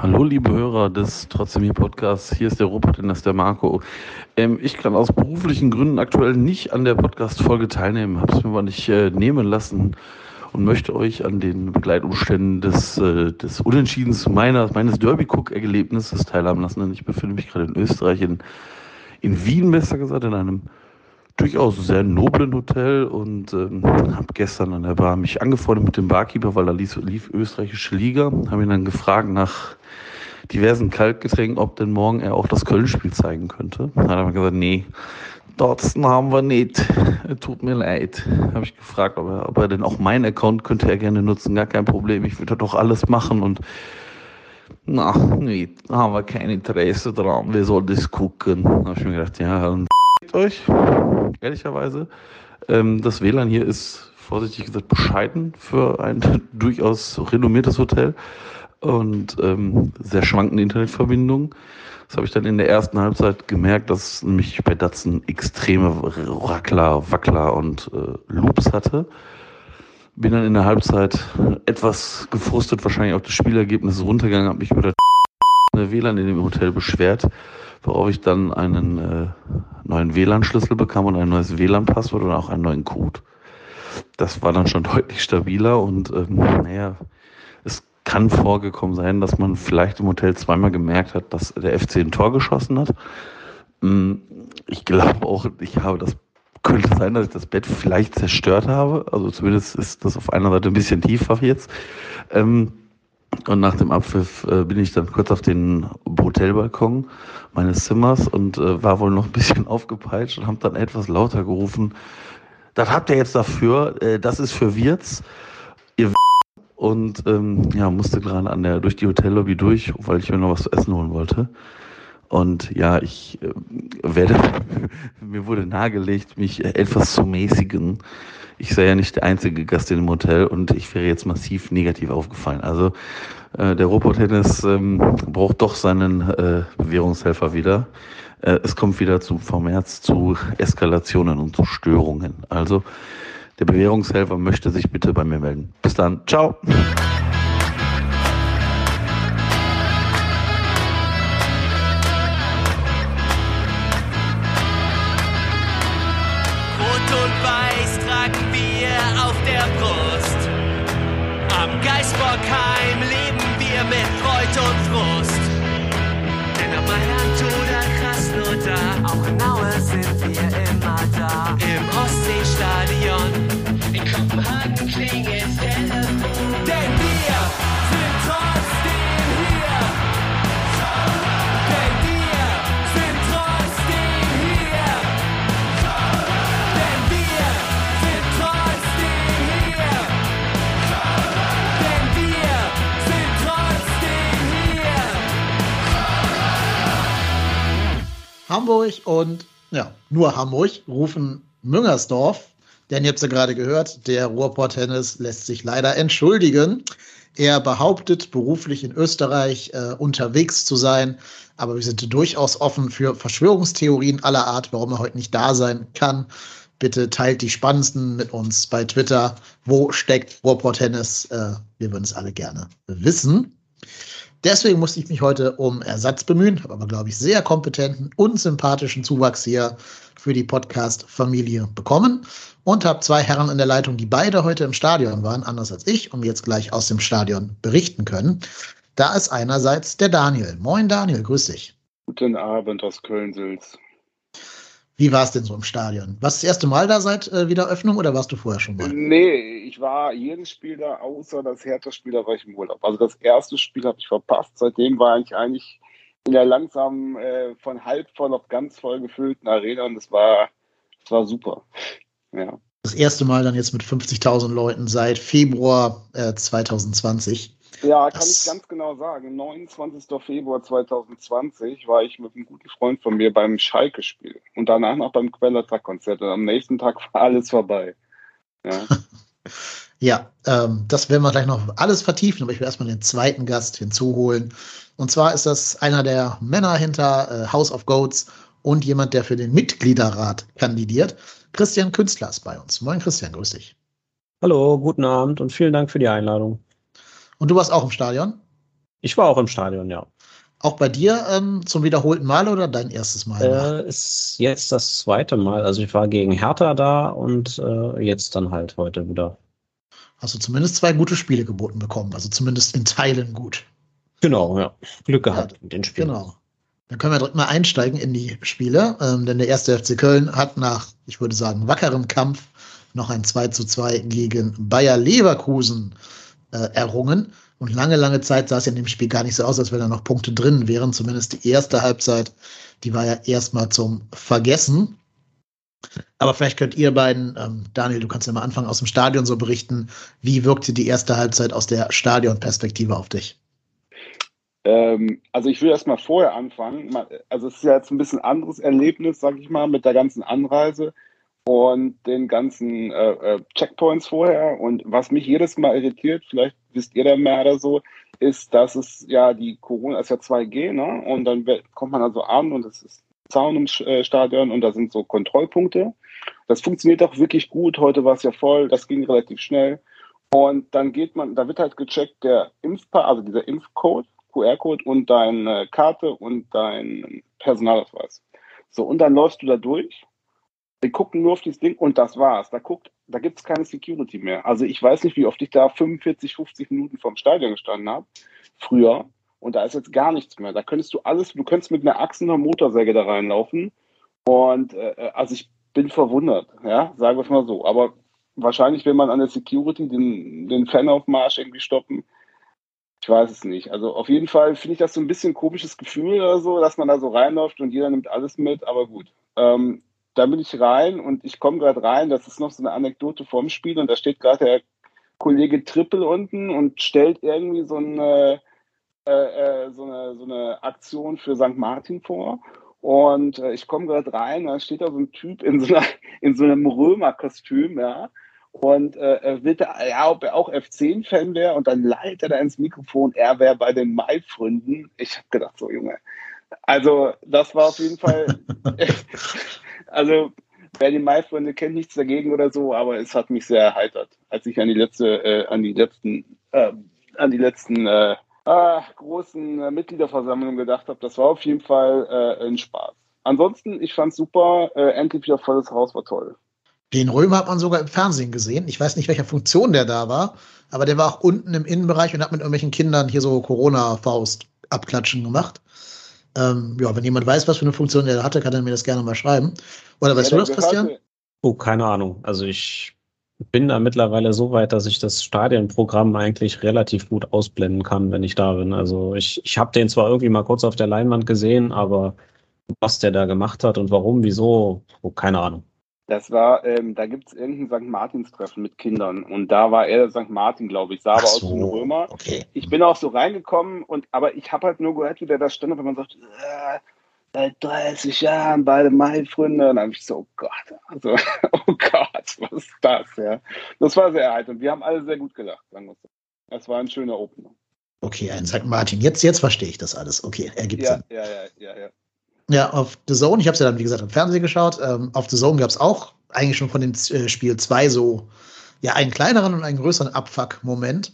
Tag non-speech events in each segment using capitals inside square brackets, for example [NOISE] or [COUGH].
Hallo, liebe Hörer des Trotzdem hier Podcasts. Hier ist der Robert und das ist der Marco. Ähm, ich kann aus beruflichen Gründen aktuell nicht an der Podcast-Folge teilnehmen, habe es mir aber nicht äh, nehmen lassen und möchte euch an den Begleitumständen des, äh, des Unentschiedens meiner, meines Derby-Cook-Erlebnisses teilhaben lassen. Denn ich befinde mich gerade in Österreich, in, in Wien besser gesagt, in einem durchaus sehr noblen Hotel und ähm, habe gestern an der Bar mich angefreundet mit dem Barkeeper, weil da lief, lief österreichische Liga. Habe ihn dann gefragt nach diversen Kaltgetränken, ob denn morgen er auch das Köln-Spiel zeigen könnte. Dann hat er gesagt, nee, dort haben wir nicht. Tut mir leid. Habe ich gefragt, ob er, ob er denn auch meinen Account könnte er gerne nutzen. Gar kein Problem. Ich würde doch alles machen und na, nee, da haben wir kein Interesse dran. Wir sollen das gucken. Da habe ich mir gedacht, ja, dann euch, ehrlicherweise. Ähm, das WLAN hier ist vorsichtig gesagt bescheiden für ein [LAUGHS] durchaus renommiertes Hotel und ähm, sehr schwankende Internetverbindungen. Das habe ich dann in der ersten Halbzeit gemerkt, dass mich bei Datsen extreme Rackler, Wackler und äh, Loops hatte. Bin dann in der Halbzeit etwas gefrustet, wahrscheinlich auch das Spielergebnis runtergegangen, habe mich über das [LAUGHS] WLAN in dem Hotel beschwert worauf ich dann einen äh, neuen WLAN-Schlüssel bekam und ein neues WLAN-Passwort und auch einen neuen Code. Das war dann schon [LAUGHS] deutlich stabiler und ähm, naja, es kann vorgekommen sein, dass man vielleicht im Hotel zweimal gemerkt hat, dass der FC ein Tor geschossen hat. Hm, ich glaube auch, ich habe das könnte sein, dass ich das Bett vielleicht zerstört habe. Also zumindest ist das auf einer Seite ein bisschen tiefer jetzt. Ähm, und nach dem Abpfiff äh, bin ich dann kurz auf den Hotelbalkon meines Zimmers und äh, war wohl noch ein bisschen [LAUGHS] aufgepeitscht und habe dann etwas lauter gerufen. Das habt ihr jetzt dafür, äh, das ist für Wirts. Ihr und ähm, ja, musste gerade an der durch die Hotellobby durch, weil ich mir noch was zu essen holen wollte. Und ja, ich äh, werde, [LAUGHS] mir wurde nahegelegt, mich etwas zu mäßigen. Ich sei ja nicht der einzige Gast in dem Hotel und ich wäre jetzt massiv negativ aufgefallen. Also äh, der Robotennis ähm, braucht doch seinen äh, Bewährungshelfer wieder. Äh, es kommt wieder zu Vermehrt zu Eskalationen und zu Störungen. Also der Bewährungshelfer möchte sich bitte bei mir melden. Bis dann. Ciao. Hamburg und ja, nur Hamburg rufen Müngersdorf. Denn ihr habt ja gerade gehört, der Ruhrport-Tennis lässt sich leider entschuldigen. Er behauptet, beruflich in Österreich äh, unterwegs zu sein. Aber wir sind durchaus offen für Verschwörungstheorien aller Art, warum er heute nicht da sein kann. Bitte teilt die spannendsten mit uns bei Twitter. Wo steckt Ruhrport Tennis? Äh, wir würden es alle gerne wissen. Deswegen musste ich mich heute um Ersatz bemühen, habe aber, glaube ich, sehr kompetenten und sympathischen Zuwachs hier für die Podcast-Familie bekommen und habe zwei Herren in der Leitung, die beide heute im Stadion waren, anders als ich, und jetzt gleich aus dem Stadion berichten können. Da ist einerseits der Daniel. Moin Daniel, grüß dich. Guten Abend aus Köln-Sülz. Wie war es denn so im Stadion? Warst du das erste Mal da seit äh, Wiederöffnung oder warst du vorher schon mal? Nee, ich war jedes Spiel da, außer das Hertha-Spiel, da war ich im Urlaub. Also das erste Spiel habe ich verpasst. Seitdem war ich eigentlich in der langsam äh, von halb voll auf ganz voll gefüllten Arena und das war, das war super. Ja. Das erste Mal dann jetzt mit 50.000 Leuten seit Februar äh, 2020. Ja, kann das ich ganz genau sagen. 29. Februar 2020 war ich mit einem guten Freund von mir beim Schalke-Spiel und danach noch beim Quellertag-Konzert. Und am nächsten Tag [LAUGHS] war alles vorbei. Ja, [LAUGHS] ja ähm, das werden wir gleich noch alles vertiefen, aber ich will erstmal den zweiten Gast hinzuholen. Und zwar ist das einer der Männer hinter äh, House of Goats und jemand, der für den Mitgliederrat kandidiert. Christian Künstler ist bei uns. Moin Christian, grüß dich. Hallo, guten Abend und vielen Dank für die Einladung. Und du warst auch im Stadion? Ich war auch im Stadion, ja. Auch bei dir ähm, zum wiederholten Mal oder dein erstes Mal? Äh, ist jetzt das zweite Mal. Also ich war gegen Hertha da und äh, jetzt dann halt heute wieder. Hast du zumindest zwei gute Spiele geboten bekommen, also zumindest in Teilen gut. Genau, ja. Glück gehabt ja, mit den Spielen. Genau. Dann können wir direkt mal einsteigen in die Spiele, ähm, denn der erste FC Köln hat nach, ich würde sagen, wackerem Kampf noch ein 2 zu 2 gegen Bayer Leverkusen äh, errungen. Und lange, lange Zeit sah es ja in dem Spiel gar nicht so aus, als wenn da noch Punkte drin wären. Zumindest die erste Halbzeit, die war ja erstmal zum Vergessen. Aber vielleicht könnt ihr beiden, ähm, Daniel, du kannst ja mal anfangen aus dem Stadion so berichten, wie wirkte die erste Halbzeit aus der Stadionperspektive auf dich? Ähm, also ich will erst mal vorher anfangen. Also es ist ja jetzt ein bisschen anderes Erlebnis, sag ich mal, mit der ganzen Anreise und den ganzen äh, äh, Checkpoints vorher. Und was mich jedes Mal irritiert, vielleicht wisst ihr da mehr oder so, ist, dass es ja die Corona ist ja 2G, ne? Und dann kommt man also an und es ist Zaun ums äh, Stadion und da sind so Kontrollpunkte. Das funktioniert auch wirklich gut. Heute war es ja voll, das ging relativ schnell. Und dann geht man, da wird halt gecheckt, der Impfpaar, also dieser Impfcode, QR-Code und deine Karte und dein Personalausweis. So, und dann läufst du da durch wir gucken nur auf dieses Ding und das war's. Da guckt, da gibt's keine Security mehr. Also ich weiß nicht, wie oft ich da 45, 50 Minuten vorm Stadion gestanden habe. Früher. Und da ist jetzt gar nichts mehr. Da könntest du alles, du könntest mit einer Achse und einer Motorsäge da reinlaufen. Und äh, äh also ich bin verwundert, ja, sagen wir es mal so. Aber wahrscheinlich will man an der Security den, den Fanaufmarsch irgendwie stoppen. Ich weiß es nicht. Also auf jeden Fall finde ich das so ein bisschen komisches Gefühl oder so, dass man da so reinläuft und jeder nimmt alles mit, aber gut. Ähm, da bin ich rein und ich komme gerade rein, das ist noch so eine Anekdote vom Spiel und da steht gerade der Kollege Trippel unten und stellt irgendwie so eine, äh, äh, so eine, so eine Aktion für St. Martin vor. Und äh, ich komme gerade rein, da steht da so ein Typ in so, einer, [LAUGHS] in so einem Römerkostüm, ja, und äh, wird da, ja, ob er auch F10-Fan wäre und dann leitet er da ins Mikrofon, er wäre bei den Mai-Freunden. Ich habe gedacht, so Junge, also das war auf jeden Fall [LAUGHS] [LAUGHS] Also, wer die Mai-Freunde kennt, nichts dagegen oder so, aber es hat mich sehr erheitert, als ich an die letzte, äh, an die letzten, äh, an die letzten äh, äh, großen äh, Mitgliederversammlungen gedacht habe. Das war auf jeden Fall äh, ein Spaß. Ansonsten, ich fand's super. Äh, endlich wieder volles Haus, war toll. Den Römer hat man sogar im Fernsehen gesehen. Ich weiß nicht, welcher Funktion der da war, aber der war auch unten im Innenbereich und hat mit irgendwelchen Kindern hier so Corona-Faust abklatschen gemacht. Ähm, ja, wenn jemand weiß, was für eine Funktion der hatte, kann er mir das gerne mal schreiben. Oder weißt ja, du das, Christian? Oh, keine Ahnung. Also ich bin da mittlerweile so weit, dass ich das Stadionprogramm eigentlich relativ gut ausblenden kann, wenn ich da bin. Also ich, ich habe den zwar irgendwie mal kurz auf der Leinwand gesehen, aber was der da gemacht hat und warum, wieso, oh, keine Ahnung. Das war, ähm, da gibt es irgendein St. Martins-Treffen mit Kindern und da war er St. Martin, glaube ich, sah aber so, aus wie ein Römer. Okay. Ich bin auch so reingekommen und aber ich habe halt nur gehört, wie der da stand, wenn man sagt, äh, seit 30 Jahren beide Mai-Freunde. Und dann habe ich so, oh Gott, also, [LAUGHS] oh Gott, was ist das, ja. Das war sehr erheiternd. Wir haben alle sehr gut gelacht, sagen wir so. Das war ein schöner Opener. Okay, ein St. Martin. Jetzt, jetzt verstehe ich das alles. Okay, ergibt ja, Sinn. Ja, ja, ja, ja. Ja, auf The Zone, ich habe es ja dann, wie gesagt, im Fernsehen geschaut. Ähm, auf The Zone gab es auch eigentlich schon von dem äh, Spiel zwei so, ja, einen kleineren und einen größeren Abfuck-Moment.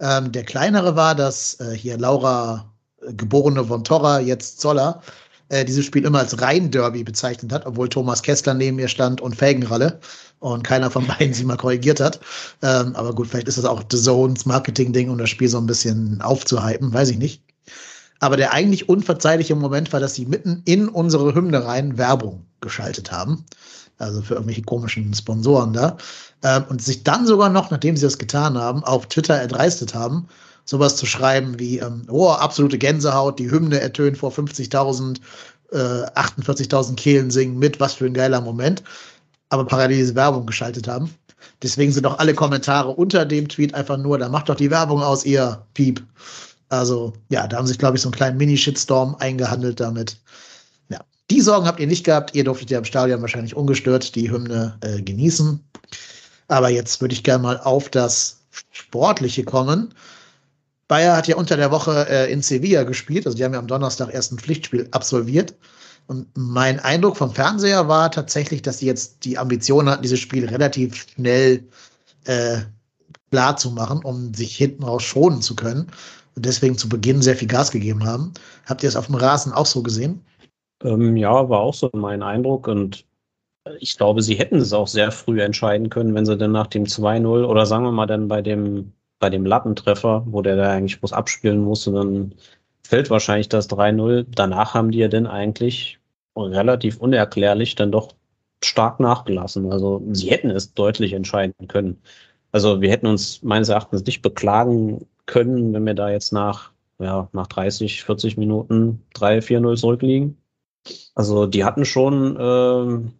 Ähm, der kleinere war, dass äh, hier Laura, äh, geborene von Torra, jetzt Zoller, äh, dieses Spiel immer als Rhein-Derby bezeichnet hat, obwohl Thomas Kessler neben ihr stand und Felgenralle und keiner von beiden sie mal korrigiert hat. Ähm, aber gut, vielleicht ist das auch The Zones Marketing-Ding, um das Spiel so ein bisschen aufzuhypen, weiß ich nicht. Aber der eigentlich unverzeihliche Moment war, dass sie mitten in unsere Hymne rein Werbung geschaltet haben. Also für irgendwelche komischen Sponsoren da. Ähm, und sich dann sogar noch, nachdem sie das getan haben, auf Twitter erdreistet haben, sowas zu schreiben wie, ähm, oh, absolute Gänsehaut, die Hymne ertönt vor 50.000, äh, 48.000 Kehlen singen mit, was für ein geiler Moment. Aber parallel diese Werbung geschaltet haben. Deswegen sind auch alle Kommentare unter dem Tweet einfach nur, da macht doch die Werbung aus, ihr Piep. Also ja, da haben sich, glaube ich, so einen kleinen Mini-Shitstorm eingehandelt damit. Ja, die Sorgen habt ihr nicht gehabt. Ihr durftet ja im Stadion wahrscheinlich ungestört die Hymne äh, genießen. Aber jetzt würde ich gerne mal auf das Sportliche kommen. Bayer hat ja unter der Woche äh, in Sevilla gespielt. Also die haben ja am Donnerstag erst ein Pflichtspiel absolviert. Und mein Eindruck vom Fernseher war tatsächlich, dass sie jetzt die Ambition hatten, dieses Spiel relativ schnell äh, klar zu machen, um sich hinten raus schonen zu können. Und deswegen zu Beginn sehr viel Gas gegeben haben. Habt ihr es auf dem Rasen auch so gesehen? Ähm, ja, war auch so mein Eindruck und ich glaube, sie hätten es auch sehr früh entscheiden können, wenn sie dann nach dem 2-0 oder sagen wir mal dann bei dem, bei dem Lattentreffer, wo der da eigentlich bloß abspielen musste, dann fällt wahrscheinlich das 3-0. Danach haben die ja dann eigentlich relativ unerklärlich dann doch stark nachgelassen. Also sie hätten es deutlich entscheiden können. Also wir hätten uns meines Erachtens nicht beklagen können, wenn wir da jetzt nach, ja, nach 30, 40 Minuten 3-4-0 zurückliegen. Also die hatten schon, äh,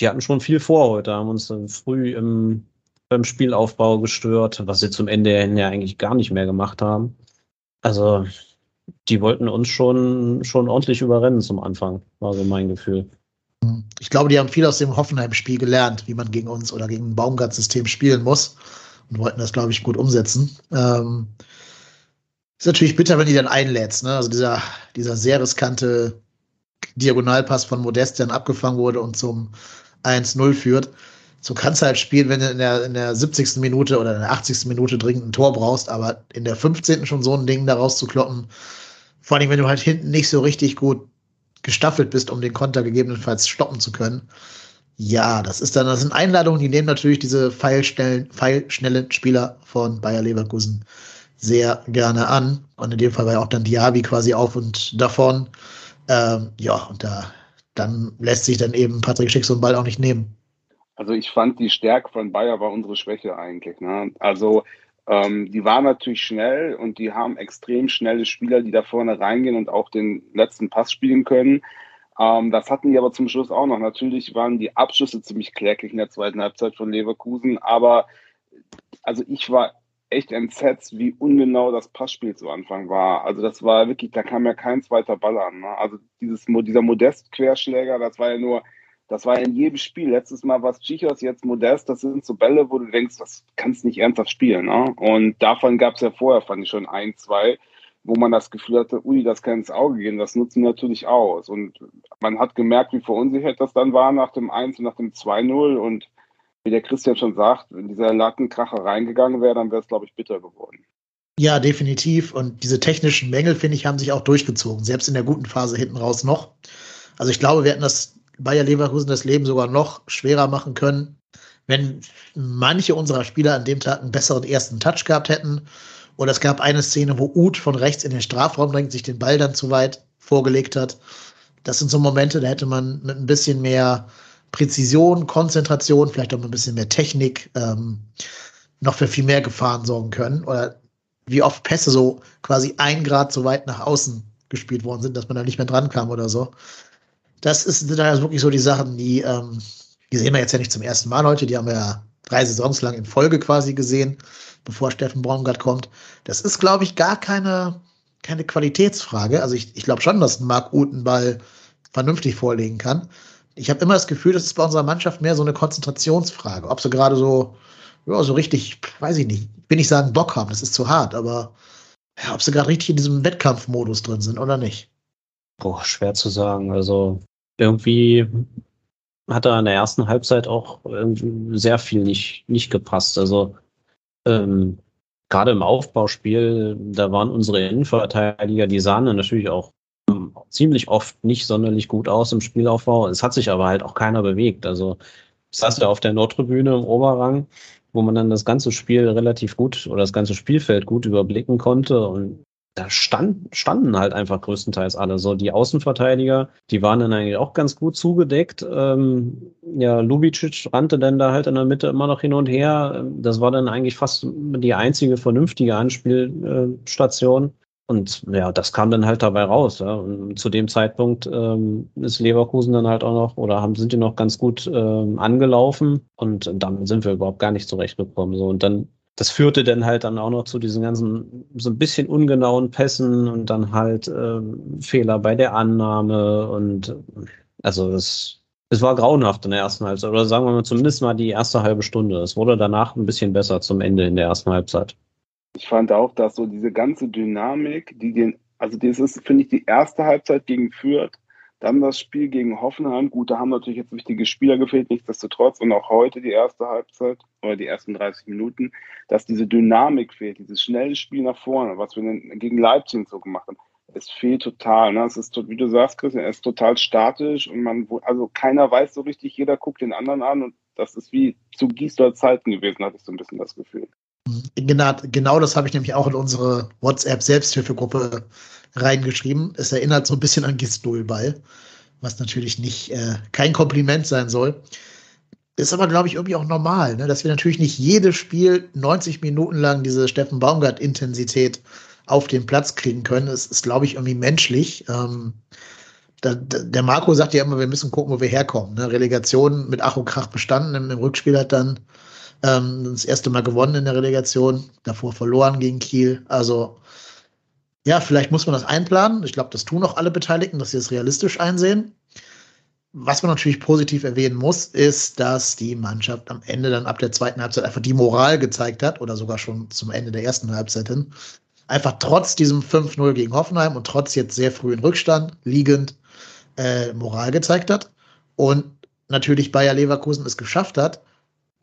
die hatten schon viel vor heute, haben uns früh im, beim Spielaufbau gestört, was sie zum Ende hin ja eigentlich gar nicht mehr gemacht haben. Also die wollten uns schon, schon ordentlich überrennen zum Anfang, war so mein Gefühl. Ich glaube, die haben viel aus dem Hoffenheim-Spiel gelernt, wie man gegen uns oder gegen ein Baumgart-System spielen muss und wollten das, glaube ich, gut umsetzen. Ähm, ist natürlich bitter, wenn die dann einlädst. Ne? Also dieser, dieser sehr riskante Diagonalpass von Modest, der dann abgefangen wurde und zum 1-0 führt. So kannst du halt spielen, wenn du in der, in der 70. Minute oder in der 80. Minute dringend ein Tor brauchst, aber in der 15. schon so ein Ding da rauszukloppen, vor allem wenn du halt hinten nicht so richtig gut gestaffelt bist, um den Konter gegebenenfalls stoppen zu können. Ja, das ist dann, das sind Einladungen, die nehmen natürlich diese pfeilschnellen, pfeilschnellen Spieler von Bayer Leverkusen sehr gerne an. Und in dem Fall war ja auch dann Diaby quasi auf und davon. Ähm, ja, und da dann lässt sich dann eben Patrick Schick so einen Ball auch nicht nehmen. Also ich fand die Stärke von Bayer war unsere Schwäche eigentlich. Ne? Also ähm, die waren natürlich schnell und die haben extrem schnelle Spieler, die da vorne reingehen und auch den letzten Pass spielen können. Ähm, das hatten die aber zum Schluss auch noch. Natürlich waren die Abschlüsse ziemlich kläglich in der zweiten Halbzeit von Leverkusen, aber also ich war echt entsetzt, wie ungenau das Passspiel zu Anfang war. Also das war wirklich, da kam ja kein zweiter Ball an. Ne? Also dieses, dieser Modest-Querschläger, das war ja nur das war in jedem Spiel. Letztes Mal war es Chichos, jetzt Modest. Das sind so Bälle, wo du denkst, das kannst nicht ernsthaft spielen. Ne? Und davon gab es ja vorher, fand ich schon ein, zwei, wo man das Gefühl hatte, ui, das kann ins Auge gehen. Das nutzen natürlich aus. Und man hat gemerkt, wie verunsichert das dann war nach dem 1 und nach dem 2-0. Und wie der Christian schon sagt, wenn dieser Lattenkracher reingegangen wäre, dann wäre es, glaube ich, bitter geworden. Ja, definitiv. Und diese technischen Mängel, finde ich, haben sich auch durchgezogen. Selbst in der guten Phase hinten raus noch. Also ich glaube, wir hätten das Bayer Leverkusen das Leben sogar noch schwerer machen können, wenn manche unserer Spieler an dem Tag einen besseren ersten Touch gehabt hätten. Oder es gab eine Szene, wo Uth von rechts in den Strafraum drängt, sich den Ball dann zu weit vorgelegt hat. Das sind so Momente, da hätte man mit ein bisschen mehr Präzision, Konzentration, vielleicht auch mit ein bisschen mehr Technik ähm, noch für viel mehr Gefahren sorgen können. Oder wie oft Pässe so quasi ein Grad zu weit nach außen gespielt worden sind, dass man da nicht mehr dran kam oder so das ist sind also wirklich so die Sachen, die, ähm, die sehen wir jetzt ja nicht zum ersten Mal heute, die haben wir ja drei Saisons lang in Folge quasi gesehen, bevor Steffen Braungart kommt. Das ist, glaube ich, gar keine, keine Qualitätsfrage. Also ich, ich glaube schon, dass Marc Uth einen Ball vernünftig vorlegen kann. Ich habe immer das Gefühl, das ist bei unserer Mannschaft mehr so eine Konzentrationsfrage. Ob sie gerade so, ja, so richtig, weiß ich nicht, will ich sagen, Bock haben, das ist zu hart, aber ja, ob sie gerade richtig in diesem Wettkampfmodus drin sind oder nicht. Boah, schwer zu sagen. Also irgendwie hat da in der ersten Halbzeit auch sehr viel nicht, nicht gepasst. Also ähm, gerade im Aufbauspiel, da waren unsere Innenverteidiger, die sahen natürlich auch ähm, ziemlich oft nicht sonderlich gut aus im Spielaufbau. Es hat sich aber halt auch keiner bewegt. Also ich saß ja auf der Nordtribüne im Oberrang, wo man dann das ganze Spiel relativ gut oder das ganze Spielfeld gut überblicken konnte und da stand, standen halt einfach größtenteils alle. So die Außenverteidiger, die waren dann eigentlich auch ganz gut zugedeckt. Ähm, ja, Lubicic rannte dann da halt in der Mitte immer noch hin und her. Das war dann eigentlich fast die einzige vernünftige Anspielstation. Und ja, das kam dann halt dabei raus. Ja. Und zu dem Zeitpunkt ähm, ist Leverkusen dann halt auch noch oder haben, sind die noch ganz gut ähm, angelaufen und damit sind wir überhaupt gar nicht zurechtgekommen. So und dann das führte dann halt dann auch noch zu diesen ganzen so ein bisschen ungenauen Pässen und dann halt ähm, Fehler bei der Annahme und also es, es war grauenhaft in der ersten Halbzeit oder sagen wir mal zumindest mal die erste halbe Stunde. Es wurde danach ein bisschen besser zum Ende in der ersten Halbzeit. Ich fand auch, dass so diese ganze Dynamik, die den, also das ist, finde ich, die erste Halbzeit gegen Fürth, Dann das Spiel gegen Hoffenheim. Gut, da haben natürlich jetzt wichtige Spieler gefehlt, nichtsdestotrotz. Und auch heute die erste Halbzeit oder die ersten 30 Minuten, dass diese Dynamik fehlt, dieses schnelle Spiel nach vorne, was wir gegen Leipzig so gemacht haben. Es fehlt total. Ne? Es ist, wie du sagst, Christian, es ist total statisch und man, also keiner weiß so richtig, jeder guckt den anderen an und das ist wie zu Gießler Zeiten gewesen, hatte ich so ein bisschen das Gefühl. Genau, genau das habe ich nämlich auch in unsere WhatsApp-Selbsthilfegruppe reingeschrieben. Es erinnert so ein bisschen an Gistol-Ball, was natürlich nicht äh, kein Kompliment sein soll. Ist aber, glaube ich, irgendwie auch normal, ne? dass wir natürlich nicht jedes Spiel 90 Minuten lang diese Steffen Baumgart-Intensität auf den Platz kriegen können. Es ist, glaube ich, irgendwie menschlich. Ähm, da, der Marco sagt ja immer, wir müssen gucken, wo wir herkommen. Ne? Relegation mit Ach und Krach bestanden. Im, im Rückspiel hat dann ähm, das erste Mal gewonnen in der Relegation, davor verloren gegen Kiel. Also ja, vielleicht muss man das einplanen. Ich glaube, das tun auch alle Beteiligten, dass sie es realistisch einsehen. Was man natürlich positiv erwähnen muss, ist, dass die Mannschaft am Ende dann ab der zweiten Halbzeit einfach die Moral gezeigt hat oder sogar schon zum Ende der ersten Halbzeit hin. Einfach trotz diesem 5-0 gegen Hoffenheim und trotz jetzt sehr frühen Rückstand liegend äh, Moral gezeigt hat. Und natürlich Bayer Leverkusen es geschafft hat,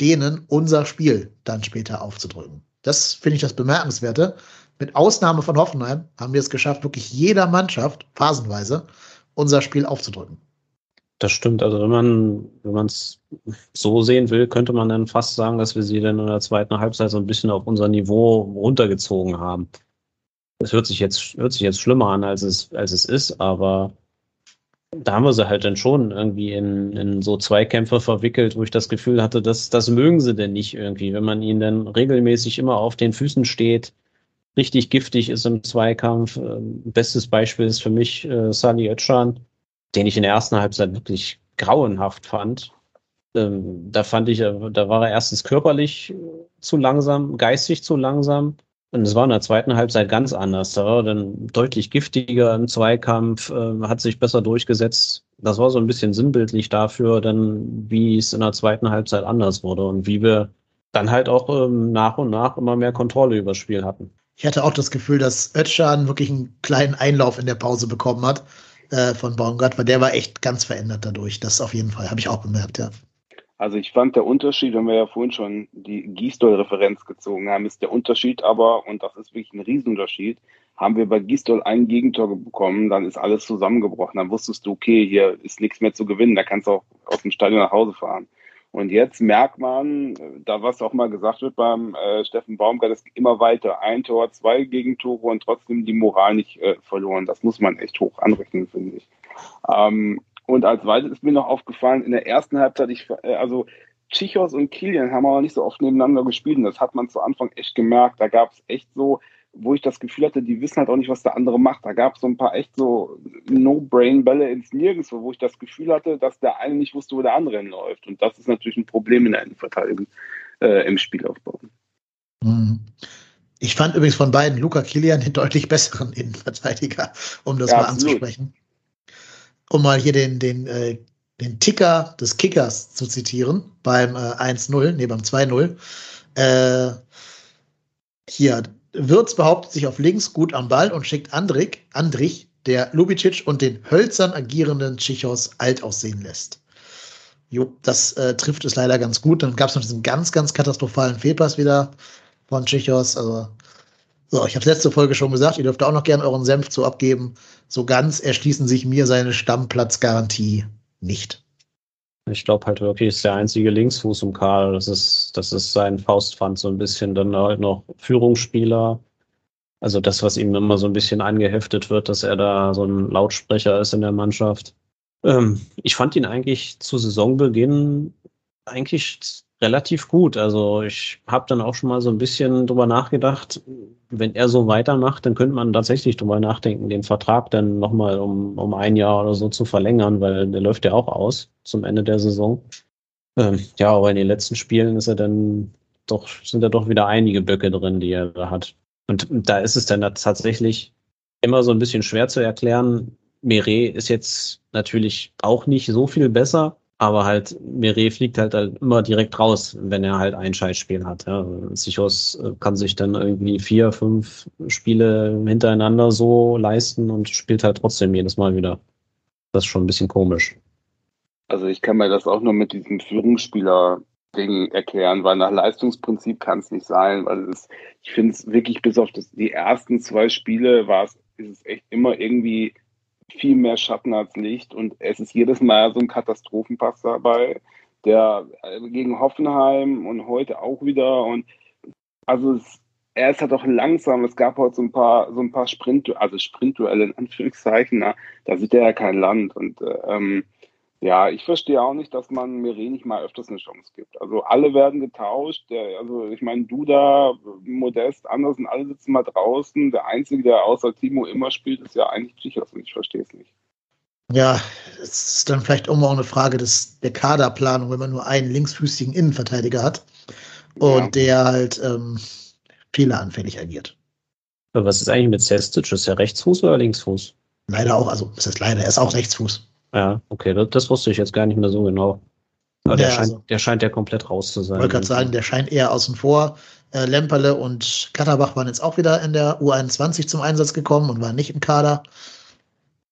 denen unser Spiel dann später aufzudrücken. Das finde ich das Bemerkenswerte. Mit Ausnahme von Hoffenheim haben wir es geschafft, wirklich jeder Mannschaft phasenweise unser Spiel aufzudrücken. Das stimmt. Also wenn man, wenn man es so sehen will, könnte man dann fast sagen, dass wir sie dann in der zweiten Halbzeit so ein bisschen auf unser Niveau runtergezogen haben. Das hört sich jetzt, hört sich jetzt schlimmer an, als es, als es ist, aber da haben wir sie halt dann schon irgendwie in, in so Zweikämpfe verwickelt, wo ich das Gefühl hatte, dass das mögen sie denn nicht irgendwie, wenn man ihnen dann regelmäßig immer auf den Füßen steht, richtig giftig ist im Zweikampf. Ähm, bestes Beispiel ist für mich äh, Sali Özcan, den ich in der ersten Halbzeit wirklich grauenhaft fand. Ähm, da fand ich, äh, da war er erstens körperlich zu langsam, geistig zu langsam und es war in der zweiten Halbzeit ganz anders. Da war dann deutlich giftiger im Zweikampf, äh, hat sich besser durchgesetzt. Das war so ein bisschen sinnbildlich dafür, dann, wie es in der zweiten Halbzeit anders wurde und wie wir dann halt auch ähm, nach und nach immer mehr Kontrolle über das Spiel hatten. Ich hatte auch das Gefühl, dass Özcan wirklich einen kleinen Einlauf in der Pause bekommen hat äh, von Baumgart, weil der war echt ganz verändert dadurch. Das auf jeden Fall, habe ich auch bemerkt, ja. Also ich fand der Unterschied, wenn wir ja vorhin schon die Gisdol-Referenz gezogen haben, ist der Unterschied aber, und das ist wirklich ein Riesenunterschied, haben wir bei Gisdol ein Gegentor bekommen, dann ist alles zusammengebrochen. Dann wusstest du, okay, hier ist nichts mehr zu gewinnen, da kannst du auch aus dem Stadion nach Hause fahren. Und jetzt merkt man, da was auch mal gesagt wird beim äh, Steffen Baumgart, es geht immer weiter. Ein Tor, zwei Gegentore und trotzdem die Moral nicht äh, verloren. Das muss man echt hoch anrechnen, finde ich. Ähm, und als zweites ist mir noch aufgefallen, in der ersten Halbzeit, ich, äh, also Chichos und Kilian haben aber nicht so oft nebeneinander gespielt und das hat man zu Anfang echt gemerkt. Da gab es echt so, wo ich das Gefühl hatte, die wissen halt auch nicht, was der andere macht. Da gab es so ein paar echt so No-Brain-Bälle ins Nirgendwo, wo ich das Gefühl hatte, dass der eine nicht wusste, wo der andere hinläuft. Und das ist natürlich ein Problem in der Innenverteidigung äh, im Spielaufbau. Mhm. Ich fand übrigens von beiden Luca Kilian den deutlich besseren Innenverteidiger, um das ja, mal absolut. anzusprechen um mal hier den, den, äh, den Ticker des Kickers zu zitieren, beim äh, 1-0, nee, beim 2-0. Äh, hier, Wirtz behauptet sich auf links gut am Ball und schickt Andrik, Andrich, der Lubicic und den hölzern agierenden Tschichos alt aussehen lässt. Jo, das äh, trifft es leider ganz gut. Dann gab es noch diesen ganz, ganz katastrophalen Fehlpass wieder von Tschichos. Also so, ich habe letzte Folge schon gesagt, ihr dürft auch noch gerne euren Senf zu abgeben. So ganz erschließen sich mir seine Stammplatzgarantie nicht. Ich glaube halt wirklich, ist der einzige Linksfuß im Kader. Das ist, das ist sein Faustpfand so ein bisschen. Dann halt noch Führungsspieler. Also das, was ihm immer so ein bisschen angeheftet wird, dass er da so ein Lautsprecher ist in der Mannschaft. Ähm, ich fand ihn eigentlich zu Saisonbeginn eigentlich relativ gut. Also ich habe dann auch schon mal so ein bisschen drüber nachgedacht, wenn er so weitermacht, dann könnte man tatsächlich drüber nachdenken, den Vertrag dann nochmal um, um ein Jahr oder so zu verlängern, weil der läuft ja auch aus zum Ende der Saison. Ähm, ja, aber in den letzten Spielen ist er dann doch, sind da doch wieder einige Böcke drin, die er da hat. Und da ist es dann tatsächlich immer so ein bisschen schwer zu erklären. Mire ist jetzt natürlich auch nicht so viel besser, aber halt, Mire fliegt halt, halt immer direkt raus, wenn er halt ein Scheißspiel hat. Ja. Sichos äh, kann sich dann irgendwie vier, fünf Spiele hintereinander so leisten und spielt halt trotzdem jedes Mal wieder Das ist schon ein bisschen komisch. Also ich kann mir das auch nur mit diesem Führungsspieler-Ding erklären, weil nach Leistungsprinzip kann es nicht sein, weil es, ich finde es wirklich bis auf das, die ersten zwei Spiele war es, ist es echt immer irgendwie viel mehr Schatten als Licht. Und es ist jedes Mal so ein Katastrophenpass dabei, der äh, gegen Hoffenheim und heute auch wieder. Und also es, er ist halt auch langsam. Es gab heute so ein paar, so ein paar Sprint, also Sprintduelle in Anführungszeichen, na, da sieht er ja kein Land. Und äh, ähm, ja, ich verstehe auch nicht, dass man Mire nicht mal öfters eine Chance gibt. Also alle werden getauscht. Der, also ich meine, Duda, Modest, Andersen, alle sitzen mal draußen. Der Einzige, der außer Timo immer spielt, ist ja eigentlich Psychos und ich verstehe es nicht. Ja, es ist dann vielleicht auch mal eine Frage des, der Kaderplanung, wenn man nur einen linksfüßigen Innenverteidiger hat und ja. der halt ähm, fehleranfällig agiert. Aber was ist eigentlich mit Sestic? Ist er Rechtsfuß oder Linksfuß? Leider auch, also das heißt leider, er ist auch Rechtsfuß. Ja, okay, das, das, wusste ich jetzt gar nicht mehr so genau. Aber der, scheint, also, der scheint ja komplett raus zu sein. Ich wollte gerade sagen, der scheint eher außen vor. Äh, Lemperle und Katterbach waren jetzt auch wieder in der U21 zum Einsatz gekommen und waren nicht im Kader.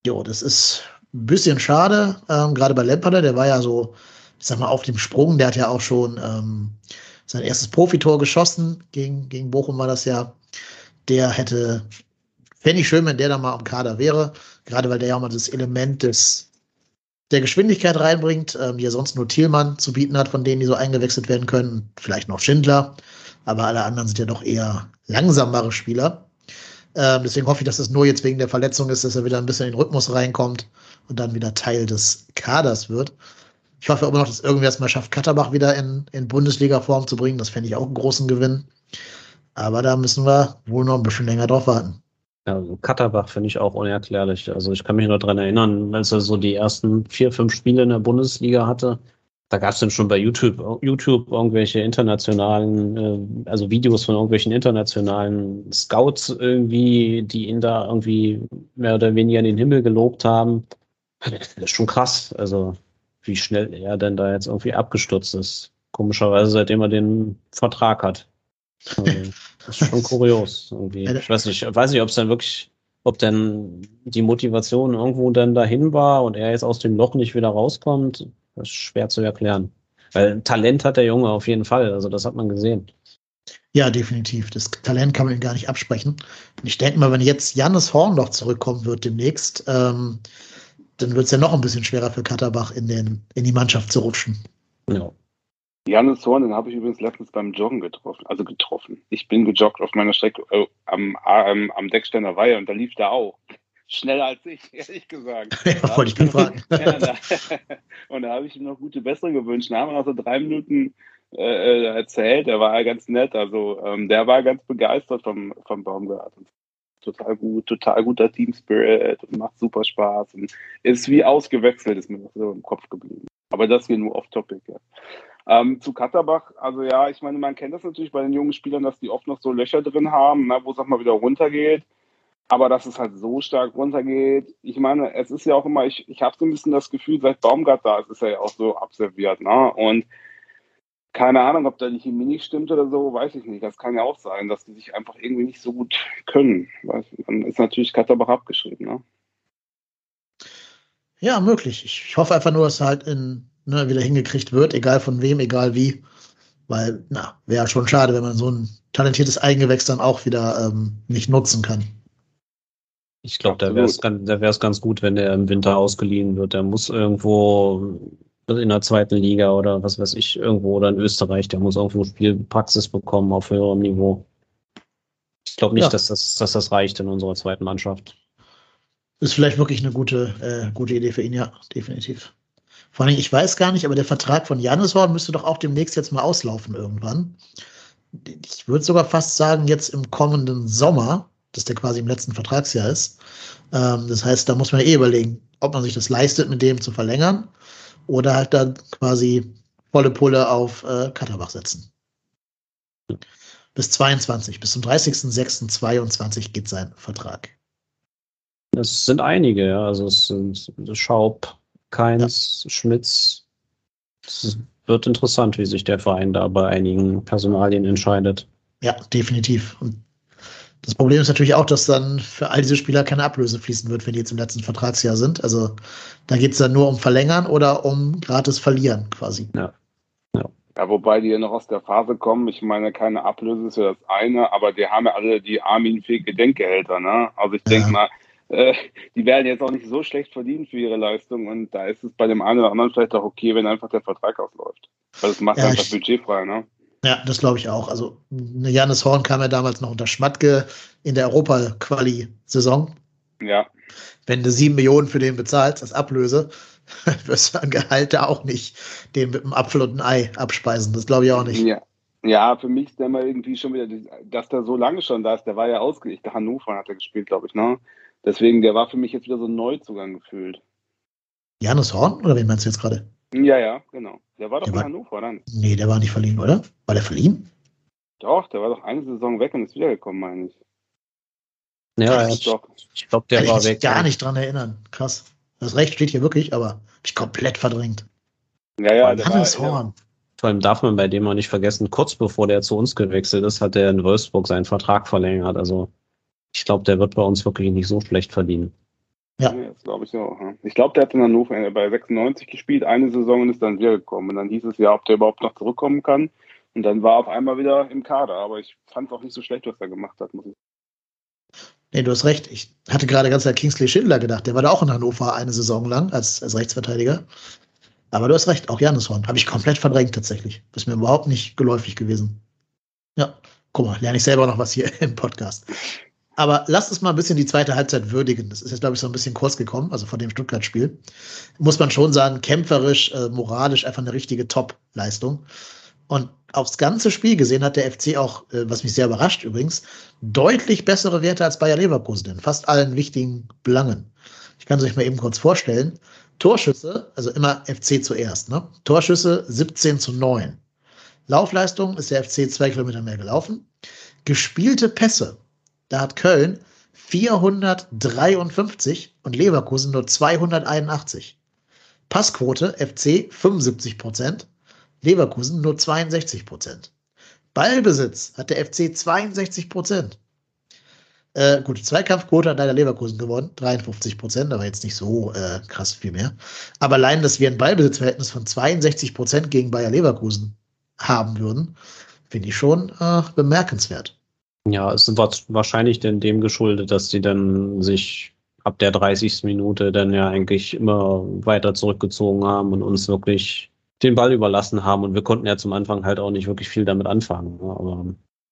Jo, das ist ein bisschen schade, ähm, gerade bei Lemperle, der war ja so, ich sag mal, auf dem Sprung, der hat ja auch schon ähm, sein erstes Profitor geschossen, gegen, gegen Bochum war das ja. Der hätte, fände ich schön, wenn der da mal am Kader wäre, gerade weil der ja auch mal das Element des der Geschwindigkeit reinbringt, ähm, die ja sonst nur Thielmann zu bieten hat, von denen die so eingewechselt werden können. Vielleicht noch Schindler, aber alle anderen sind ja doch eher langsamere Spieler. Ähm, deswegen hoffe ich, dass es nur jetzt wegen der Verletzung ist, dass er wieder ein bisschen in den Rhythmus reinkommt und dann wieder Teil des Kaders wird. Ich hoffe aber noch, dass irgendwer es mal schafft, Katterbach wieder in, in Bundesliga-Form zu bringen. Das fände ich auch einen großen Gewinn. Aber da müssen wir wohl noch ein bisschen länger drauf warten. Ja, also Katterbach finde ich auch unerklärlich. Also ich kann mich noch dran erinnern, als er so die ersten vier, fünf Spiele in der Bundesliga hatte. Da gab es dann schon bei YouTube, YouTube irgendwelche internationalen, äh, also Videos von irgendwelchen internationalen Scouts irgendwie, die ihn da irgendwie mehr oder weniger in den Himmel gelobt haben. Das ist schon krass. Also wie schnell er denn da jetzt irgendwie abgestürzt ist. Komischerweise, seitdem er den Vertrag hat. [LAUGHS] Also, das ist schon kurios. Irgendwie. Ich weiß nicht, ich weiß nicht, ob es dann wirklich, ob denn die Motivation irgendwo dann dahin war und er jetzt aus dem Loch nicht wieder rauskommt. Das ist schwer zu erklären. Weil Talent hat der Junge auf jeden Fall, also das hat man gesehen. Ja, definitiv. Das Talent kann man ihm gar nicht absprechen. Und ich denke mal, wenn jetzt Jannis Horn noch zurückkommen wird demnächst, ähm, dann wird es ja noch ein bisschen schwerer für Katterbach in, den, in die Mannschaft zu rutschen. Ja. Janis Horn, den habe ich übrigens letztens beim Joggen getroffen. Also getroffen. Ich bin gejoggt auf meiner Strecke äh, am, am, am Decksteiner Weiher und da lief der auch. [LAUGHS] Schneller als ich, [LAUGHS] ehrlich gesagt. [LAUGHS] ja, wollte ich gerade fragen. ja, da, und da habe ich ihm noch gute Besserung gewünscht. Da haben wir noch so drei Minuten äh, äh, erzählt. Der war ganz nett. Also ähm, der war ganz begeistert vom, vom Baumgart. Total gut, total guter Team Spirit und macht super Spaß und ist wie ausgewechselt, ist mir so im Kopf geblieben. Aber das hier nur off-topic, ja. Ähm, zu Katterbach, also ja, ich meine, man kennt das natürlich bei den jungen Spielern, dass die oft noch so Löcher drin haben, ne, wo es auch mal wieder runtergeht. Aber dass es halt so stark runtergeht, ich meine, es ist ja auch immer, ich, ich habe so ein bisschen das Gefühl, seit Baumgart da ist, ist er ja auch so abserviert. Ne? Und keine Ahnung, ob da die Chemie nicht stimmt oder so, weiß ich nicht. Das kann ja auch sein, dass die sich einfach irgendwie nicht so gut können. Dann ist natürlich Katterbach abgeschrieben. Ne? Ja, möglich. Ich hoffe einfach nur, dass halt in, ne, wieder hingekriegt wird, egal von wem, egal wie. Weil, na, wäre schon schade, wenn man so ein talentiertes Eigengewächs dann auch wieder ähm, nicht nutzen kann. Ich glaube, da wäre es ganz, ganz gut, wenn der im Winter ausgeliehen wird. Der muss irgendwo in der zweiten Liga oder was weiß ich, irgendwo oder in Österreich, der muss irgendwo Spielpraxis bekommen auf höherem Niveau. Ich glaube nicht, ja. dass, das, dass das reicht in unserer zweiten Mannschaft. Ist vielleicht wirklich eine gute, äh, gute Idee für ihn, ja, definitiv. Vor allem, ich weiß gar nicht, aber der Vertrag von Janis Horn müsste doch auch demnächst jetzt mal auslaufen irgendwann. Ich würde sogar fast sagen, jetzt im kommenden Sommer, dass der quasi im letzten Vertragsjahr ist. Ähm, das heißt, da muss man eh überlegen, ob man sich das leistet, mit dem zu verlängern oder halt dann quasi volle Pulle auf äh, Katterbach setzen. Bis 22, bis zum 30.06.22 geht sein Vertrag. Es sind einige, ja. Also es sind Schaub, Keins, ja. Schmitz. Es wird interessant, wie sich der Verein da bei einigen Personalien entscheidet. Ja, definitiv. Und Das Problem ist natürlich auch, dass dann für all diese Spieler keine Ablöse fließen wird, wenn die jetzt im letzten Vertragsjahr sind. Also da geht es dann nur um Verlängern oder um gratis Verlieren quasi. Ja. Ja, wobei die ja noch aus der Phase kommen. Ich meine, keine Ablöse ist ja das eine, aber die haben ja alle die Armin-Fee Gedenkgehälter, ne? Also ich denke Ja. mal, äh, die werden jetzt auch nicht so schlecht verdient für ihre Leistung und da ist es bei dem einen oder anderen vielleicht auch okay, wenn einfach der Vertrag ausläuft. Weil das macht Ja, einfach ich- budgetfrei, ne? Ja, das glaube ich auch. Also Janis Horn kam ja damals noch unter Schmatke in der Europa-Quali-Saison. Ja. Wenn du sieben Millionen für den bezahlst als Ablöse, [LAUGHS] wirst du an Gehalt da auch nicht den mit einem Apfel und einem Ei abspeisen. Das glaube ich auch nicht. Ja. Ja, für mich ist der mal irgendwie schon wieder, dass der so lange schon da ist, der war ja ausgelegt. Der Hannover hat er gespielt, glaube ich, ne? Deswegen, der war für mich jetzt wieder so ein Neuzugang gefühlt. Janis Horn? Oder wen meinst du jetzt gerade? Ja, ja, genau. Der war doch Der in war- Hannover dann. Nee, der war nicht verliehen, oder? War der verliehen? Doch, der war doch eine Saison weg und ist wiedergekommen, meine ich. Ja, ich, Doch. ich glaube, der war ich mich weg. gar nicht dran erinnern. Krass. Das Recht steht hier wirklich, aber hab ich komplett verdrängt. Ja, ja, der Hannes war, Horn. Vor allem darf man bei dem auch nicht vergessen, kurz bevor der zu uns gewechselt ist, hat er in Wolfsburg seinen Vertrag verlängert. Also ich glaube, der wird bei uns wirklich nicht so schlecht verdienen. Ja. Das glaube ich auch. Ich glaube, der hat in Hannover äh, bei 96 gespielt, eine Saison und ist dann wiedergekommen. Und dann hieß es ja, ob der überhaupt noch zurückkommen kann. Und dann war er auf einmal wieder im Kader. Aber ich fand es auch nicht so schlecht, was er gemacht hat, muss ich Nee, du hast recht. Ich hatte gerade ganz an Kingsley Schindler gedacht. Der war da auch in Hannover eine Saison lang als, als Rechtsverteidiger. Aber du hast recht, auch Janis Horn. Habe ich komplett verdrängt tatsächlich. Ist mir überhaupt nicht geläufig gewesen. Ja, guck mal, lerne ich selber noch was hier [LAUGHS] im Podcast. Aber lasst uns mal ein bisschen die zweite Halbzeit würdigen. Das ist jetzt, glaube ich, so ein bisschen kurz gekommen, also von dem Stuttgart-Spiel. Muss man schon sagen, kämpferisch, äh, moralisch einfach eine richtige Top-Leistung. Und aufs ganze Spiel gesehen hat der FC auch, äh, was mich sehr überrascht übrigens, deutlich bessere Werte als Bayer Leverkusen in fast allen wichtigen Belangen. Ich kann es euch mal eben kurz vorstellen. Torschüsse, also immer FC zuerst, ne? Torschüsse 17 zu 9. Laufleistung ist der FC zwei Kilometer mehr gelaufen. Gespielte Pässe, da hat Köln 453 und Leverkusen nur 281. Passquote FC 75 Prozent, Leverkusen nur 62 Prozent. Ballbesitz hat der FC 62 Prozent. Äh, gut, Zweikampfquote hat leider Leverkusen gewonnen, 53 Prozent, aber jetzt nicht so äh, krass viel mehr. Aber allein, dass wir ein Ballbesitzverhältnis von 62 Prozent gegen Bayer Leverkusen haben würden, finde ich schon äh, bemerkenswert. Ja, es war wahrscheinlich denn dem geschuldet, dass die dann sich ab der 30. Minute dann ja eigentlich immer weiter zurückgezogen haben und uns wirklich den Ball überlassen haben. Und wir konnten ja zum Anfang halt auch nicht wirklich viel damit anfangen. Ja, Aber,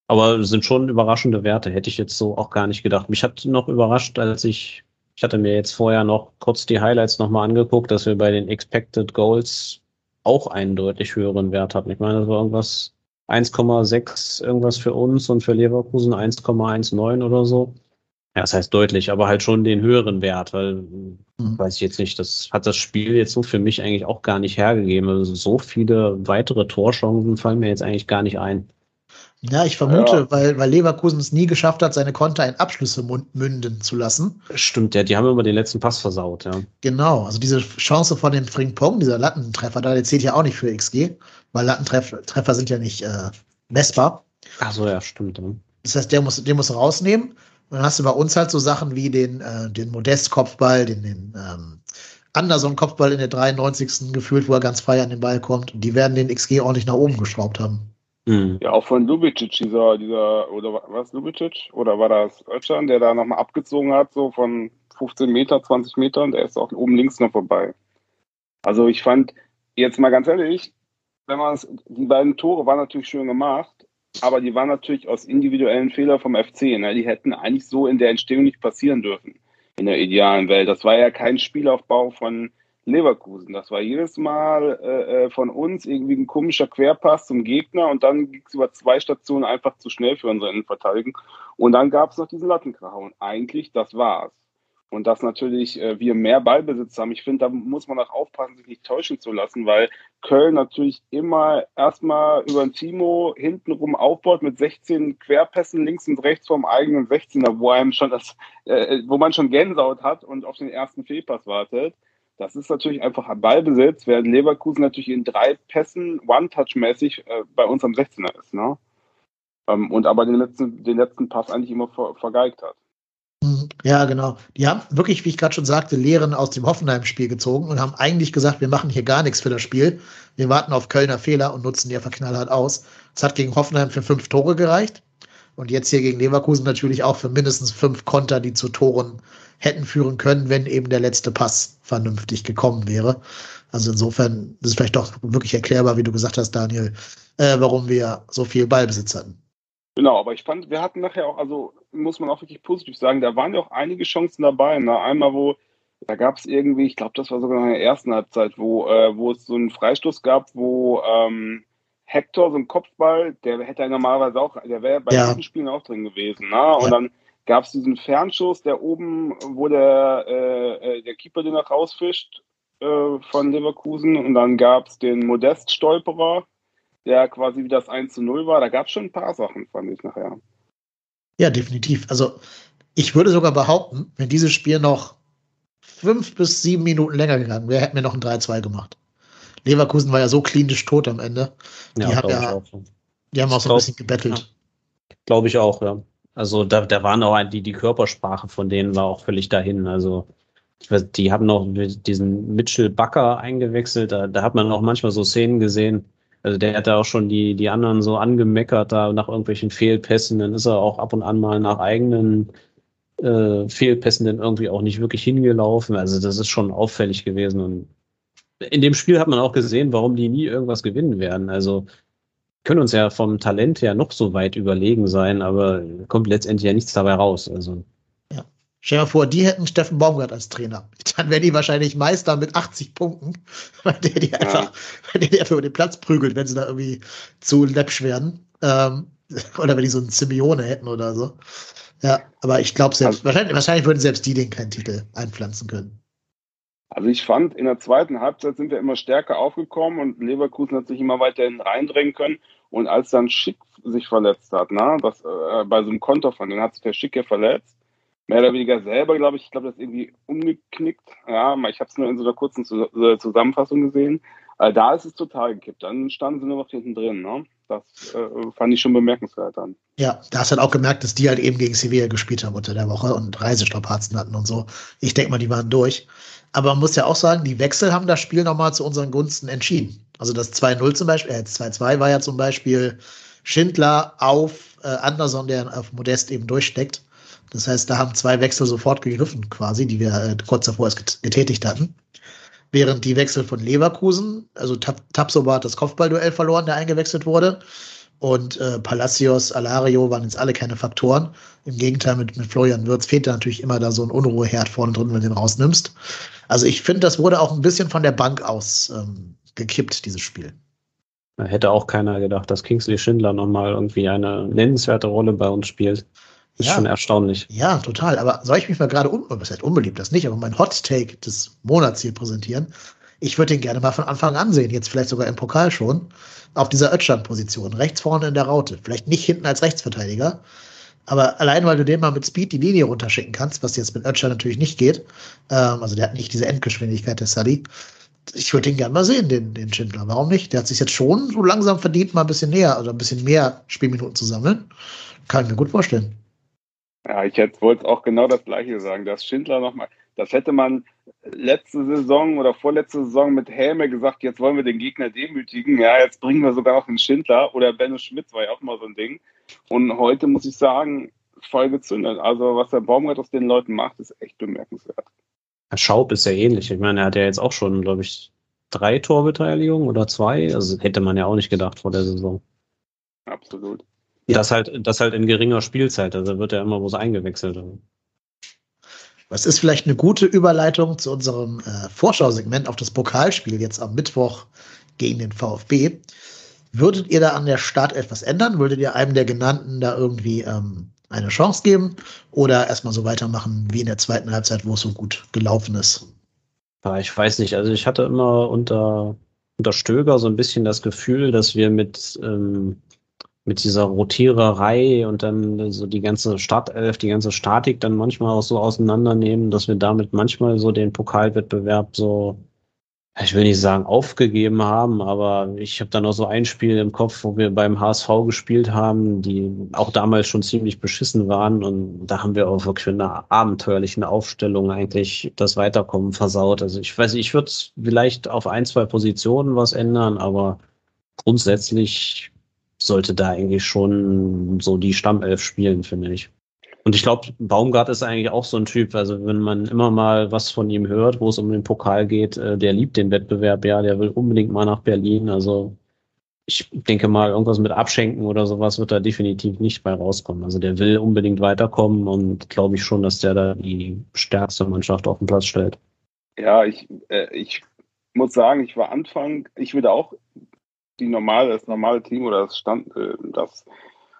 aber sind schon überraschende Werte, hätte ich jetzt so auch gar nicht gedacht. Mich hat noch überrascht, als ich, ich hatte mir jetzt vorher noch kurz die Highlights nochmal angeguckt, dass wir bei den Expected Goals auch einen deutlich höheren Wert hatten. Ich meine, das war irgendwas 1,6 irgendwas für uns und für Leverkusen 1,19 oder so. Ja, das heißt deutlich, aber halt schon den höheren Wert, weil, Mhm. weiß ich jetzt nicht, das hat das Spiel jetzt so für mich eigentlich auch gar nicht hergegeben. Also so viele weitere Torchancen fallen mir jetzt eigentlich gar nicht ein. Ja, ich vermute, Ja. Weil, weil Leverkusen es nie geschafft hat, seine Konter in Abschlüsse münden zu lassen. Stimmt, ja, die haben immer den letzten Pass versaut, ja. Genau, also diese Chance von dem Frimpong, dieser Lattentreffer, da der zählt ja auch nicht für XG, weil Lattentreffer Treffer sind ja nicht äh, messbar. Ach so, ja, stimmt. Ja. Das heißt, der muss, den muss rausnehmen. Und dann hast du bei uns halt so Sachen wie den, äh, den Modest-Kopfball, den, den ähm, Anderson-Kopfball in der 93. gefühlt, wo er ganz frei an den Ball kommt. Und die werden den XG ordentlich nach oben geschraubt haben. Hm. Ja, auch von Lubicic, dieser, dieser, oder was, Lubicic? Oder war das Özcan, der da nochmal abgezogen hat, so von 15 Meter, 20 Metern, der ist auch oben links noch vorbei. Also ich fand, jetzt mal ganz ehrlich, wenn man es, die beiden Tore waren natürlich schön gemacht, aber die waren natürlich aus individuellen Fehlern vom FC. Ne? Die hätten eigentlich so in der Entstehung nicht passieren dürfen, in der idealen Welt. Das war ja kein Spielaufbau von Leverkusen. Das war jedes Mal äh, äh, von uns irgendwie ein komischer Querpass zum Gegner und dann ging es über zwei Stationen einfach zu schnell für unsere Innenverteidigung. Und dann gab es noch diesen Lattenkracher. Und eigentlich, das war's. Und dass natürlich äh, wir mehr Ballbesitz haben. Ich finde, da muss man auch aufpassen, sich nicht täuschen zu lassen, weil Köln natürlich immer erstmal über den Timo hintenrum aufbaut mit 16 Querpässen links und rechts vom eigenen 16er, wo einem schon das, äh, wo man schon Gänsehaut hat und auf den ersten Fehlpass wartet. Das ist natürlich einfach ein Ballbesitz, während Leverkusen natürlich in drei Pässen One-Touch-mäßig äh, bei uns am 16er ist. Ne? Ähm, und aber den letzten, den letzten Pass eigentlich immer ver, vergeigt hat. Mhm. Ja, genau. Die haben wirklich, wie ich gerade schon sagte, Lehren aus dem Hoffenheim-Spiel gezogen und haben eigentlich gesagt, wir machen hier gar nichts für das Spiel. Wir warten auf Kölner Fehler und nutzen die einfach knallhart aus. Es hat gegen Hoffenheim für fünf Tore gereicht. Und jetzt hier gegen Leverkusen natürlich auch für mindestens fünf Konter, die zu Toren hätten führen können, wenn eben der letzte Pass vernünftig gekommen wäre. Also insofern ist es vielleicht doch wirklich erklärbar, wie du gesagt hast, Daniel, äh, warum wir so viel Ballbesitz hatten. Genau, aber ich fand, wir hatten nachher auch, also muss man auch wirklich positiv sagen, da waren ja auch einige Chancen dabei. Ne? Einmal, wo, da gab es irgendwie, ich glaube, das war sogar in der ersten Halbzeit, wo, äh, wo es so einen Freistoß gab, wo ähm, Hector, so ein Kopfball, der hätte ja normalerweise auch, der wäre bei Ja. Spielen auch drin gewesen. Ne? Und Ja. dann gab es diesen Fernschuss, der oben, wo der, äh, äh, der Keeper den noch rausfischt äh, von Leverkusen. Und dann gab es den Modest-Stolperer, der quasi wie das 1 zu 0 war. Da gab es schon ein paar Sachen, fand ich nachher. Ja, definitiv. Also ich würde sogar behaupten, wenn dieses Spiel noch fünf bis sieben Minuten länger gegangen wäre, hätten wir noch ein 3-2 gemacht. Leverkusen war ja so klinisch tot am Ende. Die haben glaub ich ja- auch. Die haben auch so ein bisschen gebettelt. Glaube ich auch, ja. Also da, da waren auch die, die Körpersprache von denen war auch völlig dahin. Also ich weiß, die haben noch diesen Mitchell Bakker eingewechselt. Da, da hat man auch manchmal so Szenen gesehen. Also der hat da auch schon die, die anderen so angemeckert da nach irgendwelchen Fehlpässen. Dann ist er auch ab und an mal nach eigenen äh, Fehlpässen dann irgendwie auch nicht wirklich hingelaufen. Also das ist schon auffällig gewesen. Und in dem Spiel hat man auch gesehen, warum die nie irgendwas gewinnen werden. Also können uns ja vom Talent her noch so weit überlegen sein, aber kommt letztendlich ja nichts dabei raus. Also Stell dir mal vor, die hätten Steffen Baumgart als Trainer. [LAUGHS] Dann wären die wahrscheinlich Meister mit 80 Punkten, [LAUGHS] weil der die einfach, weil der die einfach über den Platz prügelt, wenn sie da irgendwie zu läppsch werden. Ähm, [LAUGHS] oder wenn die so einen Simeone hätten oder so. Ja, aber ich glaube selbst, Also- wahrscheinlich, wahrscheinlich würden selbst die den keinen Titel einpflanzen können. Also ich fand, in der zweiten Halbzeit sind wir immer stärker aufgekommen und Leverkusen hat sich immer weiterhin reindrängen können. Und als dann Schick sich verletzt hat, ne, das, äh, bei so einem Konter von denen hat sich der Schick ja verletzt. Mehr oder weniger selber, glaube ich. Ich glaube, das ist irgendwie umgeknickt. Ja, ich habe es nur in so einer kurzen Zu Zusammenfassung gesehen. Äh, da ist es total gekippt. Dann standen sie nur noch hinten drin. Ne? Das äh, fand ich schon bemerkenswert dann. Ja, da hast du halt auch gemerkt, dass die halt eben gegen Sevilla gespielt haben unter der Woche und Reisestrapazen hatten und so. Ich denke mal, die waren durch. Aber man muss ja auch sagen, die Wechsel haben das Spiel nochmal zu unseren Gunsten entschieden. Also das 2-0 zum Beispiel, äh, 2-2 war ja zum Beispiel Schindler auf äh, Anderson, der auf Modest eben durchsteckt. Das heißt, da haben zwei Wechsel sofort gegriffen, quasi, die wir äh, kurz davor erst get- getätigt hatten. Während die Wechsel von Leverkusen, also Tap Tapsoba hat das Kopfballduell verloren, der eingewechselt wurde. Und äh, Palacios, Alario waren jetzt alle keine Faktoren. Im Gegenteil, mit, mit Florian Wirtz fehlt da natürlich immer da so ein Unruheherd vorne drin, wenn du den rausnimmst. Also ich finde, das wurde auch ein bisschen von der Bank aus ähm, gekippt, dieses Spiel. da hätte auch keiner gedacht, dass Kingsley Schindler nochmal irgendwie eine nennenswerte Rolle bei uns spielt. Ist Ja. schon erstaunlich. Ja, total. Aber soll ich mich mal gerade, un was heißt unbeliebt, das nicht, aber mein Hot Take des Monats hier präsentieren? Ich würde den gerne mal von Anfang an sehen, jetzt vielleicht sogar im Pokal schon, auf dieser Ötschan-Position, rechts vorne in der Raute. Vielleicht nicht hinten als Rechtsverteidiger, aber allein, weil du den mal mit Speed die Linie runterschicken kannst, was jetzt mit Ötschan natürlich nicht geht, ähm, also der hat nicht diese Endgeschwindigkeit der Sully. Ich würde den gerne mal sehen, den, den Schindler. Warum nicht? Der hat sich jetzt schon so langsam verdient, mal ein bisschen näher, also ein bisschen mehr Spielminuten zu sammeln. Kann ich mir gut vorstellen. Ja, ich hätte- wollte auch genau das Gleiche sagen. dass Schindler nochmal, das hätte man letzte Saison oder vorletzte Saison mit Häme gesagt, jetzt wollen wir den Gegner demütigen. Ja, jetzt bringen wir sogar noch den Schindler oder Benno Schmitz war ja auch mal so ein Ding. Und heute muss ich sagen, voll gezündet. Also was der Baumgart aus den Leuten macht, ist echt bemerkenswert. Herr Schaub ist ja ähnlich. Ich meine, er hat ja jetzt auch schon, glaube ich, drei Torbeteiligungen oder zwei. Also hätte man ja auch nicht gedacht vor der Saison. Absolut. Das halt, das halt in geringer Spielzeit. Also wird er immer bloß eingewechselt. Das ist vielleicht eine gute Überleitung zu unserem äh, Vorschausegment auf das Pokalspiel jetzt am Mittwoch gegen den VfB. Würdet ihr da an der Start etwas ändern? Würdet ihr einem der genannten da irgendwie ähm, eine Chance geben oder erstmal so weitermachen wie in der zweiten Halbzeit, wo es so gut gelaufen ist? Aber ich weiß nicht, also ich hatte immer unter, unter Stöger so ein bisschen das Gefühl, dass wir mit, ähm, mit dieser Rotiererei und dann so die ganze Startelf, die ganze Statik dann manchmal auch so auseinandernehmen, dass wir damit manchmal so den Pokalwettbewerb so ich will nicht sagen aufgegeben haben, aber ich habe da noch so ein Spiel im Kopf, wo wir beim HSV gespielt haben, die auch damals schon ziemlich beschissen waren und da haben wir auch wirklich in einer abenteuerlichen Aufstellung eigentlich das Weiterkommen versaut. Also ich weiß, ich würde vielleicht auf ein, zwei Positionen was ändern, aber grundsätzlich sollte da eigentlich schon so die Stammelf spielen, finde ich. Und ich glaube, Baumgart ist eigentlich auch so ein Typ. Also wenn man immer mal was von ihm hört, wo es um den Pokal geht, äh, der liebt den Wettbewerb, ja, der will unbedingt mal nach Berlin. Also ich denke mal, irgendwas mit Abschenken oder sowas wird da definitiv nicht bei rauskommen. Also der will unbedingt weiterkommen und glaube ich schon, dass der da die stärkste Mannschaft auf den Platz stellt. Ja, ich, äh, ich muss sagen, ich war Anfang, ich würde auch die normale, das normale Team oder das Stand, äh, das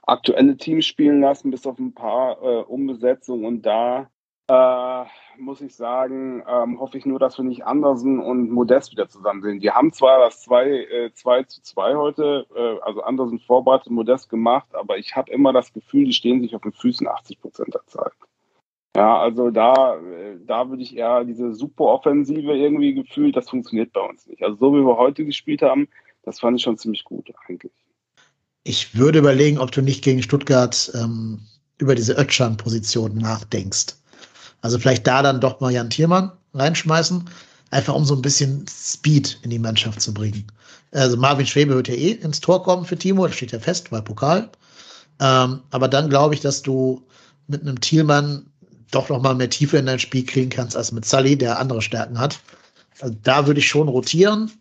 aktuelle Team spielen lassen, bis auf ein paar äh, Umbesetzungen. Und da äh, muss ich sagen, ähm, hoffe ich nur, dass wir nicht Andersen und Modest wieder zusammen sind. Die haben zwar das 2, äh, 2 zu 2 heute, äh, also Andersen vorbereitet, Modest gemacht, aber ich habe immer das Gefühl, die stehen sich auf den Füßen 80 Prozent der Zeit. Ja, also da, äh, da würde ich eher diese super Offensive irgendwie gefühlt, das funktioniert bei uns nicht. Also so wie wir heute gespielt haben, das fand ich schon ziemlich gut eigentlich. Ich würde überlegen, ob du nicht gegen Stuttgart ähm, über diese Ötschan-Position nachdenkst. Also vielleicht da dann doch mal Jan Thiermann reinschmeißen, einfach um so ein bisschen Speed in die Mannschaft zu bringen. Also Marvin Schwebe wird ja eh ins Tor kommen für Timo, das steht ja fest, weil Pokal. Ähm, aber dann glaube ich, dass du mit einem Thielmann doch noch mal mehr Tiefe in dein Spiel kriegen kannst als mit Sully, der andere Stärken hat. Also da würde ich schon rotieren.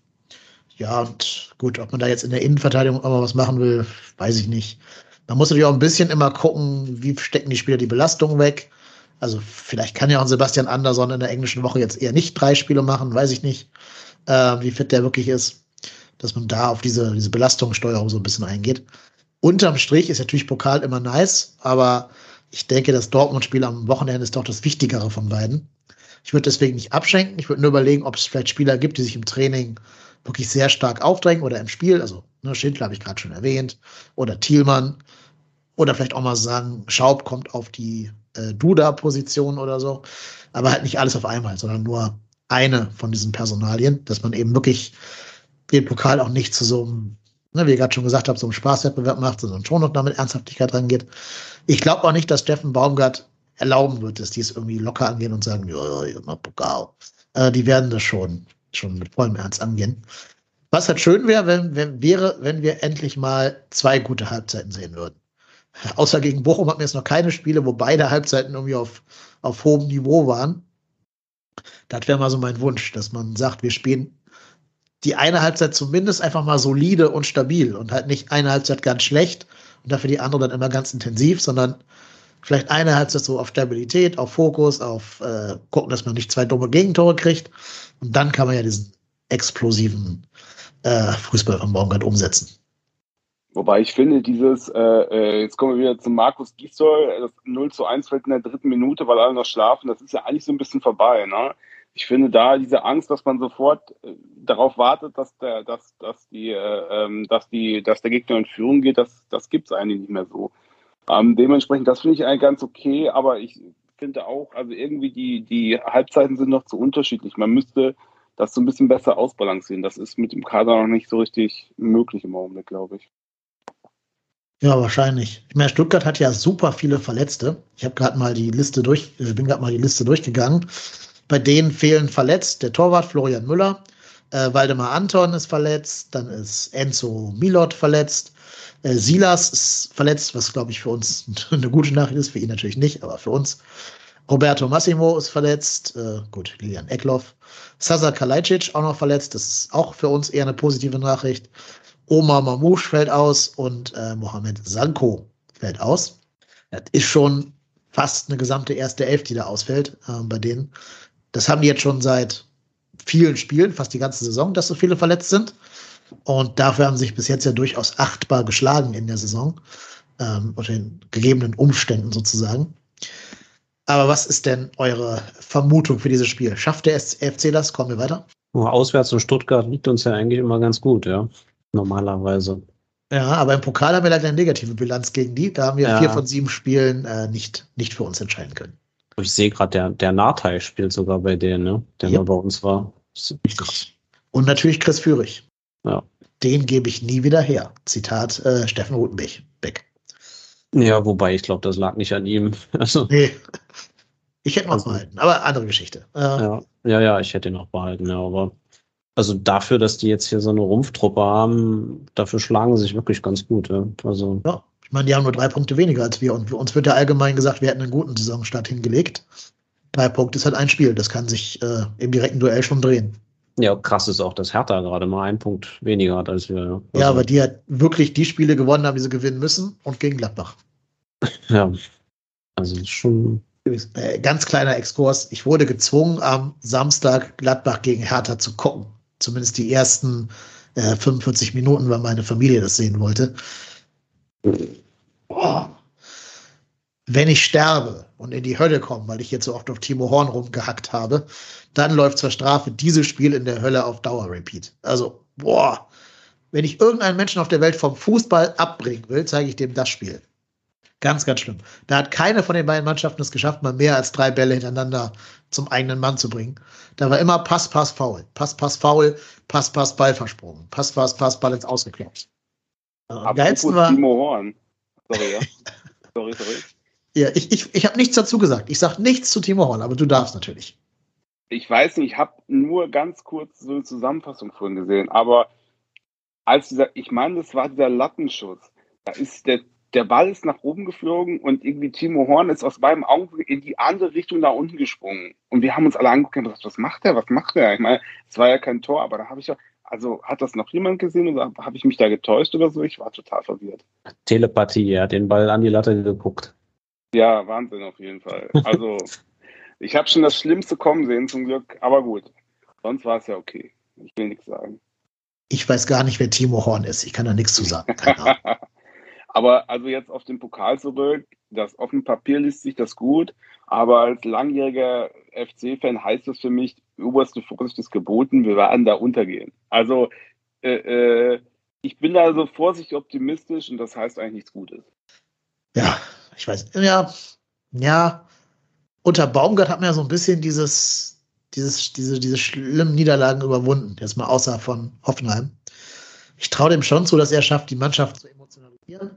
Ja, und gut, ob man da jetzt in der Innenverteidigung auch mal was machen will, weiß ich nicht. Man muss natürlich auch ein bisschen immer gucken, wie stecken die Spieler die Belastung weg. Also vielleicht kann ja auch Sebastian Andersson in der englischen Woche jetzt eher nicht drei Spiele machen, weiß ich nicht, äh, wie fit der wirklich ist, dass man da auf diese, diese Belastungssteuerung so ein bisschen eingeht. Unterm Strich ist natürlich Pokal immer nice, aber ich denke, das Dortmund-Spiel am Wochenende ist doch das Wichtigere von beiden. Ich würde deswegen nicht abschenken. Ich würde nur überlegen, ob es vielleicht Spieler gibt, die sich im Training wirklich sehr stark aufdrängen oder im Spiel, also ne, Schindler habe ich gerade schon erwähnt, oder Thielmann, oder vielleicht auch mal sagen, Schaub kommt auf die äh, Duda-Position oder so, aber halt nicht alles auf einmal, sondern nur eine von diesen Personalien, dass man eben wirklich den Pokal auch nicht zu so einem, ne, wie ich gerade schon gesagt habe, so einem Spaßwettbewerb macht, sondern schon noch damit Ernsthaftigkeit rangeht. Ich glaube auch nicht, dass Steffen Baumgart erlauben wird, dass die es irgendwie locker angehen und sagen, ja, ja, Pokal. Äh, die werden das schon schon mit vollem Ernst angehen. Was halt schön wäre, wenn, wenn, wäre, wenn wir endlich mal zwei gute Halbzeiten sehen würden. Außer gegen Bochum hatten wir jetzt noch keine Spiele, wo beide Halbzeiten irgendwie auf, auf hohem Niveau waren. Das wäre mal so mein Wunsch, dass man sagt, wir spielen die eine Halbzeit zumindest einfach mal solide und stabil und halt nicht eine Halbzeit ganz schlecht und dafür die andere dann immer ganz intensiv, sondern vielleicht eine Halbzeit so auf Stabilität, auf Fokus, auf äh, gucken, dass man nicht zwei dumme Gegentore kriegt und dann kann man ja diesen explosiven äh, Fußball von Baumgart umsetzen. Wobei ich finde, dieses, äh, äh, jetzt kommen wir wieder zu Markus Gisdol, das 0 zu 1 fällt in der dritten Minute, weil alle noch schlafen, das ist ja eigentlich so ein bisschen vorbei. Ne? Ich finde da diese Angst, dass man sofort äh, darauf wartet, dass der, dass, dass die, äh, ähm, dass die, dass der Gegner in Führung geht, das, das gibt es eigentlich nicht mehr so. Ähm, dementsprechend, das finde ich eigentlich ganz okay, aber ich finde auch, also irgendwie die, die Halbzeiten sind noch zu unterschiedlich. Man müsste das so ein bisschen besser ausbalancieren. Das ist mit dem Kader noch nicht so richtig möglich im Augenblick, glaube ich. Ja, wahrscheinlich. Ich meine, Stuttgart hat ja super viele Verletzte. Ich habe gerade mal die Liste durch, ich bin gerade mal die Liste durchgegangen. Bei denen fehlen verletzt der Torwart Florian Müller, äh, Waldemar Anton ist verletzt, dann ist Enzo Milot verletzt, äh, Silas ist verletzt, was glaube ich für uns [LAUGHS] eine gute Nachricht ist, für ihn natürlich nicht, aber für uns. Roberto Massimo ist verletzt, äh, gut, Lilian Eckloff. Sasa Kalajdzic auch noch verletzt, das ist auch für uns eher eine positive Nachricht. Omar Mamouche fällt aus und äh, Mohamed Sanko fällt aus. Das ist schon fast eine gesamte erste Elf, die da ausfällt äh, bei denen. Das haben die jetzt schon seit vielen Spielen, fast die ganze Saison, dass so viele verletzt sind. Und dafür haben sie sich bis jetzt ja durchaus achtbar geschlagen in der Saison, ähm, unter den gegebenen Umständen sozusagen. Aber was ist denn eure Vermutung für dieses Spiel? Schafft der FC das? Kommen wir weiter? Auswärts in Stuttgart liegt uns ja eigentlich immer ganz gut, ja. Normalerweise. Ja, aber im Pokal haben wir leider eine negative Bilanz gegen die. Da haben wir ja. vier von sieben Spielen äh, nicht, nicht für uns entscheiden können. Ich sehe gerade, der, der Nachteil spielt sogar bei denen, ne? der ja. bei uns war. Richtig. Und natürlich Chris Führig. Ja. Den gebe ich nie wieder her. Zitat äh, Steffen Rutenbeck. Beck. Ja, wobei ich glaube, das lag nicht an ihm. [LAUGHS] Also, Nee. Ich hätte noch Also- behalten, aber andere Geschichte. Äh, ja, ja, ja, ich hätte ihn auch behalten, ja, aber also dafür, dass die jetzt hier so eine Rumpftruppe haben, dafür schlagen sie sich wirklich ganz gut. Ja. Also, Ja, ich meine, die haben nur drei Punkte weniger als wir und uns wird ja allgemein gesagt, wir hätten einen guten Saisonstart hingelegt. Drei Punkte ist halt ein Spiel, das kann sich äh, im direkten Duell schon drehen. Ja, krass ist auch, dass Hertha gerade mal einen Punkt weniger hat als wir. Ja, Ja, also, aber die halt wirklich die Spiele gewonnen haben, die sie gewinnen müssen und gegen Gladbach. [LAUGHS] ja. Also schon. Äh, ganz kleiner Exkurs. Ich wurde gezwungen, am Samstag Gladbach gegen Hertha zu gucken. Zumindest die ersten äh, 45 Minuten, weil meine Familie das sehen wollte. Boah. Wenn ich sterbe und in die Hölle komme, weil ich jetzt so oft auf Timo Horn rumgehackt habe, dann läuft zur Strafe dieses Spiel in der Hölle auf Dauer-Repeat. Also, boah, wenn ich irgendeinen Menschen auf der Welt vom Fußball abbringen will, zeige ich dem das Spiel. Ganz, ganz schlimm. Da hat keine von den beiden Mannschaften es geschafft, mal mehr als drei Bälle hintereinander zum eigenen Mann zu bringen. Da war immer Pass, Pass, Foul. Pass, Pass, Foul. Pass, Pass, Ball versprungen. Pass, Pass, Pass, Ball ins Ausgeklopft. Äh, Am geilsten war, Timo Horn. Sorry, ja. [LAUGHS] sorry, sorry. ja, ich, ich, ich habe nichts dazu gesagt. Ich sage nichts zu Timo Horn, aber du darfst natürlich. Ich weiß nicht, ich habe nur ganz kurz so eine Zusammenfassung vorhin gesehen, aber als dieser, ich meine, das war dieser Lattenschuss. Da ist der, der Ball ist nach oben geflogen und irgendwie Timo Horn ist aus meinem Augen in die andere Richtung nach unten gesprungen. Und wir haben uns alle angeguckt und gesagt, was macht der, was macht der? Ich meine, es war ja kein Tor, aber da habe ich ja, also hat das noch jemand gesehen oder habe ich mich da getäuscht oder so? Ich war total verwirrt. Telepathie, er hat den Ball an die Latte geguckt. Ja, Wahnsinn auf jeden Fall. Also, [LAUGHS] ich habe schon das Schlimmste kommen sehen zum Glück, aber gut. Sonst war es ja okay. Ich will nichts sagen. Ich weiß gar nicht, wer Timo Horn ist. Ich kann da nichts zu sagen. [LAUGHS] Aber also jetzt auf den Pokal zurück, das auf dem Papier liest sich das gut, aber als langjähriger FC-Fan heißt das für mich, oberste Vorsicht ist geboten, wir werden da untergehen. Also äh, äh, ich bin da so vorsichtig optimistisch und das heißt eigentlich nichts Gutes. Ja, ich weiß. Ja, ja. Unter Baumgart hat man ja so ein bisschen dieses, dieses, diese, diese schlimmen Niederlagen überwunden. Jetzt mal außer von Hoffenheim. Ich traue dem schon zu, dass er schafft, die Mannschaft zu emotionalisieren,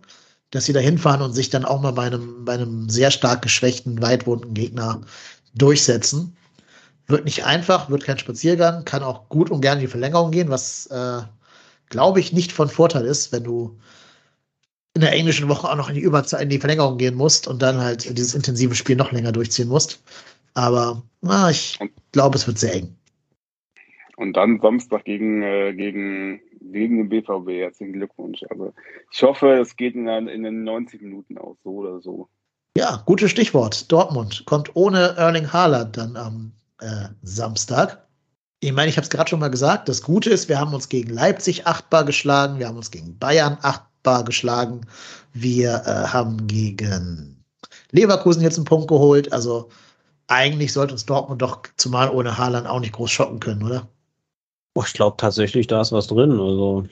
dass sie da hinfahren und sich dann auch mal bei einem, bei einem sehr stark geschwächten, weitwunden Gegner durchsetzen. Wird nicht einfach, wird kein Spaziergang, kann auch gut und gerne die Verlängerung gehen, was, äh, glaube ich, nicht von Vorteil ist, wenn du in der englischen Woche auch noch in die Überzeit, in die Verlängerung gehen musst und dann halt dieses intensive Spiel noch länger durchziehen musst. Aber na, ich glaube, es wird sehr eng. Und dann Samstag gegen, äh, gegen, gegen den BVB. Herzlichen Glückwunsch. Also ich hoffe, es geht in, den- in den 90 Minuten aus, so oder so. Ja, gutes Stichwort. Dortmund kommt ohne Erling Haaland dann am äh, Samstag. Ich meine, ich habe es gerade schon mal gesagt. Das Gute ist, wir haben uns gegen Leipzig achtbar geschlagen, wir haben uns gegen Bayern achtbar geschlagen, wir äh, haben gegen Leverkusen jetzt einen Punkt geholt. Also eigentlich sollte uns Dortmund doch zumal ohne Haaland auch nicht groß schocken können, oder? Boah, ich glaube tatsächlich, da ist was drin. Also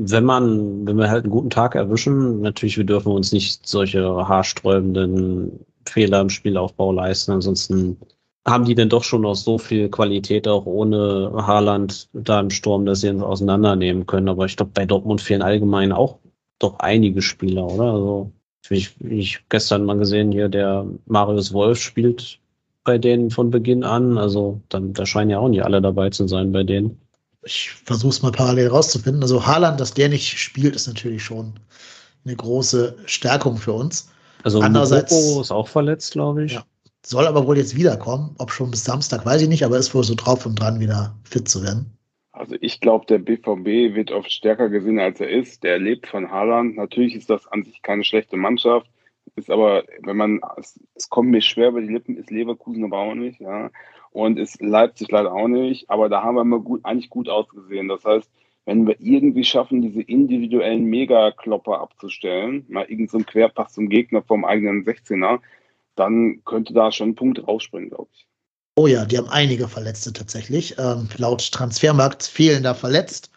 wenn man, wenn wir halt einen guten Tag erwischen, natürlich, wir dürfen uns nicht solche haarsträubenden Fehler im Spielaufbau leisten. Ansonsten haben die denn doch schon noch so viel Qualität auch ohne Haaland da im Sturm, dass sie uns auseinandernehmen können. Aber ich glaube, bei Dortmund fehlen allgemein auch doch einige Spieler, oder? Also wie ich, ich gestern mal gesehen hier, der Marius Wolf spielt bei denen von Beginn an. Also dann, da scheinen ja auch nicht alle dabei zu sein bei denen. ich versuche es mal parallel rauszufinden. Also Haaland, dass der nicht spielt, ist natürlich schon eine große Stärkung für uns. Also Andererseits- Mokoko ist auch verletzt, glaube ich. Ja. Soll aber wohl jetzt wiederkommen. Ob schon bis Samstag, weiß ich nicht, aber ist wohl so drauf und dran, wieder fit zu werden. Also ich glaube, der BVB wird oft stärker gesehen, als er ist. Der lebt von Haaland. Natürlich ist das an sich keine schlechte Mannschaft. Ist aber, wenn man, es, es kommt mir schwer über die Lippen, ist Leverkusen aber auch nicht, ja. Und ist Leipzig leider auch nicht. Aber da haben wir mal gut, eigentlich gut ausgesehen. Das heißt, wenn wir irgendwie schaffen, diese individuellen Megaklopper abzustellen, mal irgendeinen so Querpass zum Gegner vom eigenen 16er, dann könnte da schon ein Punkt rausspringen, glaube ich. Oh ja, die haben einige Verletzte tatsächlich. Ähm, laut Transfermarkt fehlen da verletzt.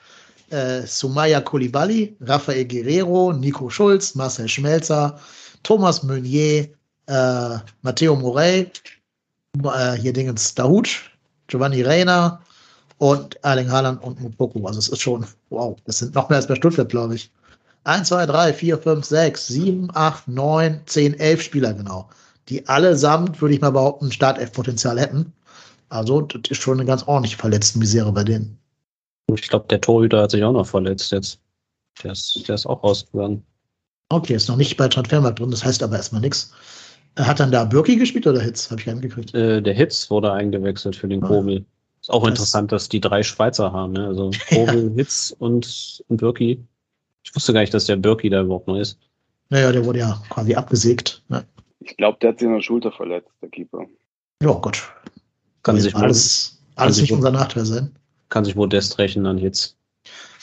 Äh, Sumaya Koulibaly, Rafael Guerrero, Nico Schulz, Marcel Schmelzer, Thomas Meunier, äh, Matteo Morey, äh, hier Dingens Dahut, Giovanni Reina und Erling Haaland und Mupoko. Also es ist schon, wow, das sind noch mehr als bei Stuttgart, glaube ich. 1, 2, 3, 4, 5, 6, 7, 8, 9, 10, 11 Spieler genau. Die allesamt, würde ich mal behaupten, Startelf-Potenzial hätten. Also, das ist schon eine ganz ordentliche Verletztenmisere bei denen. Ich glaube, der Torhüter hat sich auch noch verletzt jetzt. Der ist, der ist auch rausgegangen. Okay, ist noch nicht bei Transfermarkt drin, das heißt aber erstmal nichts. Hat dann da Birki gespielt oder Hitz? Habe ich gar nicht gekriegt. Äh, der Hitz wurde eingewechselt für den ah. Kobel. Ist auch das interessant, dass die drei Schweizer haben. Ne? Also [LAUGHS] Kobel, ja. Hitz und, und Birki. Ich wusste gar nicht, dass der Birki da überhaupt noch ist. Naja, der wurde ja quasi abgesägt. Ne? Ich glaube, der hat sich in der Schulter verletzt, der Keeper. Ja, Gott. Kann sich alles, alles nicht unser Nachteil sein. Kann sich Modest rächen an Hitz.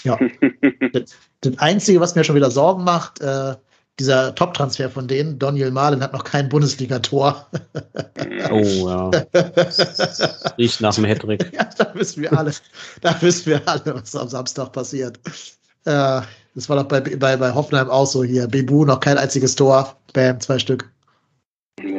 Ja. [LAUGHS] das, das, Einzige, was mir schon wieder Sorgen macht, äh, dieser Top-Transfer von denen, Daniel Mahlen hat noch kein Bundesliga-Tor. oh ja. Das [LAUGHS] riecht nach dem Hattrick. [LAUGHS] ja, da wissen wir alle, da wissen wir alle, was am Samstag passiert. Äh, das war doch bei, bei, bei Hoffenheim auch so hier. Bebu noch kein einziges Tor. Bam, zwei Stück.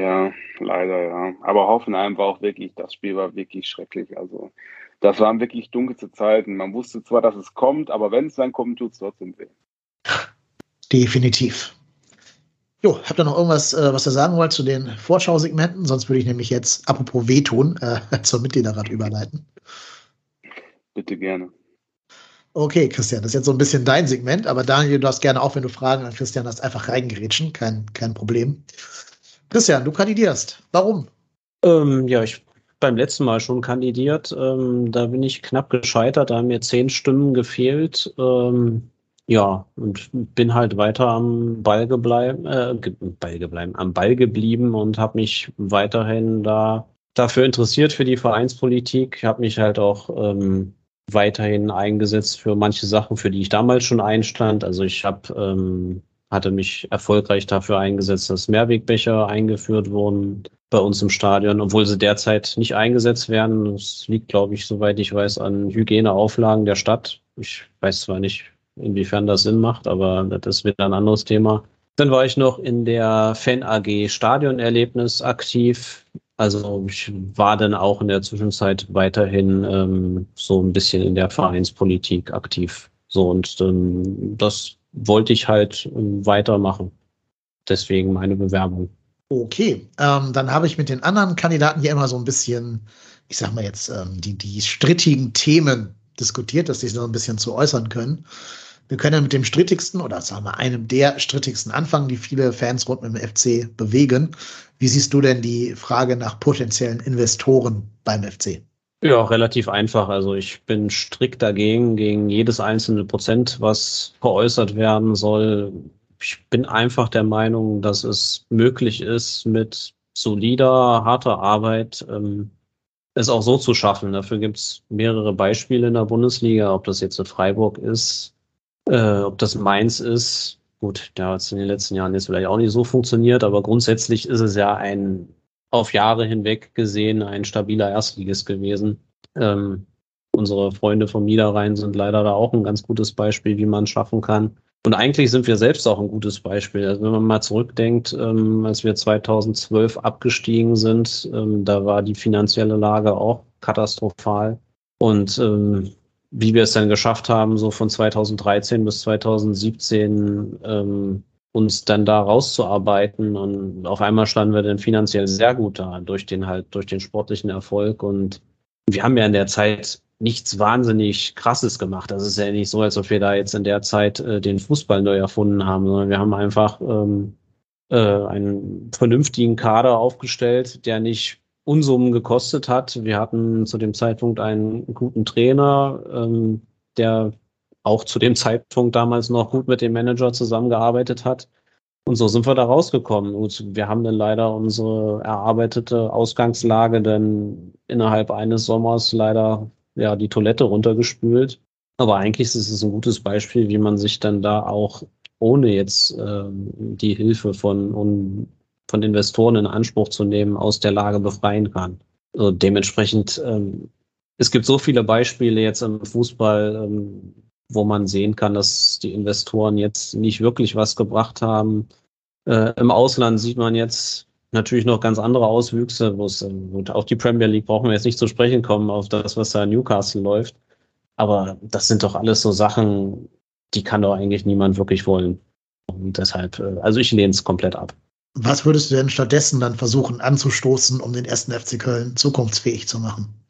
Ja, leider, ja. Aber Hoffenheim war auch wirklich, das Spiel war wirklich schrecklich. Also, das waren wirklich dunkelste Zeiten. Man wusste zwar, dass es kommt, aber wenn es dann kommt, tut es trotzdem weh. Definitiv. Jo, habt ihr noch irgendwas, äh, was ihr sagen wollt zu den Vorschausegmenten? Sonst würde ich nämlich jetzt, apropos wehtun, äh, [LAUGHS] zur Mitgliederrat überleiten. Bitte gerne. Okay, Christian, das ist jetzt so ein bisschen dein Segment, aber Daniel, du darfst gerne auch, wenn du Fragen an Christian hast, einfach reingerätschen, kein, kein Problem. Christian, du kandidierst. Warum? Ähm, ja, ich beim letzten Mal schon kandidiert. Ähm, da bin ich knapp gescheitert, da haben mir zehn Stimmen gefehlt. Ähm, ja, und bin halt weiter am Ball gebleiben, äh, Ball gebleiben, am Ball geblieben und habe mich weiterhin da dafür interessiert für die Vereinspolitik. habe mich halt auch ähm, weiterhin eingesetzt für manche Sachen, für die ich damals schon einstand. Also ich habe ähm, hatte mich erfolgreich dafür eingesetzt, dass Mehrwegbecher eingeführt wurden bei uns im Stadion, obwohl sie derzeit nicht eingesetzt werden. Das liegt, glaube ich, soweit ich weiß, an Hygieneauflagen der Stadt. Ich weiß zwar nicht, inwiefern das Sinn macht, aber das ist wieder ein anderes Thema. Dann war ich noch in der Fan AG Stadionerlebnis aktiv. Also ich war dann auch in der Zwischenzeit weiterhin ähm, so ein bisschen in der Vereinspolitik aktiv. So und ähm, das wollte ich halt ähm, weitermachen. Deswegen meine Bewerbung. Okay, ähm, dann habe ich mit den anderen Kandidaten hier immer so ein bisschen, ich sag mal jetzt, ähm, die, die strittigen Themen diskutiert, dass sie sich so ein bisschen zu äußern können. Wir können ja mit dem strittigsten oder sagen wir einem der strittigsten anfangen, die viele Fans rund mit dem FC bewegen. Wie siehst du denn die Frage nach potenziellen Investoren beim FC? Ja, relativ einfach. Also ich bin strikt dagegen, gegen jedes einzelne Prozent, was veräußert werden soll. Ich bin einfach der Meinung, dass es möglich ist, mit solider, harter Arbeit ähm, es auch so zu schaffen. Dafür gibt es mehrere Beispiele in der Bundesliga, ob das jetzt in Freiburg ist, äh, ob das Mainz ist. Gut, da hat es in den letzten Jahren jetzt vielleicht auch nicht so funktioniert, aber grundsätzlich ist es ja ein auf Jahre hinweg gesehen ein stabiler Erstligist gewesen. Ähm, unsere Freunde vom Niederrhein sind leider da auch ein ganz gutes Beispiel, wie man schaffen kann. Und eigentlich sind wir selbst auch ein gutes Beispiel. Also wenn man mal zurückdenkt, ähm, als wir 2012 abgestiegen sind, ähm, da war die finanzielle Lage auch katastrophal. Und ähm, wie wir es dann geschafft haben, so von 2013 bis 2017 ähm, uns dann da rauszuarbeiten und auf einmal standen wir dann finanziell sehr gut da durch den halt durch den sportlichen Erfolg und wir haben ja in der Zeit nichts wahnsinnig krasses gemacht. Das ist ja nicht so, als ob wir da jetzt in der Zeit äh, den Fußball neu erfunden haben, sondern wir haben einfach ähm, äh, einen vernünftigen Kader aufgestellt, der nicht Unsummen gekostet hat. Wir hatten zu dem Zeitpunkt einen guten Trainer, ähm, der auch zu dem Zeitpunkt damals noch gut mit dem Manager zusammengearbeitet hat. Und so sind wir da rausgekommen. Und wir haben dann leider unsere erarbeitete Ausgangslage dann innerhalb eines Sommers leider ja die Toilette runtergespült. Aber eigentlich ist es ein gutes Beispiel, wie man sich dann da auch ohne jetzt ähm, die Hilfe von, um, von Investoren in Anspruch zu nehmen, aus der Lage befreien kann. Also dementsprechend, ähm, es gibt so viele Beispiele jetzt im Fußball, ähm, wo man sehen kann, dass die Investoren jetzt nicht wirklich was gebracht haben. Äh, Im Ausland sieht man jetzt natürlich noch ganz andere Auswüchse, wo es ähm, auch die Premier League brauchen wir jetzt nicht zu sprechen kommen auf das, was da in Newcastle läuft. Aber das sind doch alles so Sachen, die kann doch eigentlich niemand wirklich wollen. Und deshalb, äh, also ich lehne es komplett ab. Was würdest du denn stattdessen dann versuchen anzustoßen, um den ersten FC Köln zukunftsfähig zu machen?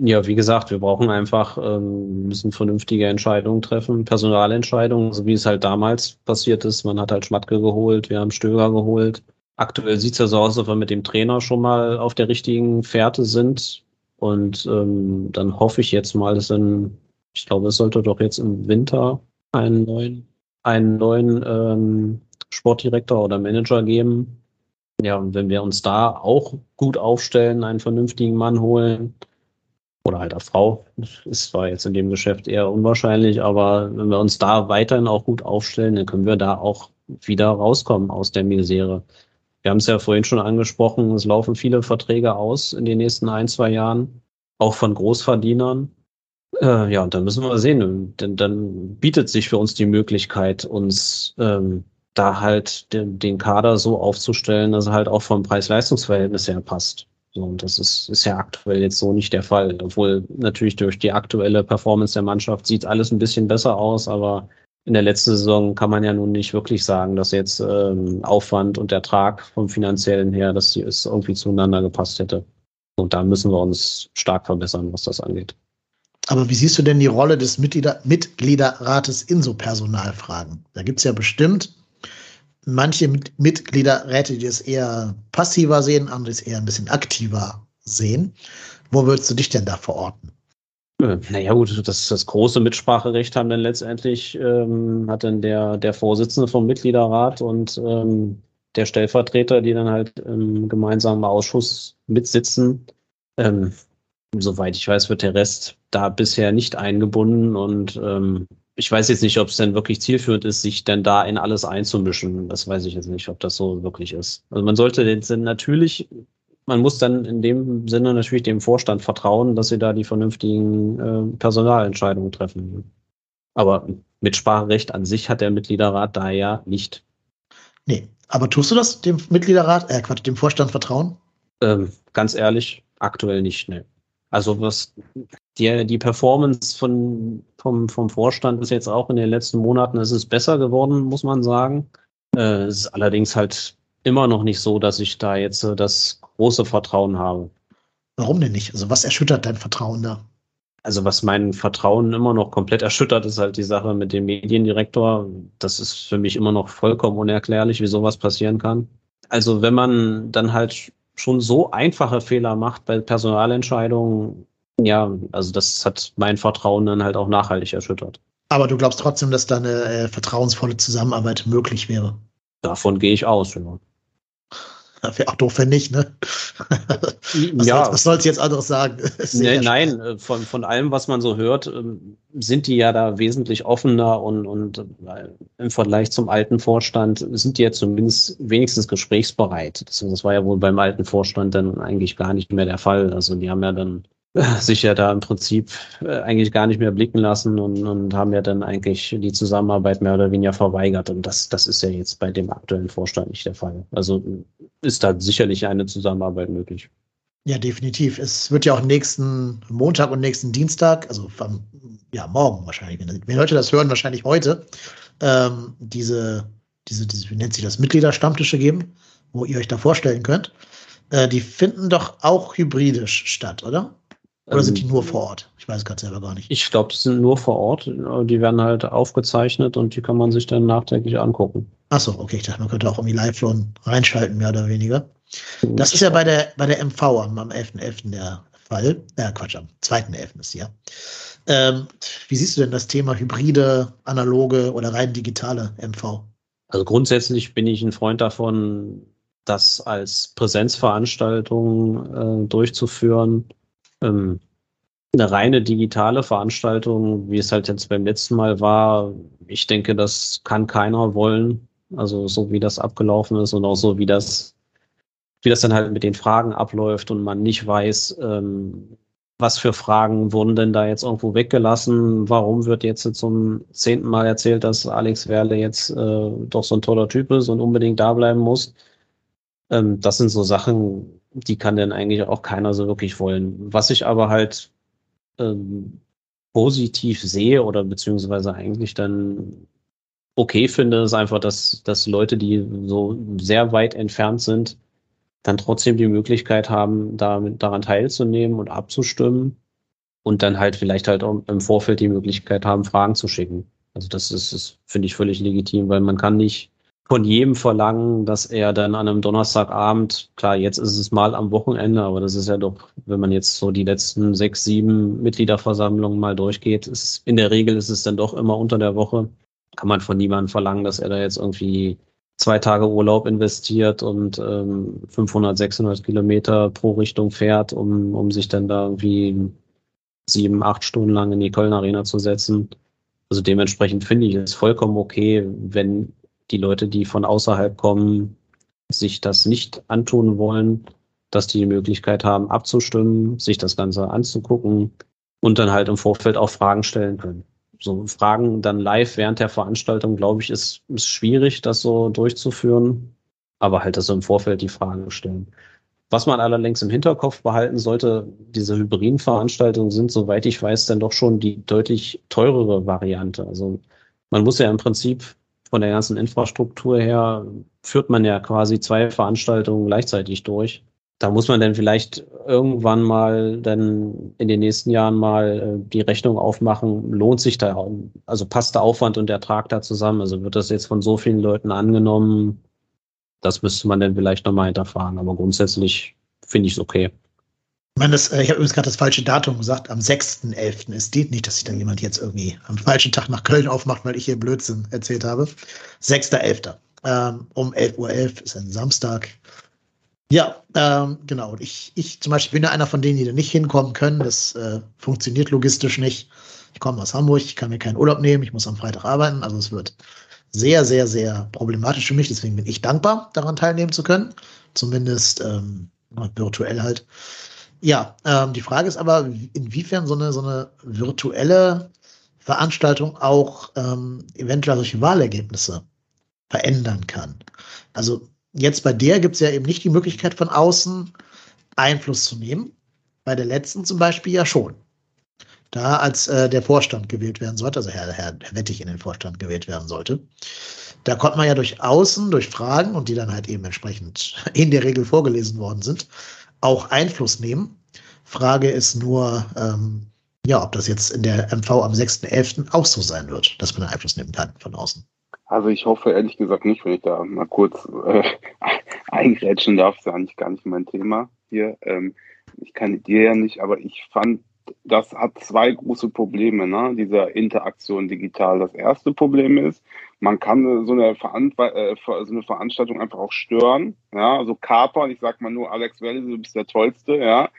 Ja, wie gesagt, wir brauchen einfach, ähm, müssen vernünftige Entscheidungen treffen, Personalentscheidungen, so wie es halt damals passiert ist. Man hat halt Schmatke geholt, wir haben Stöger geholt. Aktuell sieht es ja so aus, ob wir mit dem Trainer schon mal auf der richtigen Fährte sind. Und ähm, dann hoffe ich jetzt mal, dass dann, ich glaube, es sollte doch jetzt im Winter einen neuen, einen neuen ähm, Sportdirektor oder Manager geben. Ja, und wenn wir uns da auch gut aufstellen, einen vernünftigen Mann holen, oder halt eine Frau. Ist zwar jetzt in dem Geschäft eher unwahrscheinlich, aber wenn wir uns da weiterhin auch gut aufstellen, dann können wir da auch wieder rauskommen aus der Misere. Wir haben es ja vorhin schon angesprochen, es laufen viele Verträge aus in den nächsten ein, zwei Jahren, auch von Großverdienern. Äh, ja, und dann müssen wir sehen, denn dann bietet sich für uns die Möglichkeit, uns ähm, da halt den, den Kader so aufzustellen, dass er halt auch vom Preis-Leistungs-Verhältnis her passt. Und das ist, ist ja aktuell jetzt so nicht der Fall. Obwohl natürlich durch die aktuelle Performance der Mannschaft sieht alles ein bisschen besser aus, aber in der letzten Saison kann man ja nun nicht wirklich sagen, dass jetzt ähm, Aufwand und Ertrag vom finanziellen her, dass es irgendwie zueinander gepasst hätte. Und da müssen wir uns stark verbessern, was das angeht. Aber wie siehst du denn die Rolle des Mitglieder Mitgliederrates in so Personalfragen? Da gibt es ja bestimmt manche Mitgliederräte, die es eher passiver sehen, andere es eher ein bisschen aktiver sehen. Wo würdest du dich denn da verorten? Äh, naja, gut, das, das große Mitspracherecht haben dann letztendlich, ähm, hat dann der, der Vorsitzende vom Mitgliederrat und ähm, der Stellvertreter, die dann halt im gemeinsamen Ausschuss mitsitzen. Ähm, soweit ich weiß, wird der Rest da bisher nicht eingebunden und ähm, ich weiß jetzt nicht, ob es denn wirklich zielführend ist, sich denn da in alles einzumischen. Das weiß ich jetzt nicht, ob das so wirklich ist. Also man sollte den Sinn natürlich, man muss dann in dem Sinne natürlich dem Vorstand vertrauen, dass sie da die vernünftigen äh, Personalentscheidungen treffen. Aber Mitspracherecht an sich hat der Mitgliederrat da ja nicht. Nee, aber tust du das dem Mitgliederrat, äh Quatsch, dem Vorstand vertrauen? Ähm, ganz ehrlich, aktuell nicht, ne. Also was die, die Performance von, vom, vom Vorstand ist jetzt auch in den letzten Monaten, es ist besser geworden, muss man sagen. Äh, es ist allerdings halt immer noch nicht so, dass ich da jetzt äh, das große Vertrauen habe. Warum denn nicht? Also was erschüttert dein Vertrauen da? Also was mein Vertrauen immer noch komplett erschüttert, ist halt die Sache mit dem Mediendirektor. Das ist für mich immer noch vollkommen unerklärlich, wie sowas passieren kann. Also wenn man dann halt schon so einfache Fehler macht bei Personalentscheidungen, ja, also das hat mein Vertrauen dann halt auch nachhaltig erschüttert. Aber du glaubst trotzdem, dass da eine äh, vertrauensvolle Zusammenarbeit möglich wäre? Davon gehe ich aus, ja. Wäre auch doof, wenn nicht, ne? [LAUGHS] was ja. Soll, was soll's jetzt anderes sagen? [LAUGHS] Nee, nein, äh, von, von allem, was man so hört, ähm, sind die ja da wesentlich offener und, und äh, im Vergleich zum alten Vorstand sind die ja zumindest wenigstens gesprächsbereit. Das, das war ja wohl beim alten Vorstand dann eigentlich gar nicht mehr der Fall. Also die haben ja dann sich ja da im Prinzip äh, eigentlich gar nicht mehr blicken lassen und, und haben ja dann eigentlich die Zusammenarbeit mehr oder weniger verweigert. Und das, das ist ja jetzt bei dem aktuellen Vorstand nicht der Fall. Also ist da sicherlich eine Zusammenarbeit möglich. Ja, definitiv. Es wird ja auch nächsten Montag und nächsten Dienstag, also vom, ja, morgen wahrscheinlich, wenn Leute das hören, wahrscheinlich heute, ähm, diese, diese, diese, wie nennt sich das, Mitgliederstammtische geben, wo ihr euch da vorstellen könnt. Äh, die finden doch auch hybridisch statt, oder? Oder sind die nur vor Ort? Ich weiß gerade selber gar nicht. Ich glaube, die sind nur vor Ort. Die werden halt aufgezeichnet und die kann man sich dann nachträglich angucken. Achso, okay. Ich dachte, man könnte auch irgendwie live schon reinschalten, mehr oder weniger. Das ist ja bei der, bei der MV am, am 11.11. .11. der Fall. Ja, Quatsch, am 2.11. ist ja. Ähm, wie siehst du denn das Thema hybride, analoge oder rein digitale MV? Also grundsätzlich bin ich ein Freund davon, das als Präsenzveranstaltung äh, durchzuführen ähm, eine reine digitale Veranstaltung, wie es halt jetzt beim letzten Mal war, ich denke, das kann keiner wollen. Also so wie das abgelaufen ist und auch so wie das, wie das dann halt mit den Fragen abläuft und man nicht weiß, ähm, was für Fragen wurden denn da jetzt irgendwo weggelassen? Warum wird jetzt zum zehnten Mal erzählt, dass Alex Werle jetzt äh, doch so ein toller Typ ist und unbedingt da bleiben muss? Ähm, das sind so Sachen, die kann denn eigentlich auch keiner so wirklich wollen. Was ich aber halt ähm, positiv sehe oder beziehungsweise eigentlich dann okay finde, ist einfach, dass, dass Leute, die so sehr weit entfernt sind, dann trotzdem die Möglichkeit haben, damit, daran teilzunehmen und abzustimmen und dann halt vielleicht halt auch im Vorfeld die Möglichkeit haben, Fragen zu schicken. Also das ist, ist finde ich, völlig legitim, weil man kann nicht von jedem verlangen, dass er dann an einem Donnerstagabend, klar, jetzt ist es mal am Wochenende, aber das ist ja doch, wenn man jetzt so die letzten sechs, sieben Mitgliederversammlungen mal durchgeht, ist in der Regel ist es dann doch immer unter der Woche. Kann man von niemandem verlangen, dass er da jetzt irgendwie zwei Tage Urlaub investiert und ähm, 500, 600 Kilometer pro Richtung fährt, um, um sich dann da irgendwie sieben, acht Stunden lang in die Köln Arena zu setzen. Also dementsprechend finde ich es vollkommen okay, wenn die Leute, die von außerhalb kommen, sich das nicht antun wollen, dass die die Möglichkeit haben, abzustimmen, sich das Ganze anzugucken und dann halt im Vorfeld auch Fragen stellen können. So Fragen dann live während der Veranstaltung, glaube ich, ist, ist schwierig, das so durchzuführen. Aber halt das so im Vorfeld die Fragen stellen. Was man allerdings im Hinterkopf behalten sollte, diese hybriden Veranstaltungen sind, soweit ich weiß, dann doch schon die deutlich teurere Variante. Also man muss ja im Prinzip von der ganzen Infrastruktur her, führt man ja quasi zwei Veranstaltungen gleichzeitig durch. Da muss man dann vielleicht irgendwann mal dann in den nächsten Jahren mal äh, die Rechnung aufmachen. Lohnt sich da, also passt der Aufwand und Ertrag da zusammen? Also wird das jetzt von so vielen Leuten angenommen? das müsste man dann vielleicht nochmal hinterfragen. Aber grundsätzlich finde ich es okay. Ich meine, das, äh, ich habe übrigens gerade das falsche Datum gesagt. Am 6.11. ist die. Nicht, dass sich da jemand jetzt irgendwie am falschen Tag nach Köln aufmacht, weil ich hier Blödsinn erzählt habe. 6.11. Ähm, um 11.11 Uhr .11 ist ein Samstag. Ja, ähm, genau. Ich, ich zum Beispiel bin ja einer von denen, die da nicht hinkommen können. Das äh, funktioniert logistisch nicht. Ich komme aus Hamburg, ich kann mir keinen Urlaub nehmen, ich muss am Freitag arbeiten. Also es wird sehr, sehr, sehr problematisch für mich. Deswegen bin ich dankbar, daran teilnehmen zu können. Zumindest ähm, virtuell halt. Ja, ähm, die Frage ist aber, inwiefern so eine, so eine virtuelle Veranstaltung auch ähm, eventuell solche Wahlergebnisse verändern kann. Also jetzt bei der gibt es ja eben nicht die Möglichkeit von außen Einfluss zu nehmen. Bei der letzten zum Beispiel ja schon da als äh, der Vorstand gewählt werden sollte, also Herr, Herr, Herr Wettig in den Vorstand gewählt werden sollte. Da konnte man ja durch Außen, durch Fragen und die dann halt eben entsprechend [LAUGHS] in der Regel vorgelesen worden sind, auch Einfluss nehmen. Frage ist nur, ähm, ja, ob das jetzt in der MV am 6.11. auch so sein wird, dass man Einfluss nehmen kann von außen. Also ich hoffe ehrlich gesagt nicht, wenn ich da mal kurz äh, [LAUGHS] eingrätschen darf, ist ja eigentlich gar nicht mein Thema hier. Ähm, ich kandidiere ja nicht, aber ich fand das hat zwei große Probleme, ne? dieser Interaktion digital. Das erste Problem ist, man kann so eine, Veran äh, so eine Veranstaltung einfach auch stören, ja, also kapern. Ich sag mal nur, Alex Welle, du bist der Tollste, ja.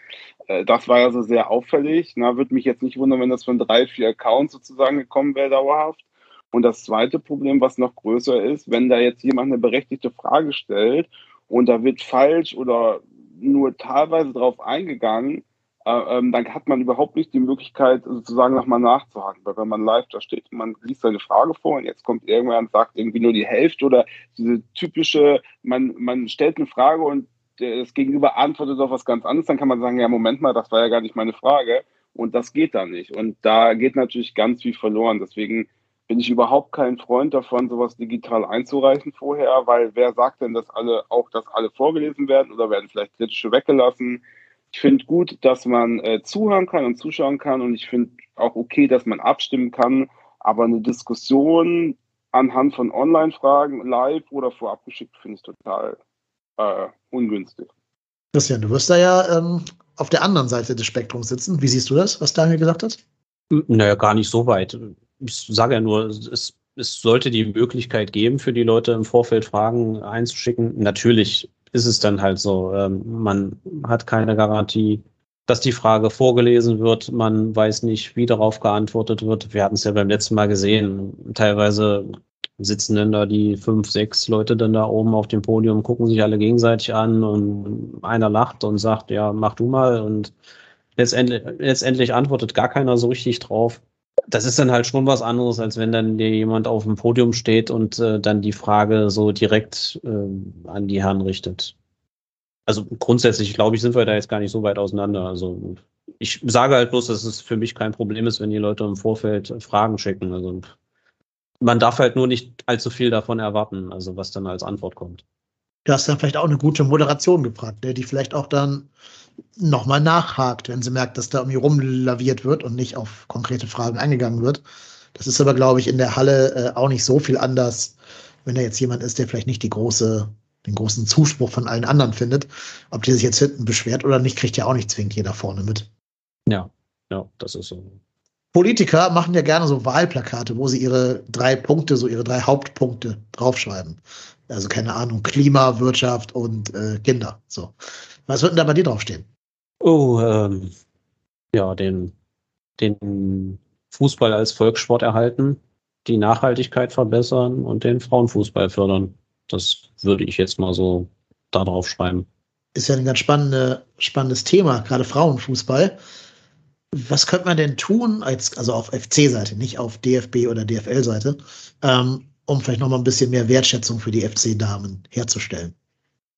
Äh, das war ja so sehr auffällig. Na, würde mich jetzt nicht wundern, wenn das von drei, vier Accounts sozusagen gekommen wäre, dauerhaft. Und das zweite Problem, was noch größer ist, wenn da jetzt jemand eine berechtigte Frage stellt und da wird falsch oder nur teilweise drauf eingegangen, ähm, dann hat man überhaupt nicht die Möglichkeit, sozusagen nochmal nachzuhaken. Weil wenn man live da steht, man liest seine Frage vor und jetzt kommt irgendwer und sagt irgendwie nur die Hälfte oder diese typische, man, man stellt eine Frage und das Gegenüber antwortet auf was ganz anderes, dann kann man sagen, ja, Moment mal, das war ja gar nicht meine Frage. Und das geht da nicht. Und da geht natürlich ganz viel verloren. Deswegen bin ich überhaupt kein Freund davon, sowas digital einzureichen vorher, weil wer sagt denn, dass alle auch, dass alle vorgelesen werden oder werden vielleicht kritische weggelassen? Ich finde gut, dass man äh, zuhören kann und zuschauen kann und ich finde auch okay, dass man abstimmen kann, aber eine Diskussion anhand von Online-Fragen live oder vorab geschickt finde ich total äh, ungünstig. Christian, du wirst da ja ähm, auf der anderen Seite des Spektrums sitzen. Wie siehst du das, was Daniel gesagt hat? Naja, gar nicht so weit. Ich sage ja nur, es, es sollte die Möglichkeit geben, für die Leute im Vorfeld Fragen einzuschicken. Natürlich ist es dann halt so. Ähm, man hat keine Garantie, dass die Frage vorgelesen wird. Man weiß nicht, wie darauf geantwortet wird. Wir hatten es ja beim letzten Mal gesehen. Teilweise sitzen dann da die fünf, sechs Leute dann da oben auf dem Podium, gucken sich alle gegenseitig an und einer lacht und sagt, ja, mach du mal und letztendlich, letztendlich antwortet gar keiner so richtig drauf das ist dann halt schon was anderes, als wenn dann dir jemand auf dem Podium steht und äh, dann die Frage so direkt äh, an die Herren richtet. also grundsätzlich, glaube ich, sind wir da jetzt gar nicht so weit auseinander. Also ich sage halt bloß, dass es für mich kein Problem ist, wenn die Leute im Vorfeld Fragen schicken. Also man darf halt nur nicht allzu viel davon erwarten, also was dann als Antwort kommt. Du hast dann vielleicht auch eine gute Moderation gefragt, der die vielleicht auch dann nochmal nachhakt, wenn sie merkt, dass da irgendwie rumlaviert wird und nicht auf konkrete Fragen eingegangen wird. Das ist aber, glaube ich, in der Halle äh, auch nicht so viel anders, wenn da jetzt jemand ist, der vielleicht nicht die große, den großen Zuspruch von allen anderen findet. Ob die sich jetzt hinten beschwert oder nicht, kriegt ja auch nicht zwingend jeder vorne mit. Ja, ja, das ist so. Politiker machen ja gerne so Wahlplakate, wo sie ihre drei Punkte, so ihre drei Hauptpunkte draufschreiben. Also keine Ahnung, Klima, Wirtschaft und äh, Kinder. So. Was wird denn da bei dir draufstehen? Oh, ähm, ja, den, den Fußball als Volkssport erhalten, die Nachhaltigkeit verbessern und den Frauenfußball fördern. Das würde ich jetzt mal so da drauf schreiben. Ist ja ein ganz spannende, spannendes Thema, gerade Frauenfußball was könnte man denn tun, als, also auf FC-Seite, nicht auf DFB- oder DFL-Seite, ähm, um vielleicht noch mal ein bisschen mehr Wertschätzung für die FC-Damen herzustellen?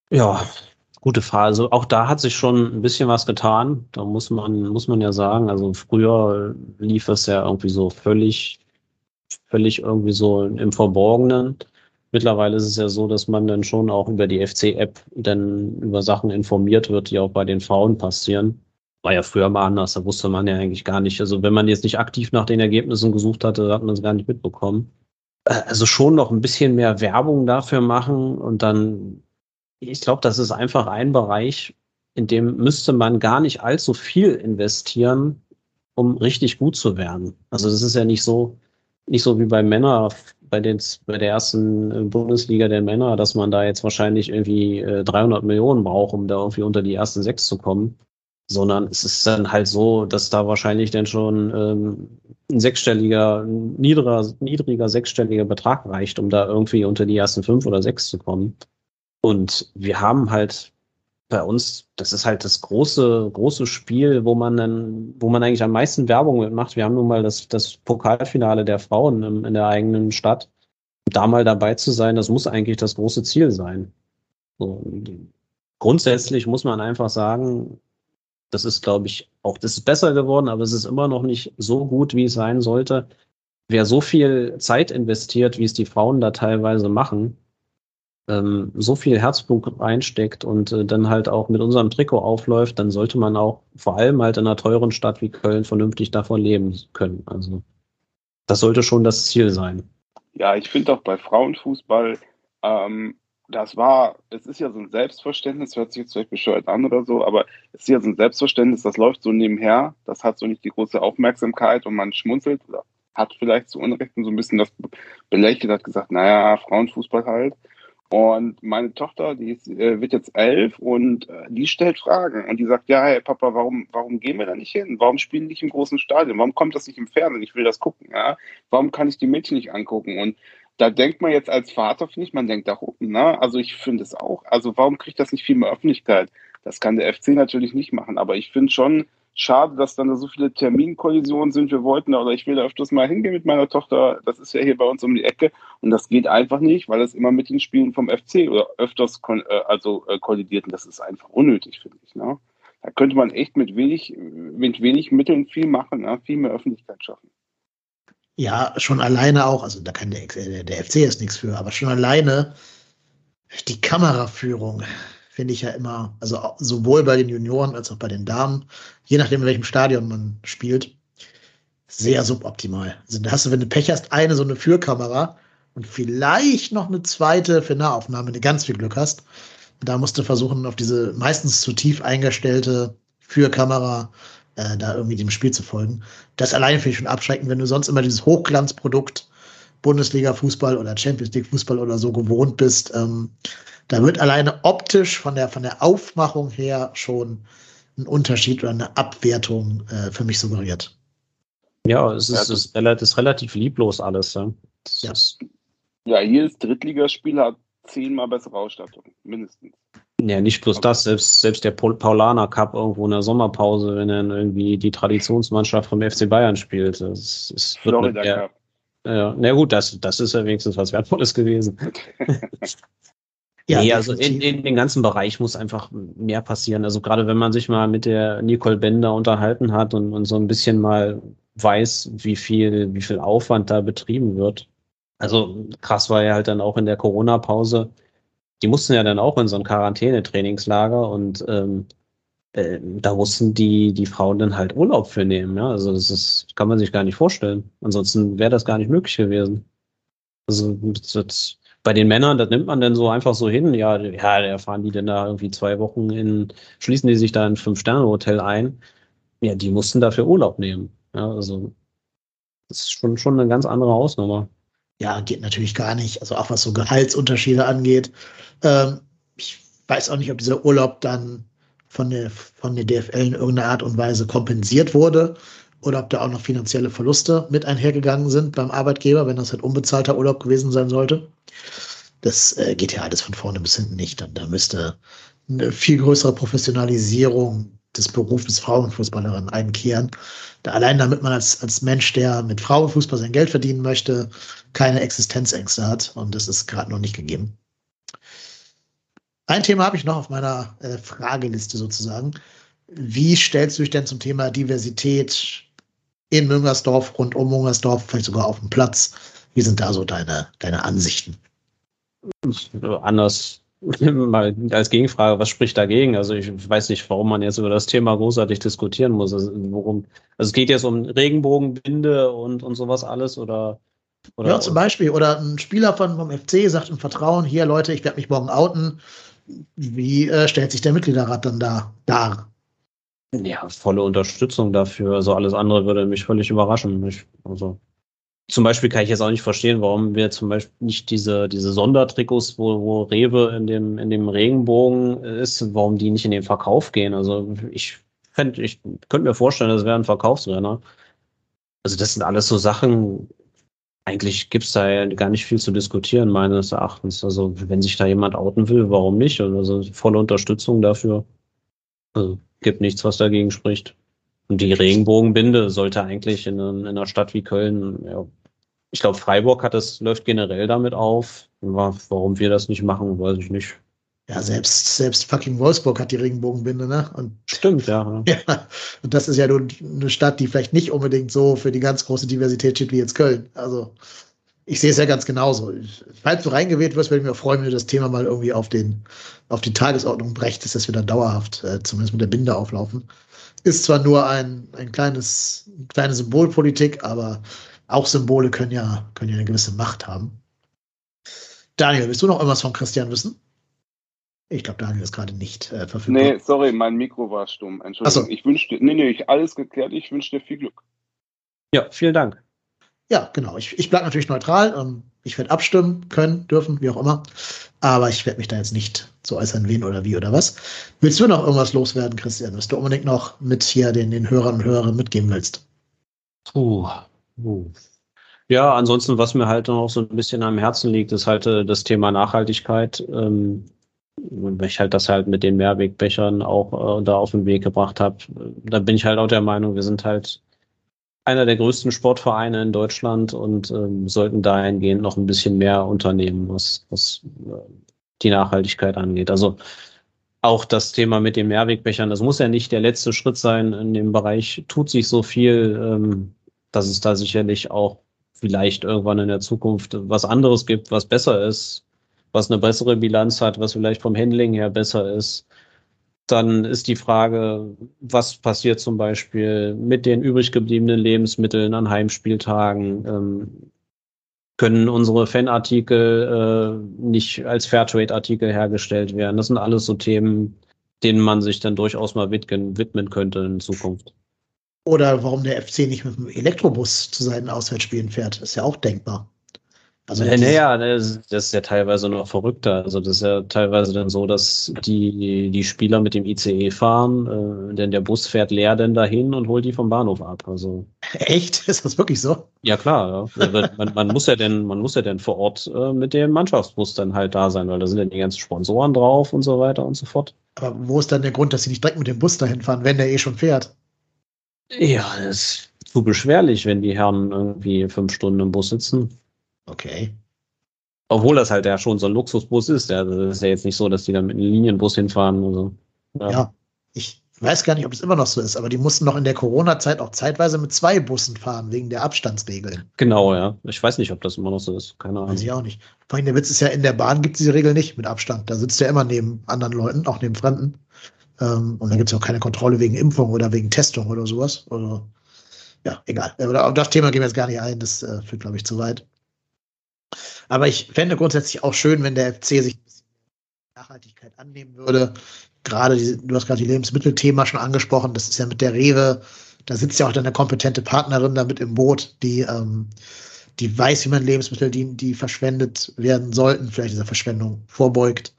Ja, gute Frage. Also auch da hat sich schon ein bisschen was getan. Da muss man, muss man ja sagen, also früher lief es ja irgendwie so völlig, völlig irgendwie so im Verborgenen. Mittlerweile ist es ja so, dass man dann schon auch über die FC-App dann über Sachen informiert wird, die auch bei den Frauen passieren war ja früher mal anders, da wusste man ja eigentlich gar nicht. Also wenn man jetzt nicht aktiv nach den Ergebnissen gesucht hatte, hat man es gar nicht mitbekommen. Äh, also schon noch ein bisschen mehr Werbung dafür machen und dann, ich glaube, das ist einfach ein Bereich, in dem müsste man gar nicht allzu viel investieren, um richtig gut zu werden. Also das ist ja nicht so, nicht so wie bei Männern, bei, den, bei der ersten Bundesliga der Männer, dass man da jetzt wahrscheinlich irgendwie 300 äh, Millionen braucht, um da irgendwie unter die ersten sechs zu kommen sondern es ist dann halt so, dass da wahrscheinlich dann schon ähm, ein sechsstelliger, niedriger, niedriger sechsstelliger Betrag reicht, um da irgendwie unter die ersten fünf oder sechs zu kommen. Und wir haben halt bei uns, das ist halt das große, große Spiel, wo man dann, wo man eigentlich am meisten Werbung mitmacht. Wir haben nun mal das, das Pokalfinale der Frauen in, in der eigenen Stadt. Da mal dabei zu sein, das muss eigentlich das große Ziel sein. So, grundsätzlich muss man einfach sagen, das ist, glaube ich, auch, das ist besser geworden, aber es ist immer noch nicht so gut, wie es sein sollte. Wer so viel Zeit investiert, wie es die Frauen da teilweise machen, ähm, so viel Herzblut reinsteckt und äh, dann halt auch mit unserem Trikot aufläuft, dann sollte man auch vor allem halt in einer teuren Stadt wie Köln vernünftig davon leben können. Also das sollte schon das Ziel sein. Ja, ich finde auch bei Frauenfußball ähm, das war, es ist ja so ein Selbstverständnis, hört sich jetzt vielleicht bescheuert an oder so, aber es ist ja so ein Selbstverständnis, das läuft so nebenher, das hat so nicht die große Aufmerksamkeit und man schmunzelt oder hat vielleicht zu Unrecht so ein bisschen das belächelt, hat gesagt, naja, Frauenfußball halt. Und meine Tochter, die ist, äh, wird jetzt elf und äh, die stellt Fragen und die sagt, ja, hey Papa, warum, warum gehen wir da nicht hin? Warum spielen die nicht im großen Stadion? Warum kommt das nicht im Fernsehen? Ich will das gucken. Ja? Warum kann ich die Mädchen nicht angucken? Und da denkt man jetzt als Vater, finde ich, man denkt da oben, ne? Also ich finde es auch. Also warum kriegt das nicht viel mehr Öffentlichkeit? Das kann der FC natürlich nicht machen, aber ich finde schon schade, dass dann da so viele Terminkollisionen sind. Wir wollten da, oder ich will da öfters mal hingehen mit meiner Tochter. Das ist ja hier bei uns um die Ecke und das geht einfach nicht, weil es immer mit den Spielen vom FC oder öfters äh, also äh, kollidiert und das ist einfach unnötig, finde ich. Ne? Da könnte man echt mit wenig, mit wenig Mitteln viel machen, ne? viel mehr Öffentlichkeit schaffen. Ja, schon alleine auch, also da kann der, äh, der FC jetzt nichts für, aber schon alleine die Kameraführung finde ich ja immer, also sowohl bei den Junioren als auch bei den Damen, je nachdem, in welchem Stadion man spielt, sehr suboptimal. Also da hast du, wenn du Pech hast, eine so eine Fürkamera und vielleicht noch eine zweite für Nahaufnahme, wenn du ganz viel Glück hast. Da musst du versuchen, auf diese meistens zu tief eingestellte Fürkamera äh, da irgendwie dem Spiel zu folgen. Das allein finde ich schon abschreckend, wenn du sonst immer dieses Hochglanzprodukt Bundesliga-Fußball oder Champions League-Fußball oder so gewohnt bist. Ähm, da wird alleine optisch von der, von der Aufmachung her schon ein Unterschied oder eine Abwertung äh, für mich suggeriert. Ja, es ist, ja, ist, ist, relativ lieblos alles. Ja, ja. Ist, ja jedes Drittligaspiel hat zehnmal bessere Ausstattung, mindestens. Ja, nicht bloß das, selbst, selbst der Paulaner Cup irgendwo in der Sommerpause, wenn dann irgendwie die Traditionsmannschaft vom FC Bayern spielt. Das, das wird Florida Cup. Ja, na gut, das, das ist ja wenigstens was Wertvolles gewesen. [LAUGHS] [LAUGHS] Ja, nee, also in, in den ganzen Bereich muss einfach mehr passieren. Also gerade wenn man sich mal mit der Nicole Bender unterhalten hat und, und so ein bisschen mal weiß, wie viel, wie viel Aufwand da betrieben wird. Also krass war ja halt dann auch in der Corona-Pause. Die mussten ja dann auch in so ein Quarantänetrainingslager und ähm, äh, da mussten die, die Frauen dann halt Urlaub für nehmen. Ja? Also das ist, kann man sich gar nicht vorstellen. Ansonsten wäre das gar nicht möglich gewesen. Also das, bei den Männern, das nimmt man dann so einfach so hin. Ja, ja, da fahren die denn da irgendwie zwei Wochen in, schließen die sich da in ein Fünf-Sterne-Hotel ein. Ja, die mussten dafür Urlaub nehmen. Ja, also das ist schon, schon eine ganz andere Hausnummer. Ja, geht natürlich gar nicht. Also auch was so Gehaltsunterschiede angeht. Ähm, ich weiß auch nicht, ob dieser Urlaub dann von der, von der DFL in irgendeiner Art und Weise kompensiert wurde oder ob da auch noch finanzielle Verluste mit einhergegangen sind beim Arbeitgeber, wenn das halt unbezahlter Urlaub gewesen sein sollte. Das äh, geht ja alles von vorne bis hinten nicht. Und da müsste eine viel größere Professionalisierung des Berufes Frauenfußballerin einkehren. Da allein damit man als, als Mensch, der mit Frauenfußball sein Geld verdienen möchte, keine Existenzängste hat. Und das ist gerade noch nicht gegeben. Ein Thema habe ich noch auf meiner äh, Frageliste sozusagen. Wie stellst du dich denn zum Thema Diversität in Müngersdorf, rund um Müngersdorf, vielleicht sogar auf dem Platz? Wie sind da so deine, deine Ansichten? Anders [LAUGHS] mal als Gegenfrage, was spricht dagegen? Also ich weiß nicht, warum man jetzt über das Thema großartig diskutieren muss. Also, worum, also es geht jetzt um Regenbogenbinde und, und sowas alles oder, oder Ja, zum Beispiel. Oder ein Spieler von, vom FC sagt im Vertrauen, hier Leute, ich werde mich morgen outen. Wie äh, stellt sich der Mitgliederrat dann da dar? Ja, volle Unterstützung dafür. Also alles andere würde mich völlig überraschen. Ich, also zum Beispiel kann ich jetzt auch nicht verstehen, warum wir zum Beispiel nicht diese, diese Sondertrikots, wo, wo Rewe in dem, in dem Regenbogen ist, warum die nicht in den Verkauf gehen. Also ich fände, ich könnte mir vorstellen, das wäre ein Verkaufsrenner. Also das sind alles so Sachen, eigentlich gibt's da ja gar nicht viel zu diskutieren, meines Erachtens. Also wenn sich da jemand outen will, warum nicht? Also volle Unterstützung dafür. Also gibt nichts, was dagegen spricht. Und die Regenbogenbinde sollte eigentlich in, in einer Stadt wie Köln, ja, ich glaube, Freiburg hat das, läuft generell damit auf. Warum wir das nicht machen, weiß ich nicht. Ja, selbst, selbst fucking Wolfsburg hat die Regenbogenbinde, ne? Und, Stimmt, ja. [LAUGHS] ja. Und das ist ja nur eine Stadt, die vielleicht nicht unbedingt so für die ganz große Diversität steht wie jetzt Köln. Also, ich sehe es ja ganz genauso. Falls du reingewählt wirst, würde ich mir freuen, wenn du das Thema mal irgendwie auf, den, auf die Tagesordnung brächtest, dass wir dann dauerhaft, äh, zumindest mit der Binde auflaufen. Ist zwar nur ein, ein kleines, kleine Symbolpolitik, aber auch Symbole können ja, können ja eine gewisse Macht haben. Daniel, willst du noch irgendwas von Christian wissen? Ich glaube, Daniel ist gerade nicht äh, verfügbar. Nee, sorry, mein Mikro war stumm. Entschuldigung. So. Ich wünsche dir, nee, nee, ich, alles geklärt. Ich wünsche dir viel Glück. Ja, vielen Dank. Ja, genau. Ich, ich bleibe natürlich neutral. Ähm, ich werde abstimmen können, dürfen, wie auch immer. Aber ich werde mich da jetzt nicht so äußern, wen oder wie oder was. Willst du noch irgendwas loswerden, Christian, was du unbedingt noch mit hier den, den Hörern und Hörerinnen mitgeben willst? Puh. Uh. Ja, ansonsten, was mir halt noch so ein bisschen am Herzen liegt, ist halt äh, das Thema Nachhaltigkeit. Ähm, weil ich halt das halt mit den Mehrwegbechern auch äh, da auf den Weg gebracht habe. Da bin ich halt auch der Meinung, wir sind halt einer der größten Sportvereine in Deutschland und ähm, sollten dahingehend noch ein bisschen mehr unternehmen, was, was äh, die Nachhaltigkeit angeht. Also auch das Thema mit den Mehrwegbechern, das muss ja nicht der letzte Schritt sein. In dem Bereich tut sich so viel, ähm, dass es da sicherlich auch vielleicht irgendwann in der Zukunft was anderes gibt, was besser ist, was eine bessere Bilanz hat, was vielleicht vom Handling her besser ist. Dann ist die Frage, was passiert zum Beispiel mit den übrig gebliebenen Lebensmitteln an Heimspieltagen? Ähm, können unsere Fanartikel äh, nicht als Fairtrade-Artikel hergestellt werden? Das sind alles so Themen, denen man sich dann durchaus mal widmen, widmen könnte in Zukunft. Oder warum der FC nicht mit dem Elektrobus zu seinen Auswärtsspielen fährt, ist ja auch denkbar. Also ja, naja, das, ist ja teilweise noch verrückter. Also das ist ja teilweise dann so, dass die, die Spieler mit dem ICE fahren, äh, denn der Bus fährt leer dann dahin und holt die vom Bahnhof ab. Also [LAUGHS] echt? Ist das wirklich so? Ja klar. Ja. man, man, muss ja denn, man muss ja denn vor Ort äh, mit dem Mannschaftsbus dann halt da sein, weil da sind ja die ganzen Sponsoren drauf und so weiter und so fort. Aber wo ist dann der Grund, dass sie nicht direkt mit dem Bus dahin fahren, wenn der eh schon fährt? Ja, das ist zu beschwerlich, wenn die Herren irgendwie fünf Stunden im Bus sitzen. Okay. Obwohl das halt ja schon so ein Luxusbus ist. Ja. Das ist ja jetzt nicht so, dass die da mit einem Linienbus hinfahren. Also, ja. ja, ich weiß gar nicht, ob es immer noch so ist, aber die mussten noch in der Corona-Zeit auch zeitweise mit zwei Bussen fahren, wegen der Abstandsregeln. Genau, ja. Ich weiß nicht, ob das immer noch so ist. Keine Ahnung. Weiß ich auch nicht. Vor allem der Witz ist ja, in der Bahn gibt es diese Regel nicht mit Abstand. Da sitzt er immer neben anderen Leuten, auch neben Fremden. Ähm, und da gibt es auch keine Kontrolle wegen Impfung oder wegen Testung oder sowas. Oder, ja, egal. Aber auf das Thema gehen wir jetzt gar nicht ein. Das äh, führt, glaube ich, zu weit. Aber ich fände grundsätzlich auch schön, wenn der FC sich Nachhaltigkeit annehmen würde. Gerade, die, du hast gerade die Lebensmittelthema schon angesprochen. Das ist ja mit der Rewe, da sitzt ja auch dann eine kompetente Partnerin da mit im Boot, die, ähm, die weiß, wie man Lebensmittel, die, die verschwendet werden sollten, vielleicht dieser Verschwendung vorbeugt.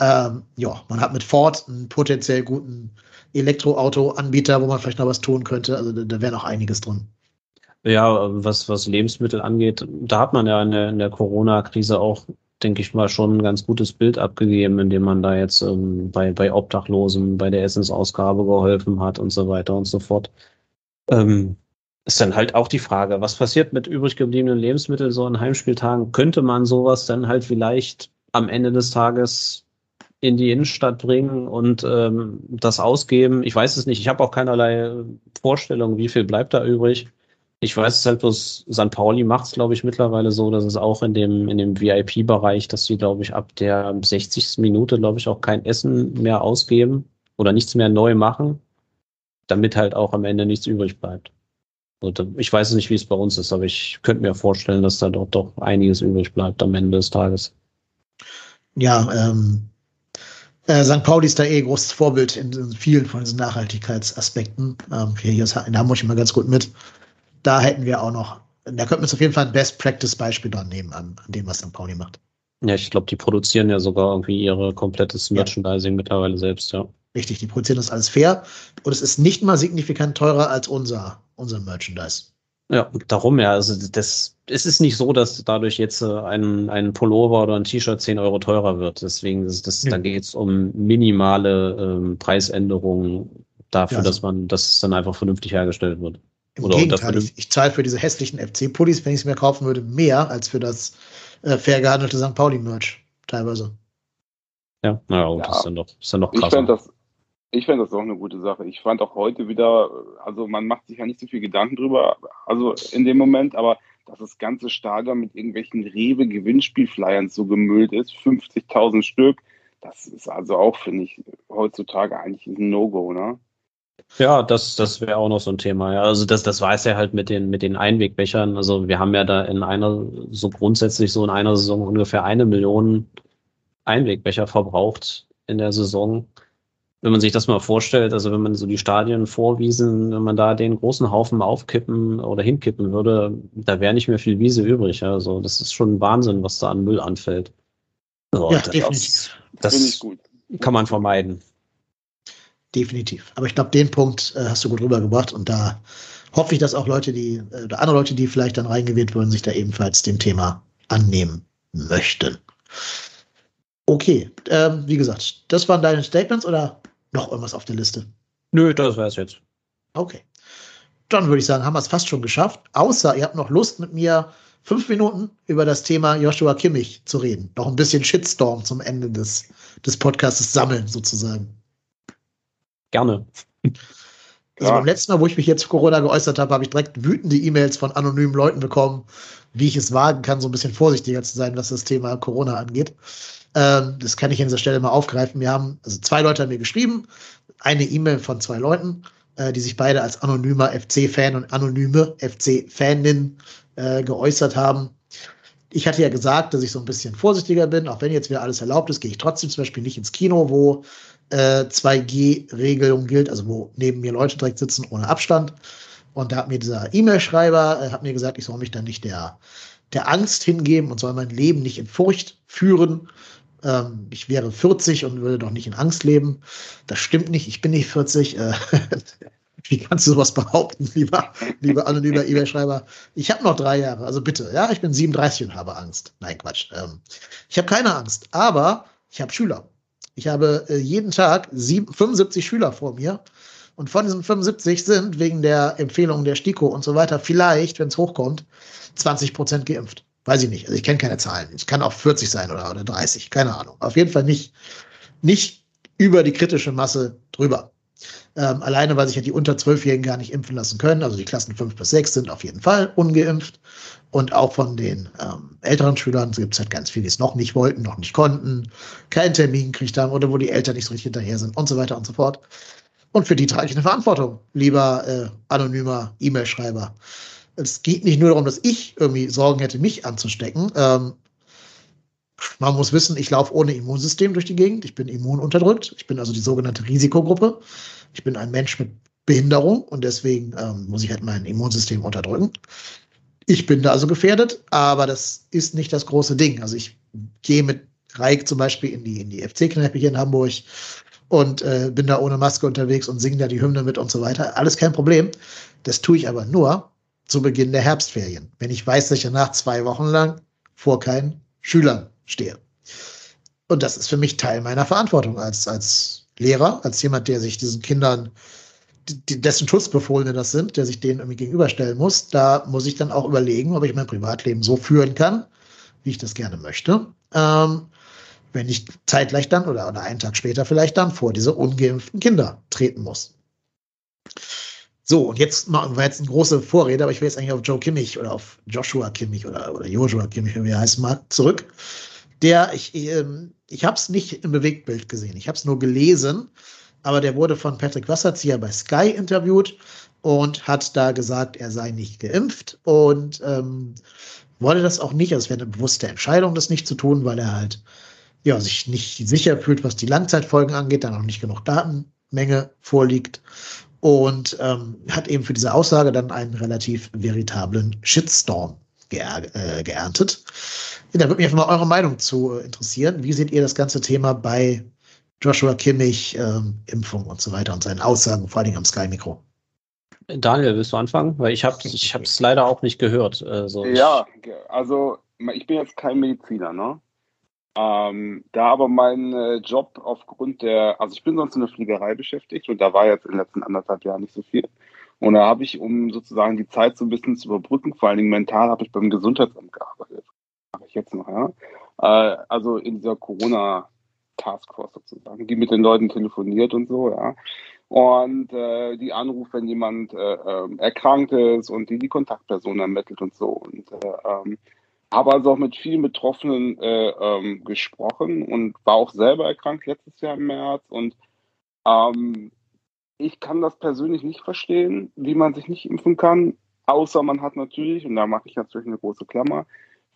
Ähm, ja, man hat mit Ford einen potenziell guten Elektroauto-Anbieter, wo man vielleicht noch was tun könnte. Also da, da wäre noch einiges drin. Ja, was, was Lebensmittel angeht, da hat man ja in der, in der Corona-Krise auch, denke ich mal, schon ein ganz gutes Bild abgegeben, indem man da jetzt ähm, bei, bei Obdachlosen, bei der Essensausgabe geholfen hat und so weiter und so fort. Ähm, ist dann halt auch die Frage, was passiert mit übrig gebliebenen Lebensmitteln so in Heimspieltagen? Könnte man sowas dann halt vielleicht am Ende des Tages in die Innenstadt bringen und ähm, das ausgeben? Ich weiß es nicht. Ich habe auch keinerlei Vorstellung, wie viel bleibt da übrig. Ich weiß es halt bloß, St. Pauli macht es, glaube ich, mittlerweile so, dass es auch in dem, in dem VIP-Bereich, dass sie, glaube ich, ab der 60. Minute, glaube ich, auch kein Essen mehr ausgeben oder nichts mehr neu machen, damit halt auch am Ende nichts übrig bleibt. Und ich weiß nicht, wie es bei uns ist, aber ich könnte mir vorstellen, dass da doch, doch einiges übrig bleibt am Ende des Tages. Ja, ähm, äh, St. Pauli ist da eh großes Vorbild in, in vielen von diesen Nachhaltigkeitsaspekten. Ähm, hier ist in Hamburg immer ganz gut mit da hätten wir auch noch, da könnten wir uns auf jeden Fall ein Best-Practice-Beispiel dran nehmen an, an dem, was St. Pauli macht. Ja, ich glaube, die produzieren ja sogar irgendwie ihre komplettes Merchandising ja. mittlerweile selbst, ja. Richtig, die produzieren das alles fair und es ist nicht mal signifikant teurer als unser, unser Merchandise. Ja, darum ja. Also das, es ist nicht so, dass dadurch jetzt äh, ein, ein Pullover oder ein T-Shirt 10 Euro teurer wird. Deswegen ist das, ja. da geht es um minimale ähm, Preisänderungen dafür, ja, also dass man, dass es dann einfach vernünftig hergestellt wird. Im Oder Gegenteil, ich, ich zahle für diese hässlichen FC-Pullis, wenn ich es mir kaufen würde, mehr als für das äh, fair gehandelte St. Pauli-Merch, teilweise. Ja, naja, ja, das ist dann doch, ist dann doch krass. Ich fände das, ich fände das auch eine gute Sache. Ich fand auch heute wieder, also man macht sich ja nicht so viel Gedanken drüber, also in dem Moment, aber dass das ganze Stadion mit irgendwelchen Rewe-Gewinnspielflyern so gemüllt ist, 50.000 Stück, das ist also auch, finde ich, heutzutage eigentlich ein No-Go, ne? Ja, das, das wäre auch noch so ein Thema. Ja. Also das, das weiß er halt mit den, mit den Einwegbechern. Also wir haben ja da in einer, so grundsätzlich so in einer Saison ungefähr eine Million Einwegbecher verbraucht in der Saison. Wenn man sich das mal vorstellt, also wenn man so die Stadien vorwiesen, wenn man da den großen Haufen aufkippen oder hinkippen würde, da wäre nicht mehr viel Wiese übrig. Also das ist schon Wahnsinn, was da an Müll anfällt. So, ja, definitiv. Das, das kann man vermeiden definitiv. Aber ich glaube, den Punkt äh, hast du gut rübergebracht und da hoffe ich, dass auch Leute, die, äh, oder andere Leute, die vielleicht dann reingewählt wurden, sich da ebenfalls dem Thema annehmen möchten. Okay, ähm, wie gesagt, das waren deine Statements oder noch irgendwas auf der Liste? Nö, das wäre es jetzt. Okay. Dann würde ich sagen, haben wir es fast schon geschafft. Außer ihr habt noch Lust, mit mir fünf Minuten über das Thema Joshua Kimmich zu reden. Noch ein bisschen Shitstorm zum Ende des, des Podcasts sammeln, sozusagen. Gerne. Also beim letzten Mal, wo ich mich jetzt zu Corona geäußert habe, habe ich direkt wütende E-Mails von anonymen Leuten bekommen, wie ich es wagen kann, so ein bisschen vorsichtiger zu sein, was das Thema Corona angeht. Ähm, das kann ich an dieser Stelle mal aufgreifen. Wir haben, also zwei Leute haben mir geschrieben, eine E-Mail von zwei Leuten, äh, die sich beide als anonymer FC-Fan und anonyme FC-Fanin äh, geäußert haben. Ich hatte ja gesagt, dass ich so ein bisschen vorsichtiger bin, auch wenn jetzt wieder alles erlaubt ist, gehe ich trotzdem zum Beispiel nicht ins Kino, wo äh, 2G-Regelung gilt, also wo neben mir Leute direkt sitzen ohne Abstand. Und da hat mir dieser E-Mail-Schreiber, äh, hat mir gesagt, ich soll mich dann nicht der, der Angst hingeben und soll mein Leben nicht in Furcht führen. Ähm, ich wäre 40 und würde doch nicht in Angst leben. Das stimmt nicht, ich bin nicht 40. Äh, [LAUGHS] wie kannst du sowas behaupten, lieber, lieber anonymer E-Mail-Schreiber? Ich habe noch drei Jahre, also bitte. Ja, ich bin 37 und habe Angst. Nein, Quatsch. Ähm, ich habe keine Angst, aber ich habe Schüler. Ich habe äh, jeden Tag sieben, 75 Schüler vor mir. Und von diesen 75 sind wegen der Empfehlungen der STIKO und so weiter vielleicht, wenn es hochkommt, 20 Prozent geimpft. Weiß ich nicht. Also ich kenne keine Zahlen. Es kann auch 40 sein oder, oder 30. Keine Ahnung. Auf jeden Fall nicht, nicht über die kritische Masse drüber. Ähm, alleine, weil sich ja die unter 12-Jährigen gar nicht impfen lassen können. Also die Klassen 5 bis 6 sind auf jeden Fall ungeimpft. Und auch von den ähm, älteren Schülern gibt es halt ganz viele, die es noch nicht wollten, noch nicht konnten, keinen Termin gekriegt haben oder wo die Eltern nicht so richtig hinterher sind und so weiter und so fort. Und für die trage ich eine Verantwortung, lieber äh, anonymer E-Mail-Schreiber. Es geht nicht nur darum, dass ich irgendwie Sorgen hätte, mich anzustecken. Ähm, man muss wissen, ich laufe ohne Immunsystem durch die Gegend. Ich bin immununterdrückt. Ich bin also die sogenannte Risikogruppe. Ich bin ein Mensch mit Behinderung und deswegen ähm, muss ich halt mein Immunsystem unterdrücken. Ich bin da also gefährdet, aber das ist nicht das große Ding. Also ich gehe mit Reik zum Beispiel in die, in die FC-Kneipe hier in Hamburg und äh, bin da ohne Maske unterwegs und singe da die Hymne mit und so weiter. Alles kein Problem. Das tue ich aber nur zu Beginn der Herbstferien, wenn ich weiß, dass ich danach zwei Wochen lang vor keinen Schülern stehe. Und das ist für mich Teil meiner Verantwortung als, als Lehrer, als jemand, der sich diesen Kindern, dessen Schutzbefohlene das sind, der sich denen irgendwie gegenüberstellen muss. Da muss ich dann auch überlegen, ob ich mein Privatleben so führen kann, wie ich das gerne möchte. Ähm, wenn ich zeitgleich dann oder, oder einen Tag später vielleicht dann vor diese ungeimpften Kinder treten muss. So, und jetzt machen wir jetzt eine große Vorrede, aber ich will jetzt eigentlich auf Joe Kimmich oder auf Joshua Kimmich oder, oder Joshua Kimmich, wie er heißen mag, zurück der, ich, ähm, ich habe es nicht im Bewegtbild gesehen, ich habe es nur gelesen, aber der wurde von Patrick Wasserzieher bei Sky interviewt und hat da gesagt, er sei nicht geimpft und ähm, wollte das auch nicht. Also es wäre eine bewusste Entscheidung, das nicht zu tun, weil er halt ja, sich nicht sicher fühlt, was die Langzeitfolgen angeht, da noch nicht genug Datenmenge vorliegt und ähm, hat eben für diese Aussage dann einen relativ veritablen Shitstorm geer äh, geerntet. Ja, da würde mich einfach mal eure Meinung zu äh, interessieren. Wie seht ihr das ganze Thema bei Joshua Kimmich, ähm, Impfung und so weiter und seinen Aussagen, vor allem am Sky-Mikro? Daniel, willst du anfangen? Weil ich habe ich es leider auch nicht gehört. Also ja, also ich bin jetzt kein Mediziner, ne? Ähm, da aber mein äh, Job aufgrund der, also ich bin sonst in der Fliegerei beschäftigt und da war jetzt in den letzten anderthalb Jahren nicht so viel. Und da habe ich, um sozusagen die Zeit so ein bisschen zu überbrücken, vor allen Dingen mental, habe ich beim Gesundheitsamt gearbeitet mache ich jetzt noch, ja. Äh, also in dieser Corona-Taskforce sozusagen, die mit den Leuten telefoniert und so, ja. Und äh, die anruft, wenn jemand äh, äh, erkrankt ist und die die Kontaktperson ermittelt und so. Und äh, ähm, habe also auch mit vielen Betroffenen äh, ähm, gesprochen und war auch selber erkrankt letztes Jahr im März. Und ähm, ich kann das persönlich nicht verstehen, wie man sich nicht impfen kann, außer man hat natürlich, und da mache ich natürlich eine große Klammer,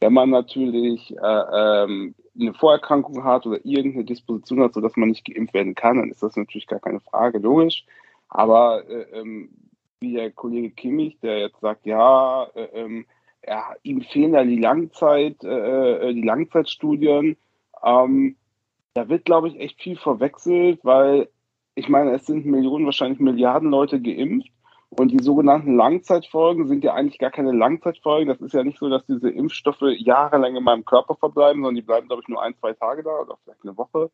wenn man natürlich äh, ähm, eine Vorerkrankung hat oder irgendeine Disposition hat, sodass man nicht geimpft werden kann, dann ist das natürlich gar keine Frage, logisch. Aber äh, ähm, wie der Kollege Kimmich, der jetzt sagt, ja, äh, ähm, ja ihm fehlen ja die Langzeit, äh, äh, die Langzeitstudien, ähm, da wird, glaube ich, echt viel verwechselt, weil ich meine, es sind Millionen, wahrscheinlich Milliarden Leute geimpft und die sogenannten Langzeitfolgen sind ja eigentlich gar keine Langzeitfolgen. Das ist ja nicht so, dass diese Impfstoffe jahrelang in meinem Körper verbleiben, sondern die bleiben, glaube ich, nur ein, zwei Tage da oder vielleicht eine Woche.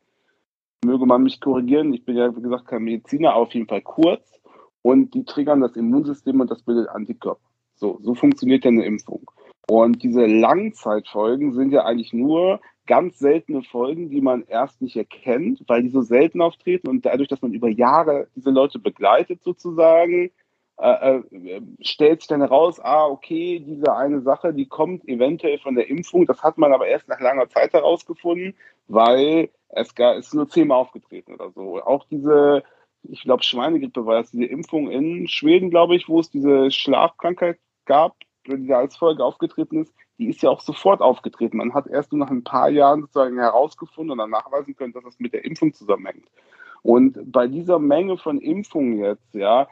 Möge man mich korrigieren. Ich bin ja, wie gesagt, kein Mediziner, auf jeden Fall kurz. Und die triggern das Immunsystem und das bildet Antikörper. So, so funktioniert ja eine Impfung. Und diese Langzeitfolgen sind ja eigentlich nur ganz seltene Folgen, die man erst nicht erkennt, weil die so selten auftreten und dadurch, dass man über Jahre diese Leute begleitet sozusagen, äh, äh, stellt sich dann heraus, ah, okay, diese eine Sache, die kommt eventuell von der Impfung. Das hat man aber erst nach langer Zeit herausgefunden, weil es gar, ist nur zehnmal aufgetreten oder so. Auch diese, ich glaube, Schweinegrippe war das, diese Impfung in Schweden, glaube ich, wo es diese Schlafkrankheit gab, die als Folge aufgetreten ist, die ist ja auch sofort aufgetreten. Man hat erst nur nach ein paar Jahren sozusagen herausgefunden oder nachweisen können, dass das mit der Impfung zusammenhängt. Und bei dieser Menge von Impfungen jetzt, ja,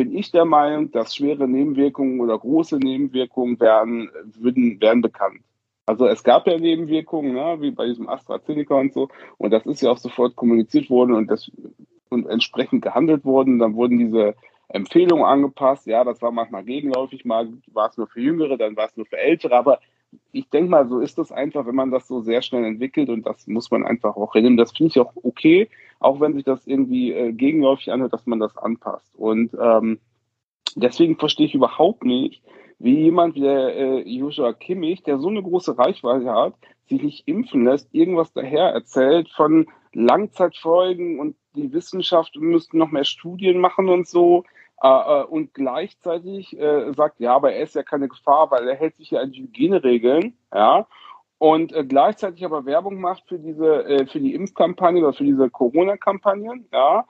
bin ich der Meinung, dass schwere Nebenwirkungen oder große Nebenwirkungen werden, würden, werden bekannt. Also es gab ja Nebenwirkungen, ne, wie bei diesem AstraZeneca und so, und das ist ja auch sofort kommuniziert worden und, das, und entsprechend gehandelt worden. Dann wurden diese Empfehlungen angepasst. Ja, das war manchmal gegenläufig, mal war es nur für Jüngere, dann war es nur für Ältere, aber ich denke mal, so ist das einfach, wenn man das so sehr schnell entwickelt und das muss man einfach auch reden. Das finde ich auch okay, auch wenn sich das irgendwie äh, gegenläufig anhört, dass man das anpasst. Und ähm, deswegen verstehe ich überhaupt nicht, wie jemand wie der äh, Joshua Kimmich, der so eine große Reichweite hat, sich nicht impfen lässt, irgendwas daher erzählt von Langzeitfolgen und die Wissenschaft müsste noch mehr Studien machen und so. Äh, äh, und gleichzeitig äh, sagt, ja, aber er ist ja keine Gefahr, weil er hält sich ja an die Hygieneregeln, ja. Und äh, gleichzeitig aber Werbung macht für diese, äh, für die Impfkampagne oder für diese Corona-Kampagnen, ja.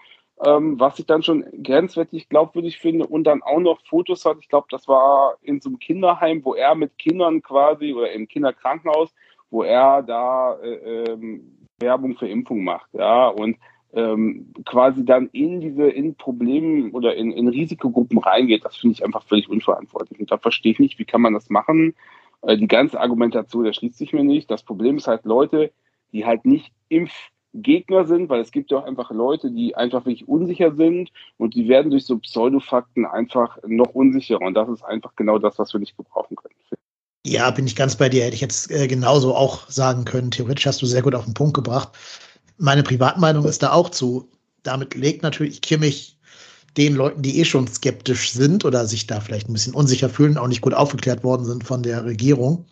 Ähm, was ich dann schon grenzwertig glaubwürdig finde und dann auch noch Fotos hat. Ich glaube, das war in so einem Kinderheim, wo er mit Kindern quasi oder im Kinderkrankenhaus, wo er da äh, ähm, Werbung für Impfung macht, ja. Und ähm, quasi dann in diese in Problemen oder in, in Risikogruppen reingeht, das finde ich einfach völlig unverantwortlich. Und da verstehe ich nicht, wie kann man das machen. Äh, die ganze Argumentation erschließt sich mir nicht. Das Problem ist halt Leute, die halt nicht Impfgegner sind, weil es gibt ja auch einfach Leute, die einfach wirklich unsicher sind und die werden durch so Pseudofakten einfach noch unsicherer. Und das ist einfach genau das, was wir nicht gebrauchen können. Ja, bin ich ganz bei dir. Hätte ich jetzt äh, genauso auch sagen können. Theoretisch hast du sehr gut auf den Punkt gebracht. Meine Privatmeinung ist da auch zu. Damit legt natürlich Kimmich den Leuten, die eh schon skeptisch sind oder sich da vielleicht ein bisschen unsicher fühlen, auch nicht gut aufgeklärt worden sind von der Regierung.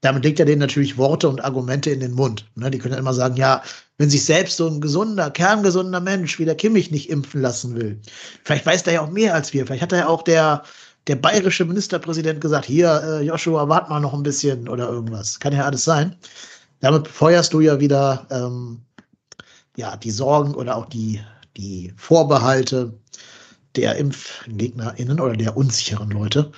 Damit legt er denen natürlich Worte und Argumente in den Mund. Ne, die können ja immer sagen, ja, wenn sich selbst so ein gesunder, kerngesunder Mensch wie der Kimmich nicht impfen lassen will, vielleicht weiß der ja auch mehr als wir. Vielleicht hat er ja auch der, der bayerische Ministerpräsident gesagt, hier, äh, Joshua, wart mal noch ein bisschen oder irgendwas. Kann ja alles sein. Damit feuerst du ja wieder ähm, ja, die Sorgen oder auch die, die Vorbehalte der ImpfgegnerInnen oder der unsicheren Leute.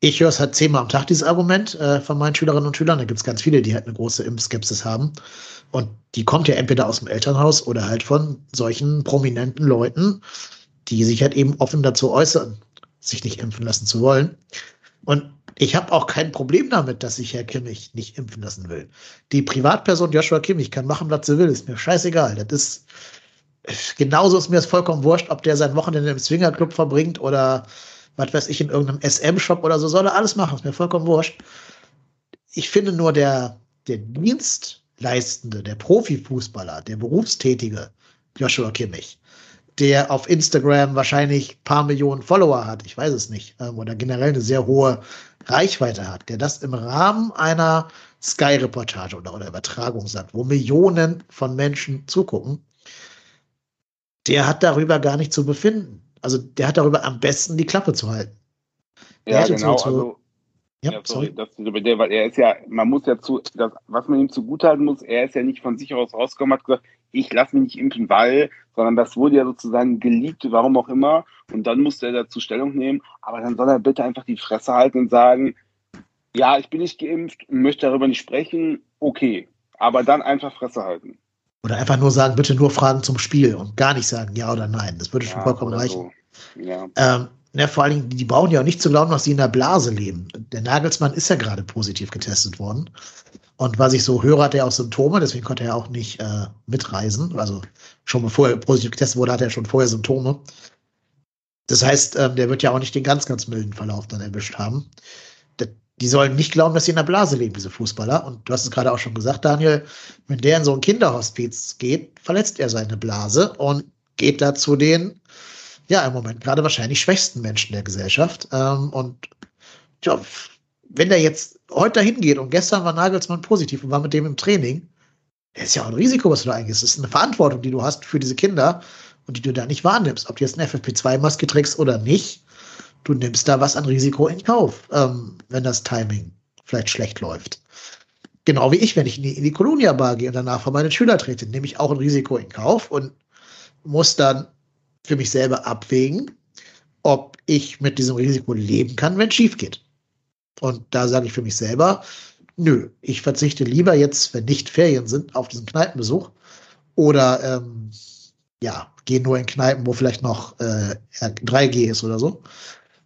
Ich höre es halt zehnmal am Tag, dieses Argument äh, von meinen Schülerinnen und Schülern. Da gibt es ganz viele, die halt eine große Impfskepsis haben. Und die kommt ja entweder aus dem Elternhaus oder halt von solchen prominenten Leuten, die sich halt eben offen dazu äußern, sich nicht impfen lassen zu wollen. Und ich habe auch kein Problem damit, dass sich Herr Kimmich nicht impfen lassen will. Die Privatperson Joshua Kimmich kann machen, was sie will, ist mir scheißegal. Das ist genauso ist mir es vollkommen wurscht, ob der sein Wochenende im Swingerclub verbringt oder was weiß ich in irgendeinem SM-Shop oder so, soll er alles machen, ist mir vollkommen wurscht. Ich finde nur der, der Dienstleistende, der Profifußballer, der Berufstätige Joshua Kimmich, der auf Instagram wahrscheinlich paar Millionen Follower hat, ich weiß es nicht, ähm, oder generell eine sehr hohe Reichweite hat, der das im Rahmen einer Sky-Reportage oder, oder Übertragung sagt, wo Millionen von Menschen zugucken, der hat darüber gar nicht zu befinden. Also der hat darüber am besten die Klappe zu halten. Ja, genau. Zu, also, ja, ja, sorry, das, weil er ist ja, man muss ja zu, das, was man ihm zugutehalten muss, er ist ja nicht von sich aus rausgekommen, hat gesagt, ich lasse mich nicht impfen, weil, sondern das wurde ja sozusagen geliebt, warum auch immer. Und dann musste er dazu Stellung nehmen. Aber dann soll er bitte einfach die Fresse halten und sagen, ja, ich bin nicht geimpft, möchte darüber nicht sprechen, okay. Aber dann einfach Fresse halten. Oder einfach nur sagen, bitte nur Fragen zum Spiel und gar nicht sagen ja oder nein. Das würde schon ja, vollkommen reichen. So. Ja. Ähm, ja, vor allen Dingen, die brauchen ja auch nicht zu glauben, dass sie in der Blase leben. Der Nagelsmann ist ja gerade positiv getestet worden. Und was ich so höre, hat er auch Symptome, deswegen konnte er auch nicht äh, mitreisen. Also schon bevor er positiv getestet wurde, hat er schon vorher Symptome. Das heißt, ähm, der wird ja auch nicht den ganz, ganz milden Verlauf dann erwischt haben. Die sollen nicht glauben, dass sie in der Blase leben, diese Fußballer. Und du hast es gerade auch schon gesagt, Daniel, wenn der in so ein Kinderhospiz geht, verletzt er seine Blase und geht da zu den, ja, im Moment gerade wahrscheinlich schwächsten Menschen der Gesellschaft. Ähm, und ja, wenn der jetzt heute dahin geht und gestern war Nagelsmann positiv und war mit dem im Training, das ist ja auch ein Risiko, was du da eingehst. Das ist eine Verantwortung, die du hast für diese Kinder und die du da nicht wahrnimmst. Ob du jetzt eine FFP2-Maske trägst oder nicht, du nimmst da was an Risiko in Kauf, ähm, wenn das Timing vielleicht schlecht läuft. Genau wie ich, wenn ich in die, in die Colonia Bar gehe und danach von meinen Schüler trete, nehme ich auch ein Risiko in Kauf und muss dann für mich selber abwägen, ob ich mit diesem Risiko leben kann, wenn es schief geht. Und da sage ich für mich selber, nö, ich verzichte lieber jetzt, wenn nicht Ferien sind, auf diesen Kneipenbesuch oder ähm, ja, gehe nur in Kneipen, wo vielleicht noch äh, 3G ist oder so.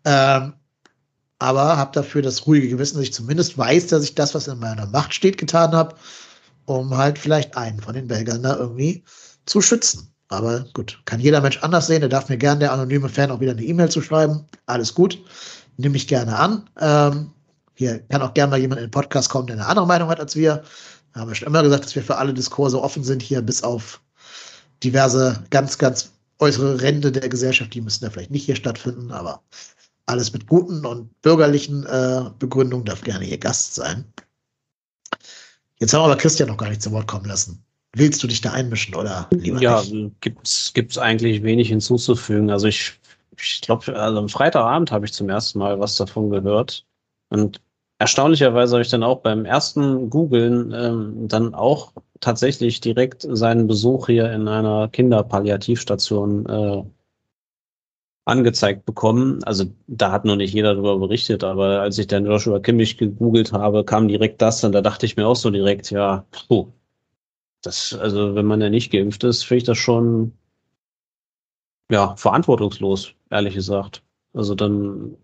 Ähm, aber habe dafür das ruhige Gewissen, dass ich zumindest weiß, dass ich das, was in meiner Macht steht, getan habe, um halt vielleicht einen von den Belgern da irgendwie zu schützen. Aber gut, kann jeder Mensch anders sehen. Der darf mir gerne der anonyme Fan auch wieder eine E-Mail zu schreiben. Alles gut, nehme ich gerne an. Ähm, hier kann auch gerne mal jemand in den Podcast kommen, der eine andere Meinung hat als wir. Wir haben ja schon immer gesagt, dass wir für alle Diskurse offen sind, hier bis auf diverse ganz, ganz äußere Ränder der Gesellschaft, die müssen da vielleicht nicht hier stattfinden, aber alles mit guten und bürgerlichen äh, Begründungen darf gerne hier Gast sein. Jetzt haben wir aber Christian noch gar nicht zu Wort kommen lassen. Willst du dich da einmischen oder lieber Ja, nicht? gibt's gibt's eigentlich wenig hinzuzufügen. Also ich, ich glaube, also am Freitagabend habe ich zum ersten Mal was davon gehört. Und erstaunlicherweise habe ich dann auch beim ersten Googlen ähm, dann auch tatsächlich direkt seinen Besuch hier in einer Kinderpalliativstation äh, angezeigt bekommen. Also da hat noch nicht jeder darüber berichtet, aber als ich dann Joshua Kimmich gegoogelt habe, kam direkt das und da dachte ich mir auch so direkt, ja, puh, das, also wenn man ja nicht geimpft ist, finde ich das schon ja, verantwortungslos, ehrlich gesagt. Also dann,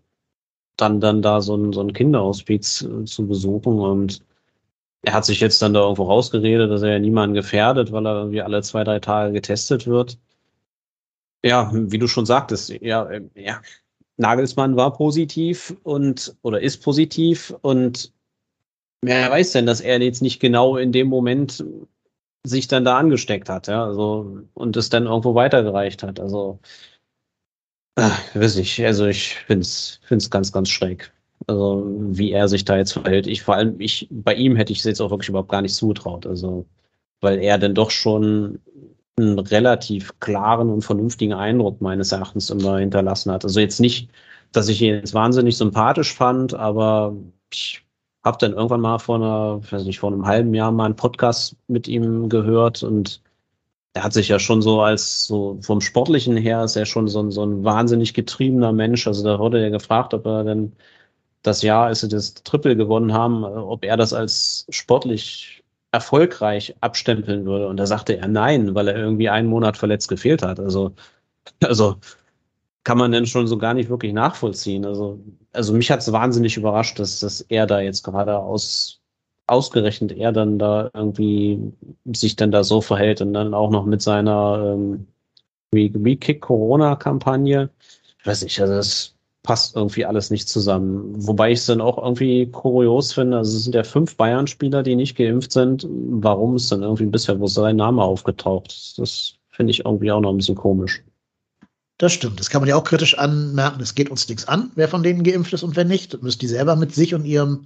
dann, dann da so ein, so ein Kinderhospiz äh, zu besuchen und er hat sich jetzt dann da irgendwo rausgeredet, dass er ja niemanden gefährdet, weil er irgendwie alle zwei, drei Tage getestet wird. Ja, wie du schon sagtest, ja, äh, ja, Nagelsmann war positiv und oder ist positiv und wer weiß denn, dass er jetzt nicht genau in dem Moment sich dann da angesteckt hat, ja, also und es dann irgendwo weitergereicht hat. Also ach, weiß ich, also ich find's find's ganz, ganz schräg. Also wie er sich da jetzt verhält. Ich vor allem, ich bei ihm hätte ich es jetzt auch wirklich überhaupt gar nicht zugetraut. Also weil er dann doch schon einen relativ klaren und vernünftigen Eindruck meines Erachtens immer hinterlassen hat. Also jetzt nicht, dass ich ihn jetzt wahnsinnig sympathisch fand, aber ich habe dann irgendwann mal vor einer, weiß nicht, vor einem halben Jahr mal einen Podcast mit ihm gehört und er hat sich ja schon so als so vom Sportlichen her ist er schon so ein, so ein wahnsinnig getriebener Mensch. Also da wurde er gefragt, ob er denn das Jahr, als sie das Triple gewonnen haben, ob er das als sportlich erfolgreich abstempeln würde. Und da sagte er nein, weil er irgendwie einen Monat verletzt gefehlt hat. Also, also kann man denn schon so gar nicht wirklich nachvollziehen. Also, also mich hat es wahnsinnig überrascht, dass, dass er da jetzt gerade aus, ausgerechnet er dann da irgendwie sich dann da so verhält und dann auch noch mit seiner ähm, Re-Kick-Corona-Kampagne. Ich weiß nicht, also das passt irgendwie alles nicht zusammen. Wobei ich es dann auch irgendwie kurios finde. Also es sind ja fünf Bayern-Spieler, die nicht geimpft sind. Warum ist dann irgendwie bisher wo sein Name aufgetaucht? Das finde ich irgendwie auch noch ein bisschen komisch. Das stimmt. Das kann man ja auch kritisch anmerken. Es geht uns nichts an, wer von denen geimpft ist und wer nicht. Das müsst die selber mit sich und ihrem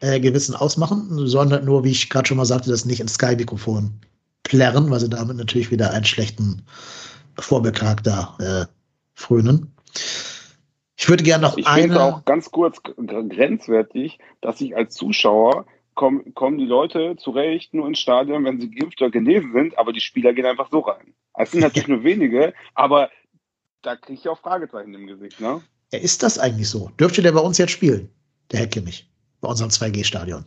äh, Gewissen ausmachen, sondern nur, wie ich gerade schon mal sagte, das nicht ins Sky-Mikrofon plärren, weil sie damit natürlich wieder einen schlechten Vorbildcharakter äh, frönen. Ich würde gerne noch Ich finde eine. auch ganz kurz gr- grenzwertig, dass ich als Zuschauer kommen, kommen die Leute zurecht nur ins Stadion, wenn sie geimpft oder genesen sind, aber die Spieler gehen einfach so rein. Es sind natürlich [LAUGHS] nur wenige, aber da kriege ich auch Fragezeichen im Gesicht, ne? Ist das eigentlich so? Dürfte der bei uns jetzt spielen? Der Herr Kimmich. Bei unserem 2G-Stadion.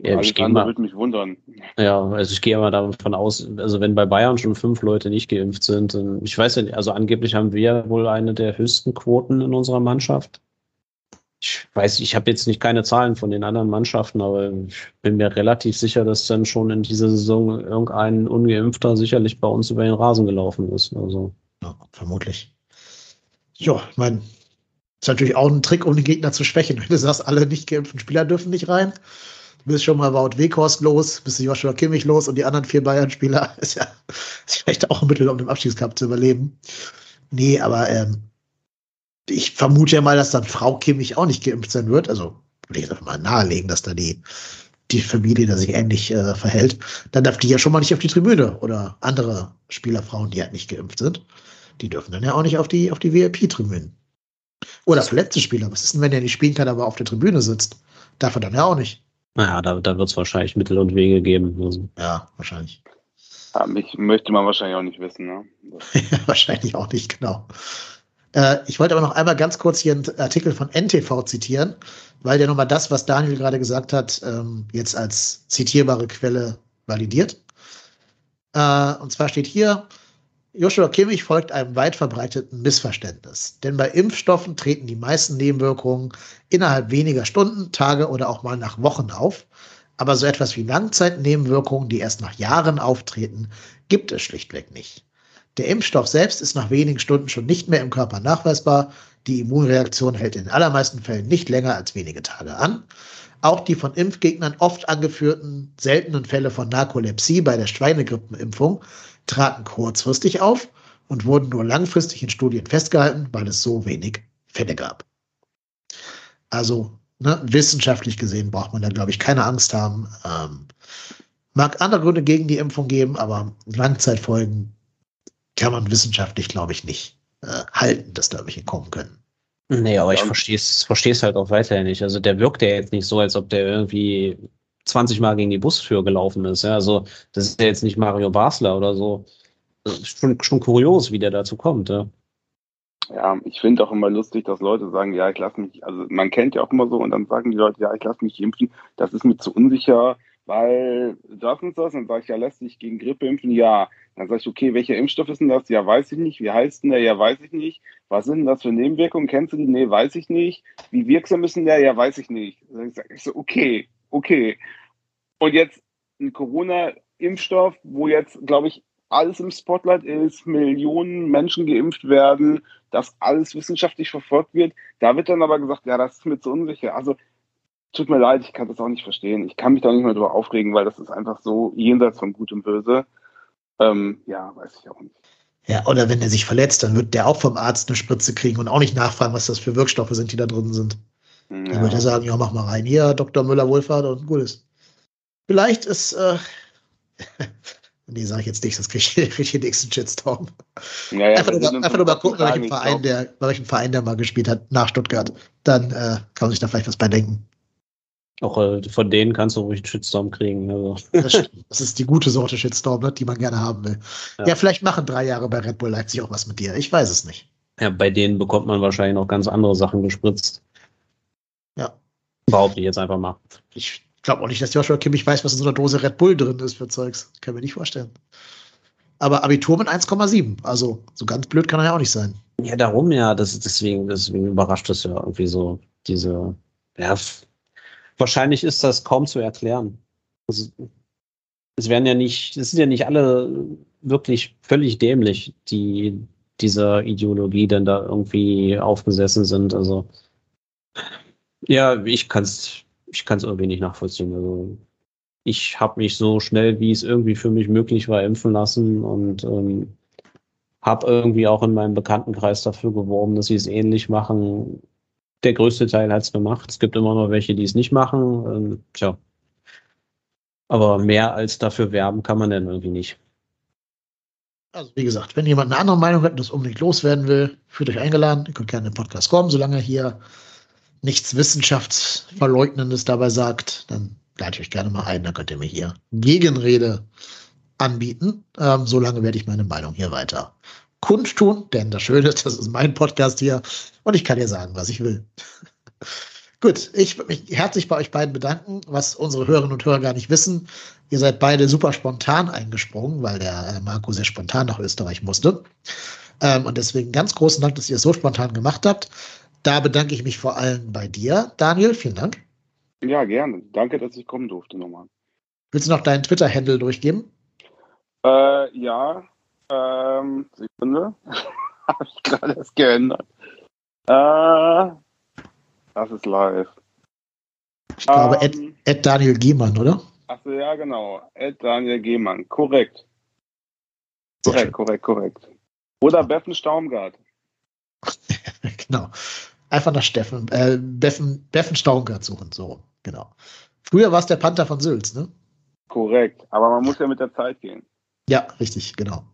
Ja, Alles ich gehe mal, würde mich wundern. ja, also ich gehe mal davon aus, also wenn bei Bayern schon fünf Leute nicht geimpft sind, dann, ich weiß ja nicht, also angeblich haben wir wohl eine der höchsten Quoten in unserer Mannschaft. Ich weiß, ich habe jetzt nicht keine Zahlen von den anderen Mannschaften, aber ich bin mir relativ sicher, dass dann schon in dieser Saison irgendein Ungeimpfter sicherlich bei uns über den Rasen gelaufen ist. Also Ja, vermutlich. Ja, ich meine, ist natürlich auch ein Trick, um den Gegner zu schwächen. Wenn du sagst, alle nicht geimpften Spieler dürfen nicht rein. Du bist schon mal Wout Weghorst los, bist Joshua Kimmich los und die anderen vier Bayern-Spieler [LAUGHS] ist ja ist vielleicht auch ein Mittel, um den Abschiedscup zu überleben. Nee, aber ähm, ich vermute ja mal, dass dann Frau Kimmich auch nicht geimpft sein wird. Also würde ich einfach mal nahelegen, dass da die, die Familie da sich ähnlich äh, verhält. Dann darf die ja schon mal nicht auf die Tribüne oder andere Spielerfrauen, die halt nicht geimpft sind. Die dürfen dann ja auch nicht auf die, auf die VIP-Tribünen. Oder verletzte Spieler. Was ist denn, wenn der nicht spielen kann, aber auf der Tribüne sitzt? Darf er dann ja auch nicht. naja, da, da wird es wahrscheinlich Mittel und Wege geben. Also, Ja, wahrscheinlich. Ja, mich möchte man wahrscheinlich auch nicht wissen, ne? [LAUGHS] wahrscheinlich auch nicht, genau. Äh, ich wollte aber noch einmal ganz kurz hier einen Artikel von NTV zitieren, weil der nochmal das, was Daniel gerade gesagt hat, ähm, jetzt als zitierbare Quelle validiert. Äh, und zwar steht hier, Joshua Kimmich folgt einem weit verbreiteten Missverständnis. Denn bei Impfstoffen treten die meisten Nebenwirkungen innerhalb weniger Stunden, Tage oder auch mal nach Wochen auf. Aber so etwas wie Langzeitnebenwirkungen, die erst nach Jahren auftreten, gibt es schlichtweg nicht. Der Impfstoff selbst ist nach wenigen Stunden schon nicht mehr im Körper nachweisbar. Die Immunreaktion hält in den allermeisten Fällen nicht länger als wenige Tage an. Auch die von Impfgegnern oft angeführten seltenen Fälle von Narkolepsie bei der Schweinegrippenimpfung traten kurzfristig auf und wurden nur langfristig in Studien festgehalten, weil es so wenig Fälle gab. Also ne, wissenschaftlich gesehen braucht man da, glaube ich, keine Angst haben. Ähm, mag andere Gründe gegen die Impfung geben, aber Langzeitfolgen kann man wissenschaftlich, glaube ich, nicht äh, halten, dass da welche kommen können. Nee, aber ich verstehe es halt auch weiterhin nicht. Also der wirkt ja jetzt nicht so, als ob der irgendwie 20 Mal gegen die Bustür gelaufen ist. Ja? Also das ist ja jetzt nicht Mario Basler oder so. Schon, schon kurios, wie der dazu kommt. Ja, ja ich finde auch immer lustig, dass Leute sagen, ja, ich lasse mich, also man kennt ja auch immer so und dann sagen die Leute, ja, ich lasse mich impfen, das ist mir zu unsicher, weil das und das. Dann sage ich, ja, lässt sich gegen Grippe impfen? Ja. Dann sage ich, okay, welcher Impfstoff ist denn das? Ja, weiß ich nicht. Wie heißt denn der? Ja, weiß ich nicht. Was sind denn das für Nebenwirkungen? Kennst du die? Nee, weiß ich nicht. Wie wirksam ist denn der? Ja, weiß ich nicht. Dann sage ich so, okay, okay. Und jetzt ein Corona-Impfstoff, wo jetzt, glaube ich, alles im Spotlight ist, Millionen Menschen geimpft werden, dass alles wissenschaftlich verfolgt wird. Da wird dann aber gesagt, ja, das ist mir zu unsicher. Also tut mir leid, ich kann das auch nicht verstehen. Ich kann mich da nicht mehr drüber aufregen, weil das ist einfach so jenseits von Gut und Böse. Ähm, ja, weiß ich auch nicht. Ja, oder wenn er sich verletzt, dann wird der auch vom Arzt eine Spritze kriegen und auch nicht nachfragen, was das für Wirkstoffe sind, die da drin sind. Ja. Dann wird er sagen, ja, mach mal rein. Hier, Dr. Müller-Wohlfahrt und gut ist. Vielleicht ist, äh, [LAUGHS] nee, sage ich jetzt nicht, das kriege ich, [LAUGHS] krieg ich den nächsten Shitstorm. Ja, ja, einfach, nur, einfach nur mal gucken, bei welchem, Verein der, bei welchem Verein der mal gespielt hat, nach Stuttgart. Dann äh, kann man sich da vielleicht was bei denken. Auch äh, von denen kannst du ruhig einen Shitstorm kriegen. Also. [LAUGHS] Das, das, ist die gute Sorte Shitstorm, ne, die man gerne haben will. Ja. ja, vielleicht machen drei Jahre bei Red Bull Leipzig auch was mit dir. Ich weiß es nicht. Ja, bei denen bekommt man wahrscheinlich noch ganz andere Sachen gespritzt. Behaupte ich jetzt einfach mal. Ich glaube auch nicht, dass Joshua Kimmich weiß, was in so einer Dose Red Bull drin ist für Zeugs. Kann mir nicht vorstellen. Aber Abitur mit 1,7. Also so ganz blöd kann er ja auch nicht sein. Ja, darum ja. Das, deswegen, deswegen überrascht es ja irgendwie so diese. Ja, wahrscheinlich ist das kaum zu erklären. Also, es werden ja nicht, es sind ja nicht alle wirklich völlig dämlich, die dieser Ideologie dann da irgendwie aufgesessen sind. Also ja, ich kann es ich kann's irgendwie nicht nachvollziehen. Also ich habe mich so schnell, wie es irgendwie für mich möglich war, impfen lassen und ähm, habe irgendwie auch in meinem Bekanntenkreis dafür geworben, dass sie es ähnlich machen. Der größte Teil hat es gemacht. Es gibt immer noch welche, die es nicht machen. Ähm, tja. Aber mehr als dafür werben kann man denn irgendwie nicht. Also, wie gesagt, wenn jemand eine andere Meinung hat und das unbedingt loswerden will, fühlt euch eingeladen. Ihr könnt gerne in den Podcast kommen, solange hier nichts Wissenschaftsverleugnendes dabei sagt, dann lade ich euch gerne mal ein, dann könnt ihr mir hier Gegenrede anbieten. Ähm, solange werde ich meine Meinung hier weiter kundtun, denn das Schöne ist, das ist mein Podcast hier und ich kann dir sagen, was ich will. [LAUGHS] Gut, ich würde mich herzlich bei euch beiden bedanken, was unsere Hörerinnen und Hörer gar nicht wissen. Ihr seid beide super spontan eingesprungen, weil der äh, Marco sehr spontan nach Österreich musste. Ähm, und deswegen ganz großen Dank, dass ihr es so spontan gemacht habt. Da bedanke ich mich vor allem bei dir, Daniel. Vielen Dank. Ja, gerne. Danke, dass ich kommen durfte nochmal. Willst du noch deinen Twitter-Handle durchgeben? Äh, ja. Ähm, Sekunde. [LAUGHS] Habe ich gerade erst geändert. Äh, das ist live. Ich glaube, ähm, Ed, Ed Daniel Gehmann, oder? Achso, ja, genau. Ed Daniel Gehmann. Korrekt. Korrekt, korrekt, korrekt. Oder Beffen Staumgart. [LAUGHS] genau. Einfach nach Steffen, äh, Beffen, Beffen Staumgart suchen, so, genau. Früher war es der Panther von Sülz, ne? Korrekt, aber man muss ja mit der Zeit gehen. Ja, richtig, genau.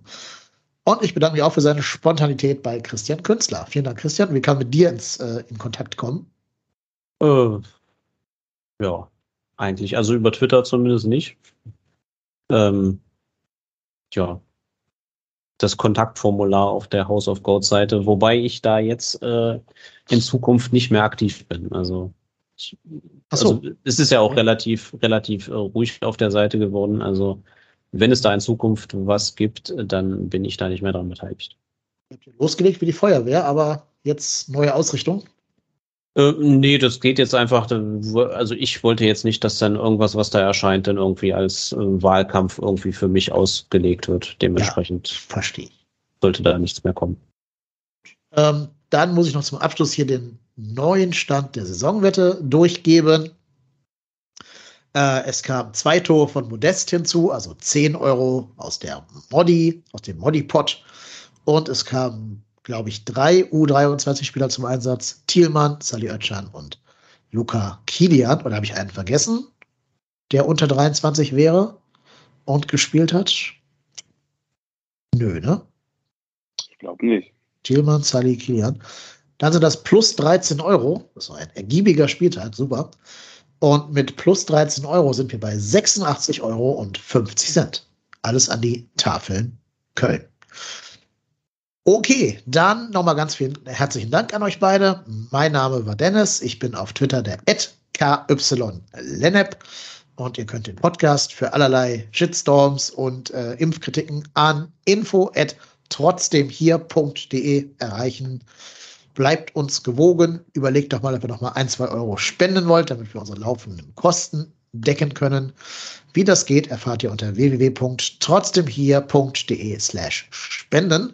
Und ich bedanke mich auch für seine Spontanität bei Christian Künstler. Vielen Dank, Christian. Wie kann mit dir ins, äh, in Kontakt kommen? Äh, ja, eigentlich. Also über Twitter zumindest nicht. Ähm, ja, das Kontaktformular auf der House of Gold Seite, wobei ich da jetzt äh, in Zukunft nicht mehr aktiv bin. Also, ich, so. also es ist ja auch relativ relativ äh, ruhig auf der Seite geworden. Also wenn es da in Zukunft was gibt, dann bin ich da nicht mehr dran beteiligt. Losgelegt wie die Feuerwehr, aber jetzt neue Ausrichtung. Äh, nee, das geht jetzt einfach, also ich wollte jetzt nicht, dass dann irgendwas, was da erscheint, dann irgendwie als äh, Wahlkampf irgendwie für mich ausgelegt wird. Dementsprechend ja, verstehe sollte da nichts mehr kommen. Ähm, dann muss ich noch zum Abschluss hier den neuen Stand der Saisonwette durchgeben. Äh, es kam zwei Tore von Modest hinzu, also 10 Euro aus der Modi, aus dem Modi-Pot Und es kamen, glaube ich, drei U23-Spieler zum Einsatz. Thielmann, Sally Oetschan und Luca Kilian. Oder habe ich einen vergessen, der unter 23 wäre und gespielt hat? Nö, ne? Ich glaube nicht. Thielmann, Sally, Kilian. Dann sind das plus 13 Euro. Das war ein ergiebiger Spieltag, super. Und mit plus 13 Euro sind wir bei 86 Euro und 50 Cent. Alles an die Tafeln Köln. Okay, dann nochmal ganz vielen herzlichen Dank an euch beide. Mein Name war Dennis. Ich bin auf Twitter der KYLennep. Und ihr könnt den Podcast für allerlei Shitstorms und äh, Impfkritiken an info at trotzdemhier.de erreichen. Bleibt uns gewogen. Überlegt doch mal, ob ihr noch mal ein, zwei Euro spenden wollt, damit wir unsere laufenden Kosten decken können. Wie das geht, erfahrt ihr unter www.trotzdemhier.de slash spenden.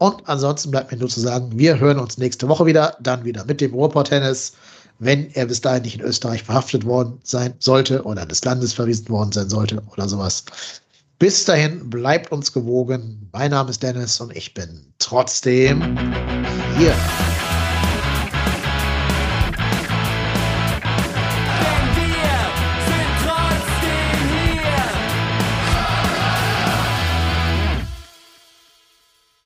Und ansonsten bleibt mir nur zu sagen, wir hören uns nächste Woche wieder, dann wieder mit dem Ruhrport-Tennis, wenn er bis dahin nicht in Österreich verhaftet worden sein sollte oder des Landes verwiesen worden sein sollte oder sowas. Bis dahin bleibt uns gewogen. Mein Name ist Dennis und ich bin trotzdem hier.